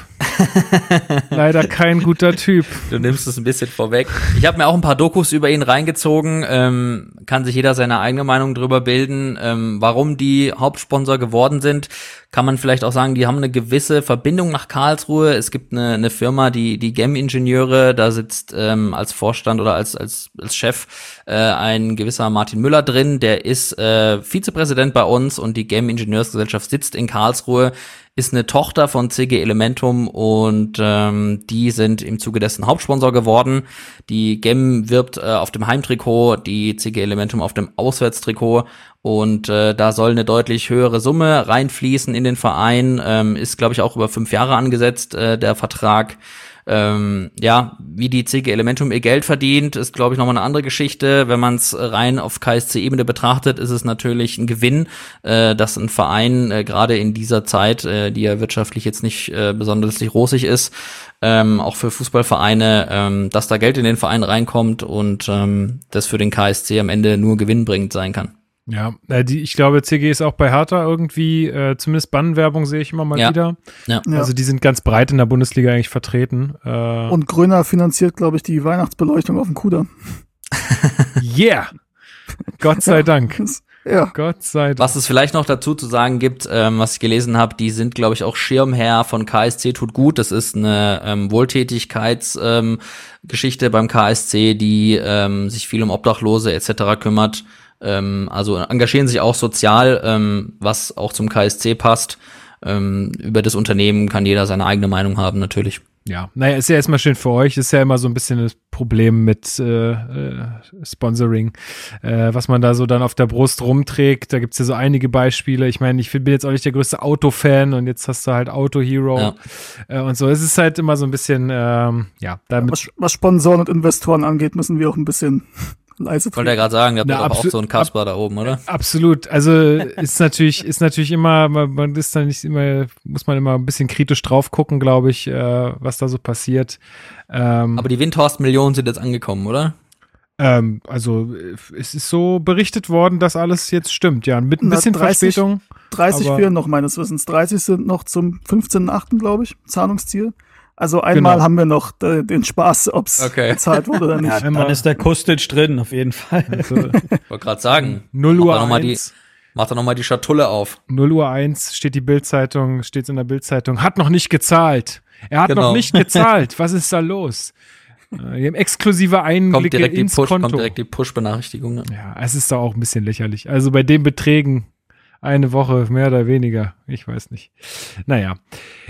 Leider kein guter Typ. *laughs* Du nimmst es ein bisschen vorweg. Ich habe mir auch ein paar Dokus über ihn reingezogen. Ähm, kann sich jeder seine eigene Meinung drüber bilden. Ähm, warum die Hauptsponsor geworden sind, kann man vielleicht auch sagen, die haben eine gewisse Verbindung nach Karlsruhe. Es gibt eine, eine Firma, die die GEM-Ingenieure, da sitzt ähm, als Vorstand oder als als als Chef äh, ein gewisser Martin Müller drin. Der ist äh, Vizepräsident bei uns und die GEM-Ingenieursgesellschaft sitzt in Karlsruhe ist eine Tochter von CG Elementum und ähm, die sind im Zuge dessen Hauptsponsor geworden. Die GEM wirbt äh, auf dem Heimtrikot, die CG Elementum auf dem Auswärtstrikot und äh, da soll eine deutlich höhere Summe reinfließen in den Verein. Ähm, ist, glaube ich, auch über fünf Jahre angesetzt, äh, der Vertrag. Ähm, ja, wie die CG Elementum ihr Geld verdient, ist, glaube ich, nochmal eine andere Geschichte. Wenn man es rein auf KSC-Ebene betrachtet, ist es natürlich ein Gewinn, äh, dass ein Verein äh, gerade in dieser Zeit, äh, die ja wirtschaftlich jetzt nicht äh, besonders rosig ist, ähm, auch für Fußballvereine, ähm, dass da Geld in den Verein reinkommt und ähm, das für den KSC am Ende nur gewinnbringend sein kann. Ja, äh, die, ich glaube, CG ist auch bei Hertha irgendwie, äh, zumindest Bannenwerbung sehe ich immer mal Ja. wieder. Ja. Also die sind ganz breit in der Bundesliga eigentlich vertreten. Äh, Und Gröner finanziert, glaube ich, die Weihnachtsbeleuchtung auf dem Kuder. *laughs* yeah! Gott sei Dank. *laughs* Ja. Gott sei Dank. Was es vielleicht noch dazu zu sagen gibt, ähm, was ich gelesen habe, die sind, glaube ich, auch Schirmherr von KSC tut gut. Das ist eine ähm, Wohltätigkeitsgeschichte ähm, beim KSC, die ähm, sich viel um Obdachlose etc. kümmert. Ähm, also engagieren sich auch sozial, ähm, was auch zum KSC passt. Ähm, über das Unternehmen kann jeder seine eigene Meinung haben, natürlich. Ja, naja, ist ja erstmal schön für euch. Ist ja immer so ein bisschen das Problem mit äh, äh, Sponsoring, äh, was man da so dann auf der Brust rumträgt. Da gibt's ja so einige Beispiele. Ich meine, ich bin jetzt auch nicht der größte Autofan und jetzt hast du halt Auto Hero Ja. äh, und so. Es ist halt immer so ein bisschen, ähm, ja, damit. Was, was Sponsoren und Investoren angeht, müssen wir auch ein bisschen leise Wollte ja gerade sagen, der Na, hat doch auch absolut- so einen Kasper da oben, oder? Absolut. Also *laughs* ist natürlich, ist natürlich immer, man, man ist da nicht immer, muss man immer ein bisschen kritisch drauf gucken, glaube ich, äh, was da so passiert. Ähm, Aber die Windhorst-Millionen sind jetzt angekommen, oder? ähm, also es ist so berichtet worden, dass alles jetzt stimmt, ja. Mit ein Na, bisschen 30 Verspätung. 30 Aber- fehlen noch meines Wissens. 30 sind noch zum 15.8., glaube ich, Zahlungsziel. Also einmal Genau. haben wir noch äh, den Spaß, ob's Okay. bezahlt wurde oder nicht. Ja, dann ist der Kostic drin, auf jeden Fall. Also, Wollte gerade sagen. *laughs* 0 Mach Uhr die, 1, mach doch noch mal die Schatulle auf. 0 Uhr 1 steht die Bildzeitung, steht in der Bildzeitung, hat noch nicht gezahlt. Er hat Genau. noch nicht gezahlt. Was ist da los? Äh, Die haben exklusive Kommt Einblicke die ins Push, Konto. kommt direkt die Push-Benachrichtigung. Ne? Ja, es ist doch auch ein bisschen lächerlich. Also bei den Beträgen eine Woche mehr oder weniger. Ich weiß nicht. Naja,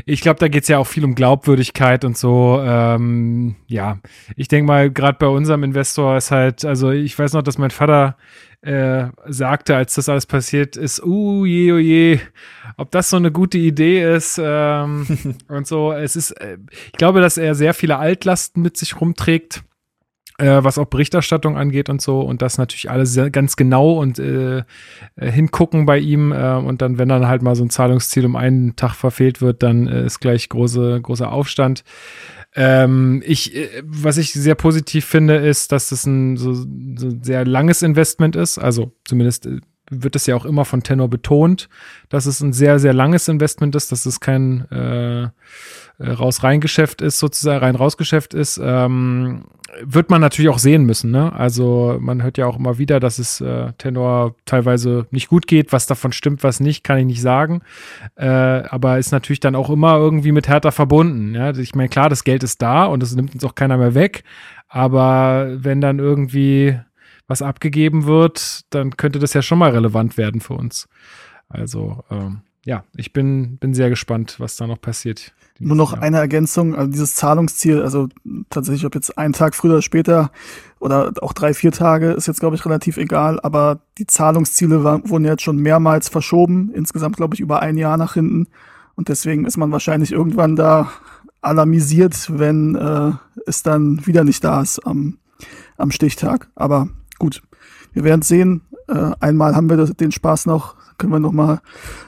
ich glaube, da geht's ja auch viel um Glaubwürdigkeit und so. Ähm, ja, ich denke mal, gerade bei unserem Investor ist halt, also ich weiß noch, dass mein Vater äh, sagte, als das alles passiert ist, uh, je, oh je, ob das so eine gute Idee ist ähm, *laughs* und so. Es ist, äh, ich glaube, dass er sehr viele Altlasten mit sich rumträgt äh, was auch Berichterstattung angeht und so und das natürlich alles sehr, ganz genau und äh, äh, hingucken bei ihm äh, und dann, wenn dann halt mal so ein Zahlungsziel um einen Tag verfehlt wird, dann äh, ist gleich große, großer Aufstand. Ähm, ich, was ich sehr positiv finde, ist, dass das ein so, so sehr langes Investment ist. Also zumindest wird es ja auch immer von Tenor betont, dass es ein sehr, sehr langes Investment ist, dass es kein äh, äh, Raus-Rein-Geschäft ist, sozusagen Rein-Raus-Geschäft ist, ähm, wird man natürlich auch sehen müssen. Ne? Also man hört ja auch immer wieder, dass es äh, Tenor teilweise nicht gut geht. Was davon stimmt, was nicht, kann ich nicht sagen. Äh, aber ist natürlich dann auch immer irgendwie mit Hertha verbunden. Ja? Ich meine, klar, das Geld ist da und das nimmt uns auch keiner mehr weg. Aber wenn dann irgendwie was abgegeben wird, dann könnte das ja schon mal relevant werden für uns. Also, ähm, ja, ich bin, bin sehr gespannt, was da noch passiert. Nur noch Ja. eine Ergänzung, also dieses Zahlungsziel, also tatsächlich, ob jetzt ein Tag früher oder später oder auch drei, vier Tage, ist jetzt, glaube ich, relativ egal, aber die Zahlungsziele war, wurden jetzt schon mehrmals verschoben, insgesamt, glaube ich, über ein Jahr nach hinten. Und deswegen ist man wahrscheinlich irgendwann da alarmisiert, wenn äh, es dann wieder nicht da ist am, am Stichtag. Aber gut, wir werden sehen. Äh, einmal haben wir das, den Spaß noch, können wir noch mal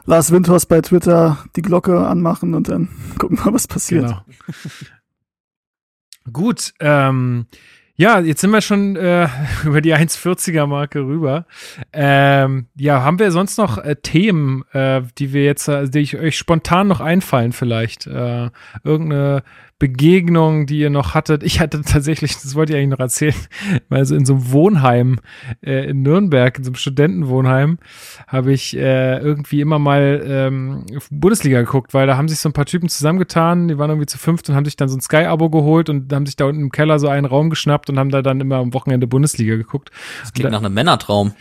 Lars Windhorst bei Twitter die Glocke anmachen und dann gucken wir, was passiert. Genau. *laughs* Gut, ähm, ja, jetzt sind wir schon äh, *laughs* über die 1,40er Marke rüber. Ähm, ja, haben wir sonst noch äh, Themen, äh, die wir jetzt, äh, die ich euch spontan noch einfallen vielleicht? Äh, irgendeine Begegnung, die ihr noch hattet? Ich hatte tatsächlich, das wollte ich eigentlich noch erzählen, *laughs* weil so in so einem Wohnheim äh, in Nürnberg, in so einem Studentenwohnheim, habe ich äh, irgendwie immer mal ähm, Bundesliga geguckt, weil da haben sich so ein paar Typen zusammengetan, die waren irgendwie zu fünft und haben sich dann so ein Sky-Abo geholt und haben sich da unten im Keller so einen Raum geschnappt und haben da dann immer am Wochenende Bundesliga geguckt. Das klingt nach einem Männertraum.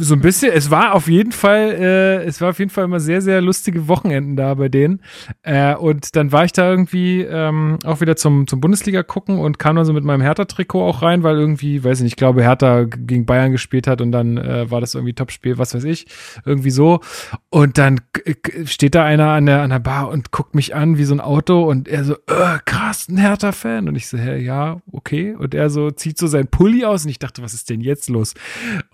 So ein bisschen, es war auf jeden Fall, äh, es war auf jeden Fall immer sehr, sehr lustige Wochenenden da bei denen. Äh, und dann war ich da irgendwie ähm, auch wieder zum, zum Bundesliga gucken und kam dann so mit meinem Hertha-Trikot auch rein, weil irgendwie, weiß nicht, ich glaube, Hertha gegen Bayern gespielt hat und dann äh, war das irgendwie Topspiel, was weiß ich, irgendwie so. Und dann steht da einer an der, an der Bar und guckt mich an wie so ein Auto und er so, äh, krass, ein Hertha-Fan. Und ich so, hä, ja, okay. Und er so zieht so sein Pulli aus und ich dachte, was ist denn jetzt los?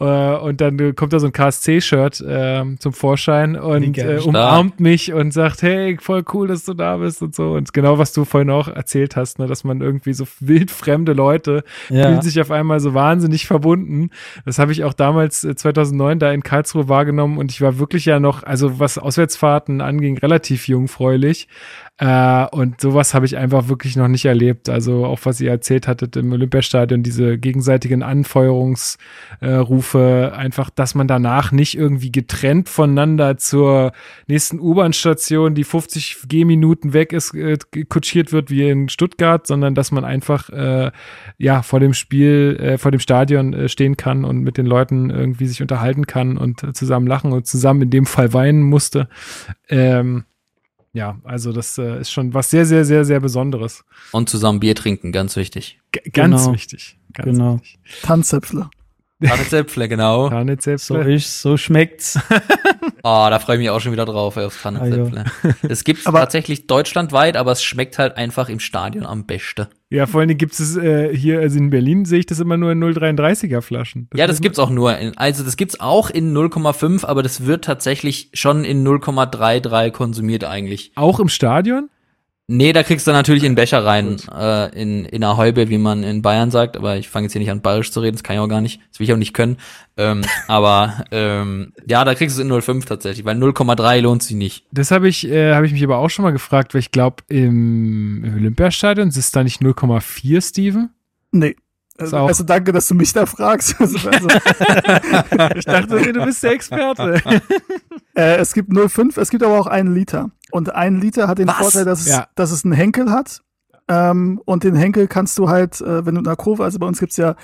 Äh, und dann äh, kommt da so ein KSC-Shirt ähm, zum Vorschein und äh, umarmt mich und sagt, hey, voll cool, dass du da bist und so. Und genau, was du vorhin auch erzählt hast, ne, dass man irgendwie so wildfremde Leute Ja. fühlen sich auf einmal so wahnsinnig verbunden. Das habe ich auch damals äh, 2009 da in Karlsruhe wahrgenommen und ich war wirklich ja noch, also was Auswärtsfahrten anging, relativ jungfräulich. Äh, und sowas habe ich einfach wirklich noch nicht erlebt. Also auch was ihr erzählt hattet im Olympiastadion, diese gegenseitigen Anfeuerungsrufe, äh, einfach, dass man danach nicht irgendwie getrennt voneinander zur nächsten U-Bahn-Station, die 50 Gehminuten weg ist, äh, kutschiert wird wie in Stuttgart, sondern dass man einfach äh, ja vor dem Spiel, äh, vor dem Stadion äh, stehen kann und mit den Leuten irgendwie sich unterhalten kann und zusammen lachen und zusammen in dem Fall weinen musste. Ähm, ja, also das äh, ist schon was sehr, sehr, sehr, sehr Besonderes. Und zusammen Bier trinken, ganz wichtig. G ganz Genau. wichtig. Ganz Genau. wichtig. Tanzäpfle. Warte Zäpfle, genau. Selbst. So ist, so schmeckt's. Oh, *laughs* da freue ich mich auch schon wieder drauf, ey, aufs Pfannenzäpfle. Das gibt's Aber- tatsächlich deutschlandweit, aber es schmeckt halt einfach im Stadion am besten. Ja, vor allen Dingen gibt es äh, hier, also in Berlin sehe ich das immer nur in 0,33er Flaschen. ja, das gibt's auch nur in, also das gibt's auch in 0,5, aber das wird tatsächlich schon in 0,33 konsumiert eigentlich. Auch im Stadion? Nee, da kriegst du natürlich in Becher rein, äh, in, in einer Häube, wie man in Bayern sagt, aber ich fange jetzt hier nicht an bayerisch zu reden, das kann ich auch gar nicht, das will ich auch nicht können. Ähm, *laughs* aber ähm, ja, da kriegst du es in 0,5 tatsächlich, weil 0,3 lohnt sich nicht. Das habe ich, äh, habe ich mich aber auch schon mal gefragt, weil ich glaube, im, im Olympiastadion ist es da nicht 0,4, Steven? Nee. Also, also danke, dass du mich da fragst. *laughs* Also, also, Ich dachte, okay, du bist der Experte. *laughs* äh, es gibt 0,5, es gibt aber auch einen Liter. Und ein Liter hat den Was? Vorteil, dass es, Ja. dass es einen Henkel hat. Ähm, und den Henkel kannst du halt, äh, wenn du in der Kurve, also bei uns gibt's ja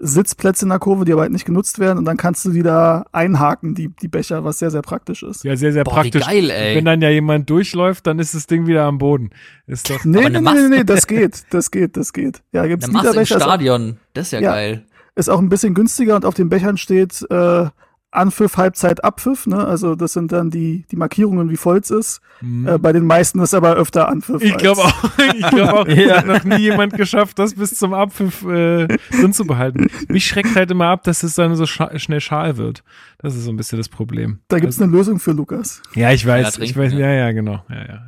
Sitzplätze in der Kurve, die aber halt nicht genutzt werden, und dann kannst du die da einhaken, die, die Becher, was sehr, sehr praktisch ist. Ja, sehr, sehr Boah, wie praktisch. geil, ey. Wenn dann ja jemand durchläuft, dann ist das Ding wieder am Boden. Ist doch. Nee, nee, nee, nee, nee, das geht, das geht, das geht. Ja, gibt's Eine Masse im Stadion, das ist ja, Ja. geil. ist auch ein bisschen günstiger und auf den Bechern steht äh, Anpfiff, Halbzeit, Abpfiff. Ne? Also das sind dann die, die Markierungen, wie voll es ist. Äh, bei den meisten ist aber öfter Anpfiff. Mhm. Ich glaube auch, *laughs* ich glaube auch, Ja. es hat noch nie jemand geschafft, das bis zum Abpfiff äh, drin zu behalten. Mich schreckt halt immer ab, dass es dann so scha schnell schal wird. Das ist so ein bisschen das Problem. Da gibt's eine Lösung für Lukas. Ja, ich weiß, Ja, ich trinken, weiß, ja. ja, ja, genau. Ja, ja, ja.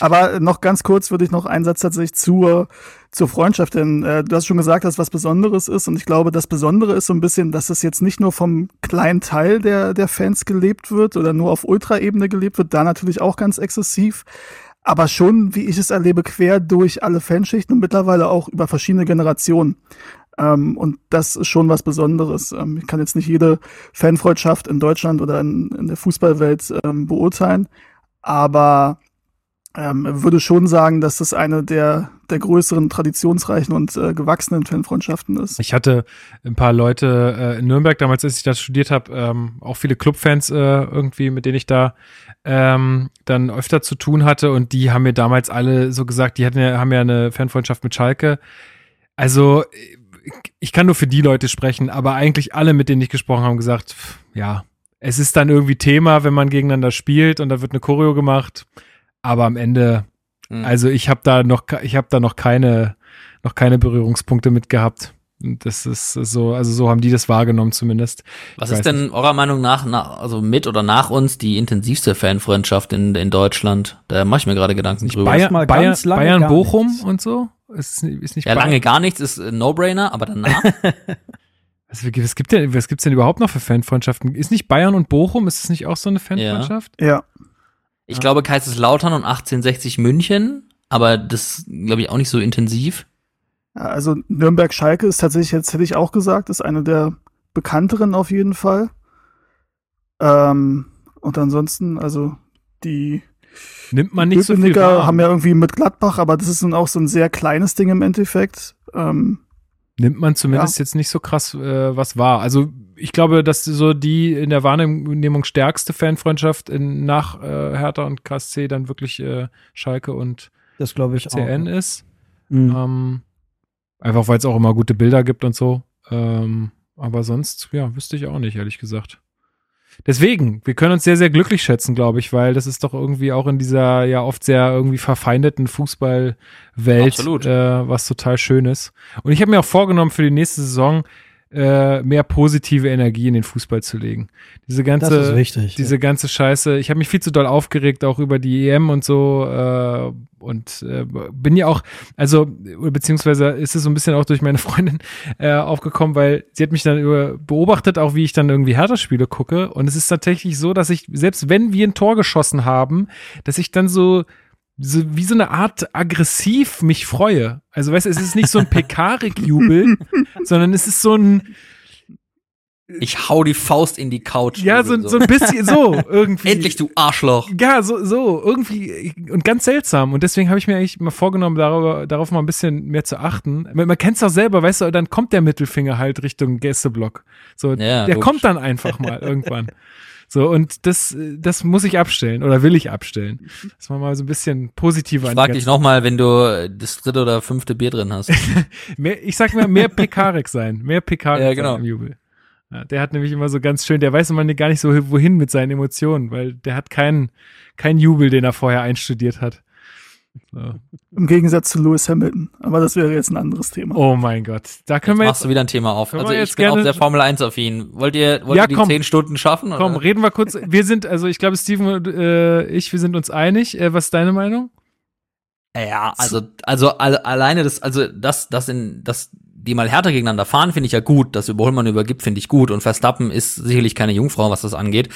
Aber noch ganz kurz würde ich noch einen Satz tatsächlich zur, zur Freundschaft, denn äh, du hast schon gesagt, dass was Besonderes ist und ich glaube, das Besondere ist so ein bisschen, dass es jetzt nicht nur vom kleinen Teil der, der Fans gelebt wird oder nur auf Ultraebene gelebt wird, da natürlich auch ganz exzessiv, aber schon, wie ich es erlebe, quer durch alle Fanschichten und mittlerweile auch über verschiedene Generationen. Ähm, und das ist schon was Besonderes. Ähm, ich kann jetzt nicht jede Fanfreundschaft in Deutschland oder in, in der Fußballwelt ähm, beurteilen, aber ähm, würde schon sagen, dass das eine der, der größeren, traditionsreichen und äh, gewachsenen Fanfreundschaften ist. Ich hatte ein paar Leute äh, in Nürnberg damals, als ich da studiert habe, ähm, auch viele Clubfans äh, irgendwie, mit denen ich da ähm, dann öfter zu tun hatte und die haben mir damals alle so gesagt, die hatten ja, haben ja eine Fanfreundschaft mit Schalke. Also ich kann nur für die Leute sprechen, aber eigentlich alle, mit denen ich gesprochen habe, haben gesagt, pff, ja, es ist dann irgendwie Thema, wenn man gegeneinander spielt und da wird eine Choreo gemacht, aber am Ende, Mhm. also ich habe da noch, ich habe da noch keine, noch keine Berührungspunkte mit gehabt. Und Das ist so, also so haben die das wahrgenommen zumindest. Was ist denn eurer Meinung nach, nach, also mit oder nach uns, die intensivste Fanfreundschaft in, in Deutschland? Da mache ich mir gerade Gedanken drüber. Bayern, mal Bayern, ganz lange Bayern gar Bochum nichts. und so? Ist, ist nicht ja, Bayern- lange gar nichts ist ein No-Brainer, aber danach? *laughs* Was, was gibt denn, was gibt's denn überhaupt noch für Fanfreundschaften? Ist nicht Bayern und Bochum, ist es nicht auch so eine Fanfreundschaft? Ja. Ich glaube Kaiserslautern und 1860 München, aber das glaube ich auch nicht so intensiv. Ja, Also Nürnberg-Schalke ist tatsächlich, jetzt hätte ich auch gesagt, ist eine der bekannteren auf jeden Fall. Ähm, und ansonsten, also die Nimmt man nicht so viel wahr. haben ja irgendwie mit Gladbach, aber das ist nun auch so ein sehr kleines Ding im Endeffekt. Ähm, nimmt man zumindest jetzt nicht so krass äh, was wahr. Also ich glaube, dass so die in der Wahrnehmung stärkste Fanfreundschaft in, nach äh, Hertha und KSC dann wirklich äh, Schalke und Das glaube ich CN auch. ist. Mhm. Ähm, einfach weil es auch immer gute Bilder gibt und so. Ähm, aber sonst, ja, wüsste ich auch nicht, ehrlich gesagt. Deswegen, wir können uns sehr, sehr glücklich schätzen, glaube ich, weil das ist doch irgendwie auch in dieser ja oft sehr irgendwie verfeindeten Fußballwelt äh, was total schön ist. Und ich habe mir auch vorgenommen, für die nächste Saison äh, mehr positive Energie in den Fußball zu legen. Diese ganze, wichtig. diese ganze Scheiße. Ich habe mich viel zu doll aufgeregt, auch über die EM und so. Äh, und äh, bin ja auch, also, beziehungsweise ist es so ein bisschen auch durch meine Freundin äh, aufgekommen, weil sie hat mich dann über, beobachtet, auch wie ich dann irgendwie Hertha-Spiele gucke. Und es ist tatsächlich so, dass ich, selbst wenn wir ein Tor geschossen haben, dass ich dann so, so wie so eine Art aggressiv mich freue. Also weißt du, es ist nicht so ein Pekarik-Jubel, *laughs* sondern es ist so ein, Ich hau die Faust in die Couch. ja, so, so ein bisschen so *laughs* irgendwie. Endlich, du Arschloch. Ja, so, so, irgendwie und ganz seltsam. Und deswegen habe ich mir eigentlich mal vorgenommen, darüber, darauf mal ein bisschen mehr zu achten. Man, man kennt es doch selber, weißt du, dann kommt der Mittelfinger halt Richtung Gästeblock. So, Ja, der logisch. kommt dann einfach mal irgendwann. *laughs* So, und das, das muss ich abstellen oder will ich abstellen. Dass man mal so ein bisschen positiver Ich frag dich nochmal, wenn du das dritte oder fünfte Bier drin hast. *laughs* Mehr, ich sag mal, mehr Pekarik sein. Mehr Pekarik Ja, genau. sein im Jubel. Ja, der hat nämlich immer so ganz schön, der weiß immer gar nicht so wohin mit seinen Emotionen, weil der hat keinen keinen Jubel, den er vorher einstudiert hat. So. Im Gegensatz zu Lewis Hamilton. Aber das wäre jetzt ein anderes Thema. Oh mein Gott. Da können Jetzt wir machst jetzt, du wieder ein Thema auf. Also ich jetzt bin gerne- sehr Formel 1 affin. Wollt ihr, wollt Ja, ihr die komm. zehn Stunden schaffen? komm, oder? reden wir kurz. *laughs* Wir sind, also ich glaube, Steven und äh, ich, wir sind uns einig. Äh, was ist deine Meinung? Ja, also, also alle, alleine das, also das, das in, das, die mal härter gegeneinander fahren, finde ich ja gut. Das Überholmann übergibt, finde ich gut. Und Verstappen ist sicherlich keine Jungfrau, was das angeht.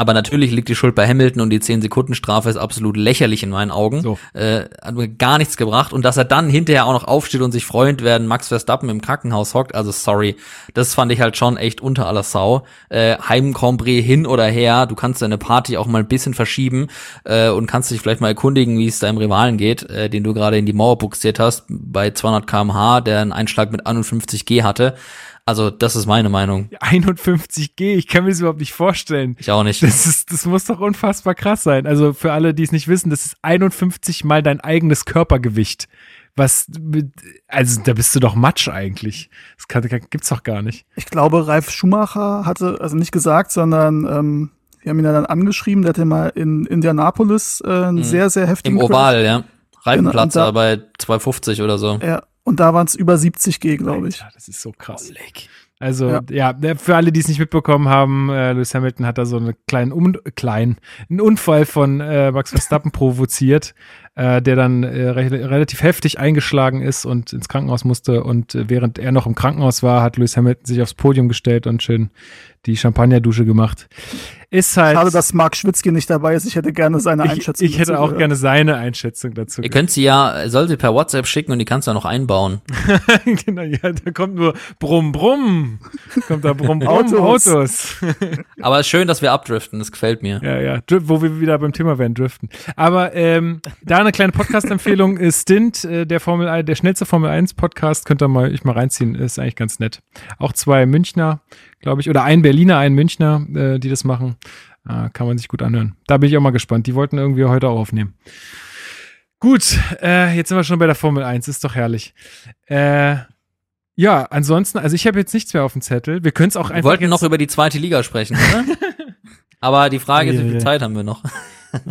Aber natürlich liegt die Schuld bei Hamilton und die 10 Sekunden Strafe ist absolut lächerlich in meinen Augen. So. Äh, hat mir gar nichts gebracht. Und dass er dann hinterher auch noch aufsteht und sich freut, während Max Verstappen im Krankenhaus hockt, also sorry, das fand ich halt schon echt unter aller Sau. Äh, Heim Grand Prix hin oder her, du kannst deine Party auch mal ein bisschen verschieben äh, und kannst dich vielleicht mal erkundigen, wie es deinem Rivalen geht, äh, den du gerade in die Mauer buxiert hast, bei 200 kmh, der einen Einschlag mit 51 G hatte. Also das ist meine Meinung. 51G, ich kann mir das überhaupt nicht vorstellen. Ich auch nicht. Das, ist, das muss doch unfassbar krass sein. Also für alle, die es nicht wissen, das ist 51 mal dein eigenes Körpergewicht. Was, also da bist du doch Matsch eigentlich. Das kann, gibt's doch gar nicht. Ich glaube, Ralf Schumacher hatte, also nicht gesagt, sondern ähm, wir haben ihn ja dann angeschrieben, der hatte mal in Indianapolis äh, einen sehr, sehr heftigen Mhm. Im Crash. Oval, ja. Reifenplatzer Genau, und bei 250 oder so. Ja, und da waren es über 70 G, glaube ich. Alter, das ist so krass. Also, Ja. ja, ne, für alle, die es nicht mitbekommen haben, äh, Lewis Hamilton hat da so einen kleinen, um, kleinen, einen Unfall von äh, Max Verstappen *laughs* provoziert, äh, der dann äh, re relativ heftig eingeschlagen ist und ins Krankenhaus musste. Und äh, während er noch im Krankenhaus war, hat Lewis Hamilton sich aufs Podium gestellt und schön die Champagnerdusche gemacht. Ist halt. Schade, dass Mark Schwitzky nicht dabei ist. Ich hätte gerne seine ich, Einschätzung. ich hätte dazu auch gehört. gerne seine Einschätzung dazu. Ihr könnt sie ja, soll sie per WhatsApp schicken und die kannst du ja noch einbauen. *laughs* genau, ja, da kommt nur Brumm, Brumm. Kommt da Brumm, Brumm, Autos. Autos. *laughs* Aber es ist schön, dass wir abdriften, das gefällt mir. Ja, ja, wo wir wieder beim Thema werden, driften. Aber ähm, da eine kleine Podcast-Empfehlung. Äh, Stint, äh, der Formel 1, der schnellste Formel 1 Podcast, könnt ihr mal, ich mal reinziehen, ist eigentlich ganz nett. Auch zwei Münchner, glaube ich, oder ein Berliner, ein Münchner, äh, die das machen. Äh, kann man sich gut anhören. Da bin ich auch mal gespannt. Die wollten irgendwie heute auch aufnehmen. Gut, äh, jetzt sind wir schon bei der Formel 1, ist doch herrlich. Äh, ja, ansonsten, also ich habe jetzt nichts mehr auf dem Zettel. Wir können es auch Wir einfach wollten jetzt, noch über die zweite Liga sprechen, oder? *laughs* Aber die Frage ist, wie viel Eieiei. Zeit haben wir noch? *laughs*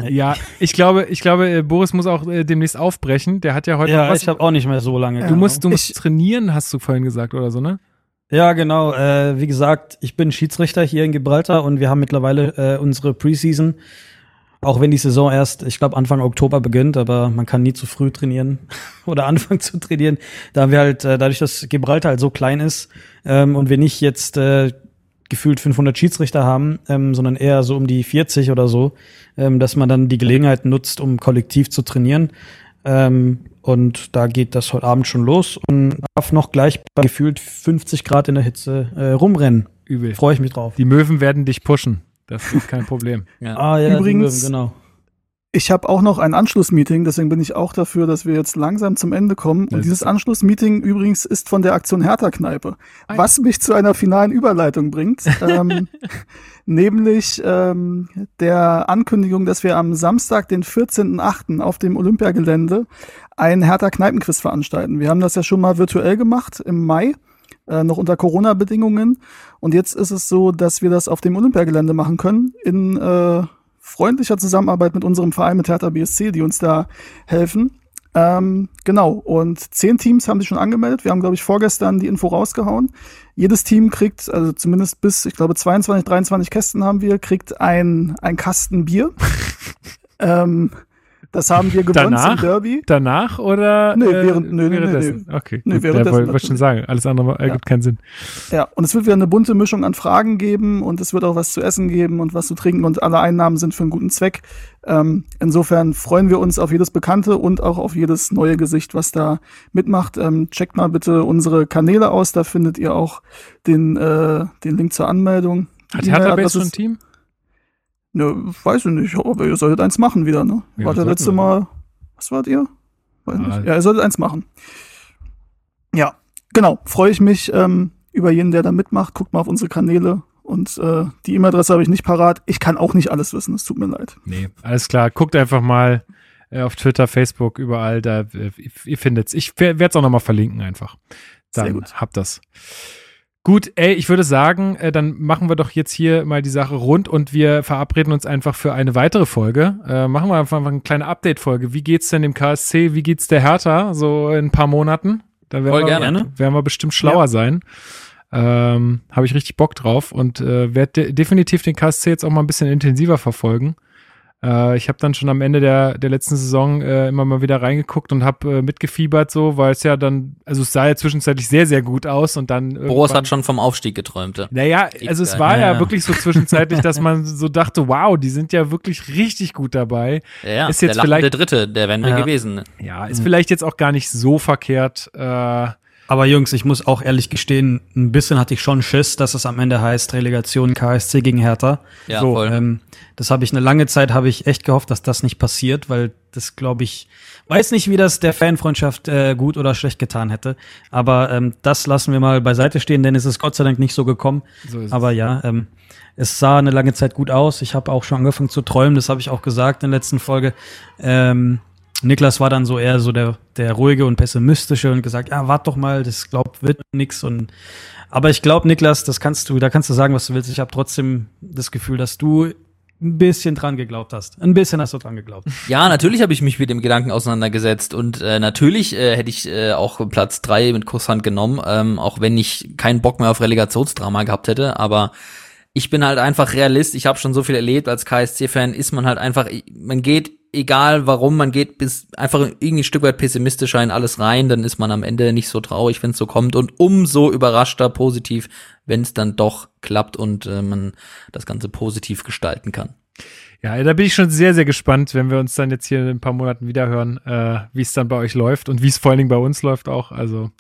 Ja, ich glaube, ich glaube, äh, Boris muss auch äh, demnächst aufbrechen. Der hat ja heute Ja, was. ich habe auch nicht mehr so lange. du musst, du musst Ich- trainieren, hast du vorhin gesagt oder so, ne? Ja, genau. Äh, wie gesagt, ich bin Schiedsrichter hier in Gibraltar und wir haben mittlerweile äh, unsere Preseason. Auch wenn die Saison erst, ich glaube, Anfang Oktober beginnt, aber man kann nie zu früh trainieren *laughs* oder anfangen zu trainieren. Da haben wir halt, äh, dadurch, dass Gibraltar halt so klein ist ähm, und wir nicht jetzt äh, gefühlt 500 Schiedsrichter haben, ähm, sondern eher so um die 40 oder so, ähm, dass man dann die Gelegenheit nutzt, um kollektiv zu trainieren. Ähm, und da geht das heute Abend schon los und darf noch gleich bei gefühlt 50 Grad in der Hitze äh, rumrennen. Übel. Freue ich mich drauf. Die Möwen werden dich pushen. Das ist kein Problem. *laughs* Ja. Ah ja, Übrigens- die Möwen, genau. Ich habe auch noch ein Anschlussmeeting, deswegen bin ich auch dafür, dass wir jetzt langsam zum Ende kommen. Das Und dieses Anschlussmeeting übrigens ist von der Aktion Hertha-Kneipe, Ah, was mich zu einer finalen Überleitung bringt, *laughs* ähm, nämlich ähm, der Ankündigung, dass wir am Samstag, den 14.8. auf dem Olympiagelände ein Hertha-Kneipenquiz veranstalten. Wir haben das ja schon mal virtuell gemacht im Mai, äh, noch unter Corona-Bedingungen. Und jetzt ist es so, dass wir das auf dem Olympiagelände machen können, in äh, freundlicher Zusammenarbeit mit unserem Verein, mit Hertha BSC, die uns da helfen. Ähm, genau, und zehn Teams haben sich schon angemeldet. Wir haben, glaube ich, vorgestern die Info rausgehauen. Jedes Team kriegt, also zumindest bis, ich glaube, 22, 23 Kästen haben wir, kriegt ein, ein Kasten Bier. *laughs* ähm, das haben wir gewonnen Danach? zum Derby. Danach oder? Nee, während- nö, nö, nö, währenddessen? Okay. Nee, gut, währenddessen da wollte ich schon sagen. Alles andere ergibt keinen Sinn. Ja, und es wird wieder eine bunte Mischung an Fragen geben und es wird auch was zu essen geben und was zu trinken und alle Einnahmen sind für einen guten Zweck. Ähm, insofern freuen wir uns auf jedes Bekannte und auch auf jedes neue Gesicht, was da mitmacht. Ähm, checkt mal bitte unsere Kanäle aus, da findet ihr auch den, äh, den Link zur Anmeldung. Hat Die Hertha Base schon ein Team? Ne, weiß ich nicht, aber ihr solltet eins machen wieder, ne? Ja, ja sollten letzte. Mal, was wart ihr? Weiß Ah. nicht. Ja, ihr solltet eins machen. Ja, genau. Freue ich mich ähm, über jeden, der da mitmacht. Guckt mal auf unsere Kanäle und äh, die E-Mail-Adresse habe ich nicht parat. Ich kann auch nicht alles wissen, es tut mir leid. Nee, alles klar. Guckt einfach mal äh, auf Twitter, Facebook, überall. Da, äh, ihr findet's. Ich werde es auch nochmal verlinken einfach. Dann Sehr gut. habt das. Gut, ey, ich würde sagen, äh, dann machen wir doch jetzt hier mal die Sache rund und wir verabreden uns einfach für eine weitere Folge. Äh, machen wir einfach eine kleine Update-Folge. Wie geht's denn dem KSC? Wie geht's der Hertha? So in ein paar Monaten? Da werden Voll wir, gerne. werden wir bestimmt schlauer sein. Ähm, Habe ich richtig Bock drauf und äh, werde de definitiv den KSC jetzt auch mal ein bisschen intensiver verfolgen. Äh, ich habe dann schon am Ende der, der letzten Saison äh, immer mal wieder reingeguckt und habe äh, mitgefiebert, so, weil es ja dann, also es sah ja zwischenzeitlich sehr, sehr gut aus und dann. Boris irgendwann- hat schon vom Aufstieg geträumt. ja. Naja, also es war ja, Ja, wirklich so zwischenzeitlich, dass *laughs* man so dachte, wow, die sind ja wirklich richtig gut dabei. Ja. Ist jetzt der vielleicht- Dritte, der wären wir Ja. gewesen. Ja, ist vielleicht jetzt auch gar nicht so verkehrt. Äh, Aber Jungs, ich muss auch ehrlich gestehen, ein bisschen hatte ich schon Schiss, dass es am Ende heißt Relegation KSC gegen Hertha. Ja, So, voll. Ähm, das habe ich eine lange Zeit, habe ich echt gehofft, dass das nicht passiert, weil das glaube ich, weiß nicht, wie das der Fanfreundschaft äh, gut oder schlecht getan hätte. Aber ähm, das lassen wir mal beiseite stehen, denn es ist Gott sei Dank nicht so gekommen. so ist es. Aber ja, ähm, es sah eine lange Zeit gut aus. Ich habe auch schon angefangen zu träumen, das habe ich auch gesagt in der letzten Folge. Ähm, Niklas war dann so eher so der, der ruhige und pessimistische und gesagt, ja, wart doch mal, das glaubt wird nix und aber ich glaube, Niklas, das kannst du, da kannst du sagen, was du willst. Ich habe trotzdem das Gefühl, dass du ein bisschen dran geglaubt hast. Ein bisschen hast du dran geglaubt. Ja, natürlich habe ich mich mit dem Gedanken auseinandergesetzt und äh, natürlich äh, hätte ich äh, auch Platz drei mit Kusshand genommen, ähm, auch wenn ich keinen Bock mehr auf Relegationsdrama gehabt hätte, aber ich bin halt einfach Realist, ich habe schon so viel erlebt als KSC-Fan, ist man halt einfach, man geht, egal warum, man geht bis einfach irgendwie ein Stück weit pessimistischer in alles rein, dann ist man am Ende nicht so traurig, wenn es so kommt und umso überraschter positiv, wenn es dann doch klappt und äh, man das Ganze positiv gestalten kann. Ja, da bin ich schon sehr, sehr gespannt, wenn wir uns dann jetzt hier in ein paar Monaten wiederhören, äh, wie es dann bei euch läuft und wie es vor allen Dingen bei uns läuft auch. Also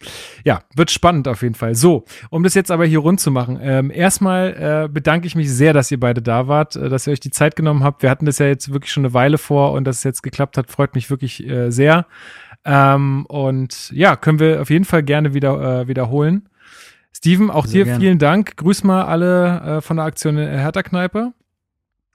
ja, wird spannend auf jeden Fall. So, um das jetzt aber hier rund zu machen. Ähm, erstmal äh, bedanke ich mich sehr, dass ihr beide da wart, äh, dass ihr euch die Zeit genommen habt. Wir hatten das ja jetzt wirklich schon eine Weile vor und dass es jetzt geklappt hat, freut mich wirklich äh, sehr. Ähm, und ja, können wir auf jeden Fall gerne wieder äh, wiederholen. Steven, auch Sehr dir gerne. vielen Dank. Grüß mal alle äh, von der Aktion Hertha-Kneipe.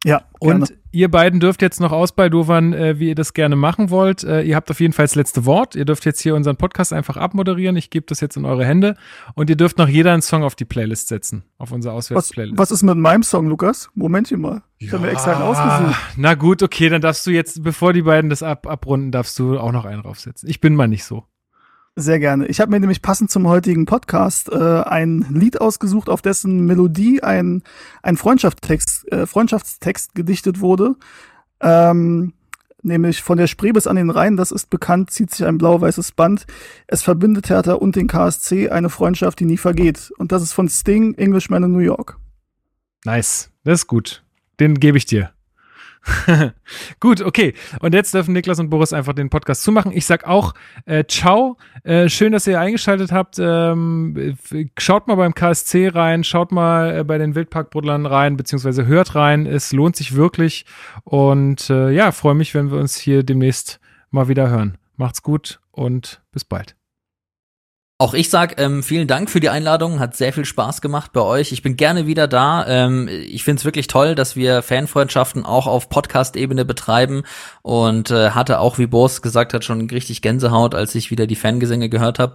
Ja, Und gerne. ihr beiden dürft jetzt noch ausbaldowern, äh, wie ihr das gerne machen wollt. Äh, ihr habt auf jeden Fall das letzte Wort. Ihr dürft jetzt hier unseren Podcast einfach abmoderieren. Ich gebe das jetzt in eure Hände. Und ihr dürft noch jeder einen Song auf die Playlist setzen. Auf unsere was, Auswärtsplaylist. was ist mit meinem Song, Lukas? Momentchen mal. Ich habe mir extra einen ausgesucht. Na gut, okay, dann darfst du jetzt, bevor die beiden das ab, abrunden, darfst du auch noch einen draufsetzen. Ich bin mal nicht so. Sehr gerne. Ich habe mir nämlich passend zum heutigen Podcast äh, ein Lied ausgesucht, auf dessen Melodie ein, ein Freundschaftstext, äh, Freundschaftstext gedichtet wurde. Ähm, nämlich von der Spree bis an den Rhein, das ist bekannt, zieht sich ein blau-weißes Band. Es verbindet Hertha und den KSC eine Freundschaft, die nie vergeht. Und das ist von Sting, Englishman in New York. Nice. Das ist gut. Den gebe ich dir. *laughs* Gut, okay. Und jetzt dürfen Niklas und Boris einfach den Podcast zumachen. Ich sag auch äh, ciao. Äh, schön, dass ihr eingeschaltet habt. Ähm, schaut mal beim KSC rein, schaut mal äh, bei den Wildparkbrudlern rein, beziehungsweise hört rein. Es lohnt sich wirklich. Und äh, ja, freue mich, wenn wir uns hier demnächst mal wieder hören. Macht's gut und bis bald. Auch ich sag ähm, vielen Dank für die Einladung, hat sehr viel Spaß gemacht bei euch. Ich bin gerne wieder da. Ähm, ich find's wirklich toll, dass wir Fanfreundschaften auch auf Podcast-Ebene betreiben und äh, hatte auch, wie Boris gesagt hat, schon richtig Gänsehaut, als ich wieder die Fangesänge gehört habe.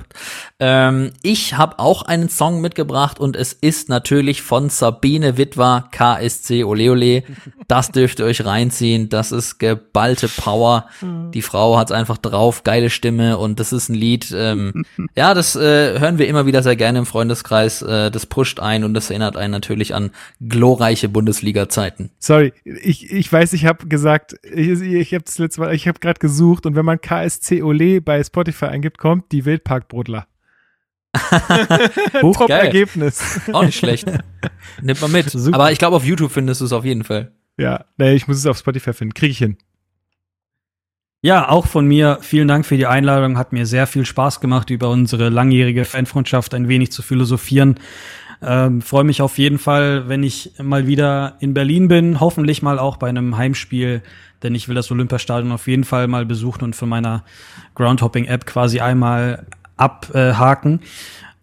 Ähm, ich habe auch einen Song mitgebracht und es ist natürlich von Sabine Witwer, KSC Ole Ole. Das dürft ihr euch reinziehen. Das ist geballte Power. Die Frau hat's einfach drauf, geile Stimme und das ist ein Lied. Ähm, ja, das äh, hören wir immer wieder sehr gerne im Freundeskreis. Äh, das pusht ein und das erinnert einen natürlich an glorreiche Bundesliga-Zeiten. Sorry, ich, ich weiß, ich habe gesagt, ich, ich habe das letzte Mal, ich habe gerade gesucht und wenn man KSC Ole bei Spotify eingibt, kommt die Wildparkbrudler. *laughs* Hoch, Top geil. Ergebnis. Auch nicht schlecht. Nimmt man mit. Super. Aber ich glaube, auf YouTube findest du es auf jeden Fall. Ja, nee, ich muss es auf Spotify finden. Kriege ich hin. Ja, auch von mir vielen Dank für die Einladung. Hat mir sehr viel Spaß gemacht, über unsere langjährige Fanfreundschaft ein wenig zu philosophieren. Ähm, Freue mich auf jeden Fall, wenn ich mal wieder in Berlin bin. Hoffentlich mal auch bei einem Heimspiel, denn ich will das Olympiastadion auf jeden Fall mal besuchen und von meiner Groundhopping-App quasi einmal abhaken.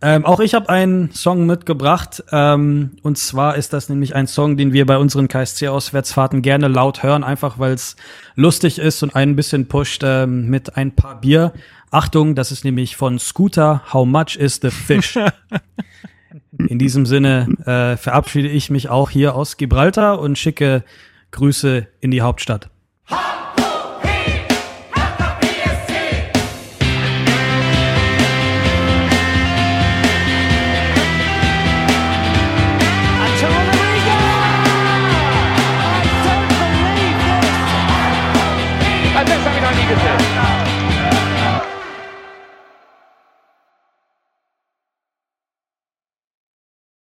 Ähm, auch ich habe einen Song mitgebracht. Ähm, und zwar ist das nämlich ein Song, den wir bei unseren KSC-Auswärtsfahrten gerne laut hören, einfach weil es lustig ist und einen ein bisschen pusht ähm, mit ein paar Bier. Achtung, das ist nämlich von Scooter. How much is the fish? *laughs* In diesem Sinne äh, verabschiede ich mich auch hier aus Gibraltar und schicke Grüße in die Hauptstadt.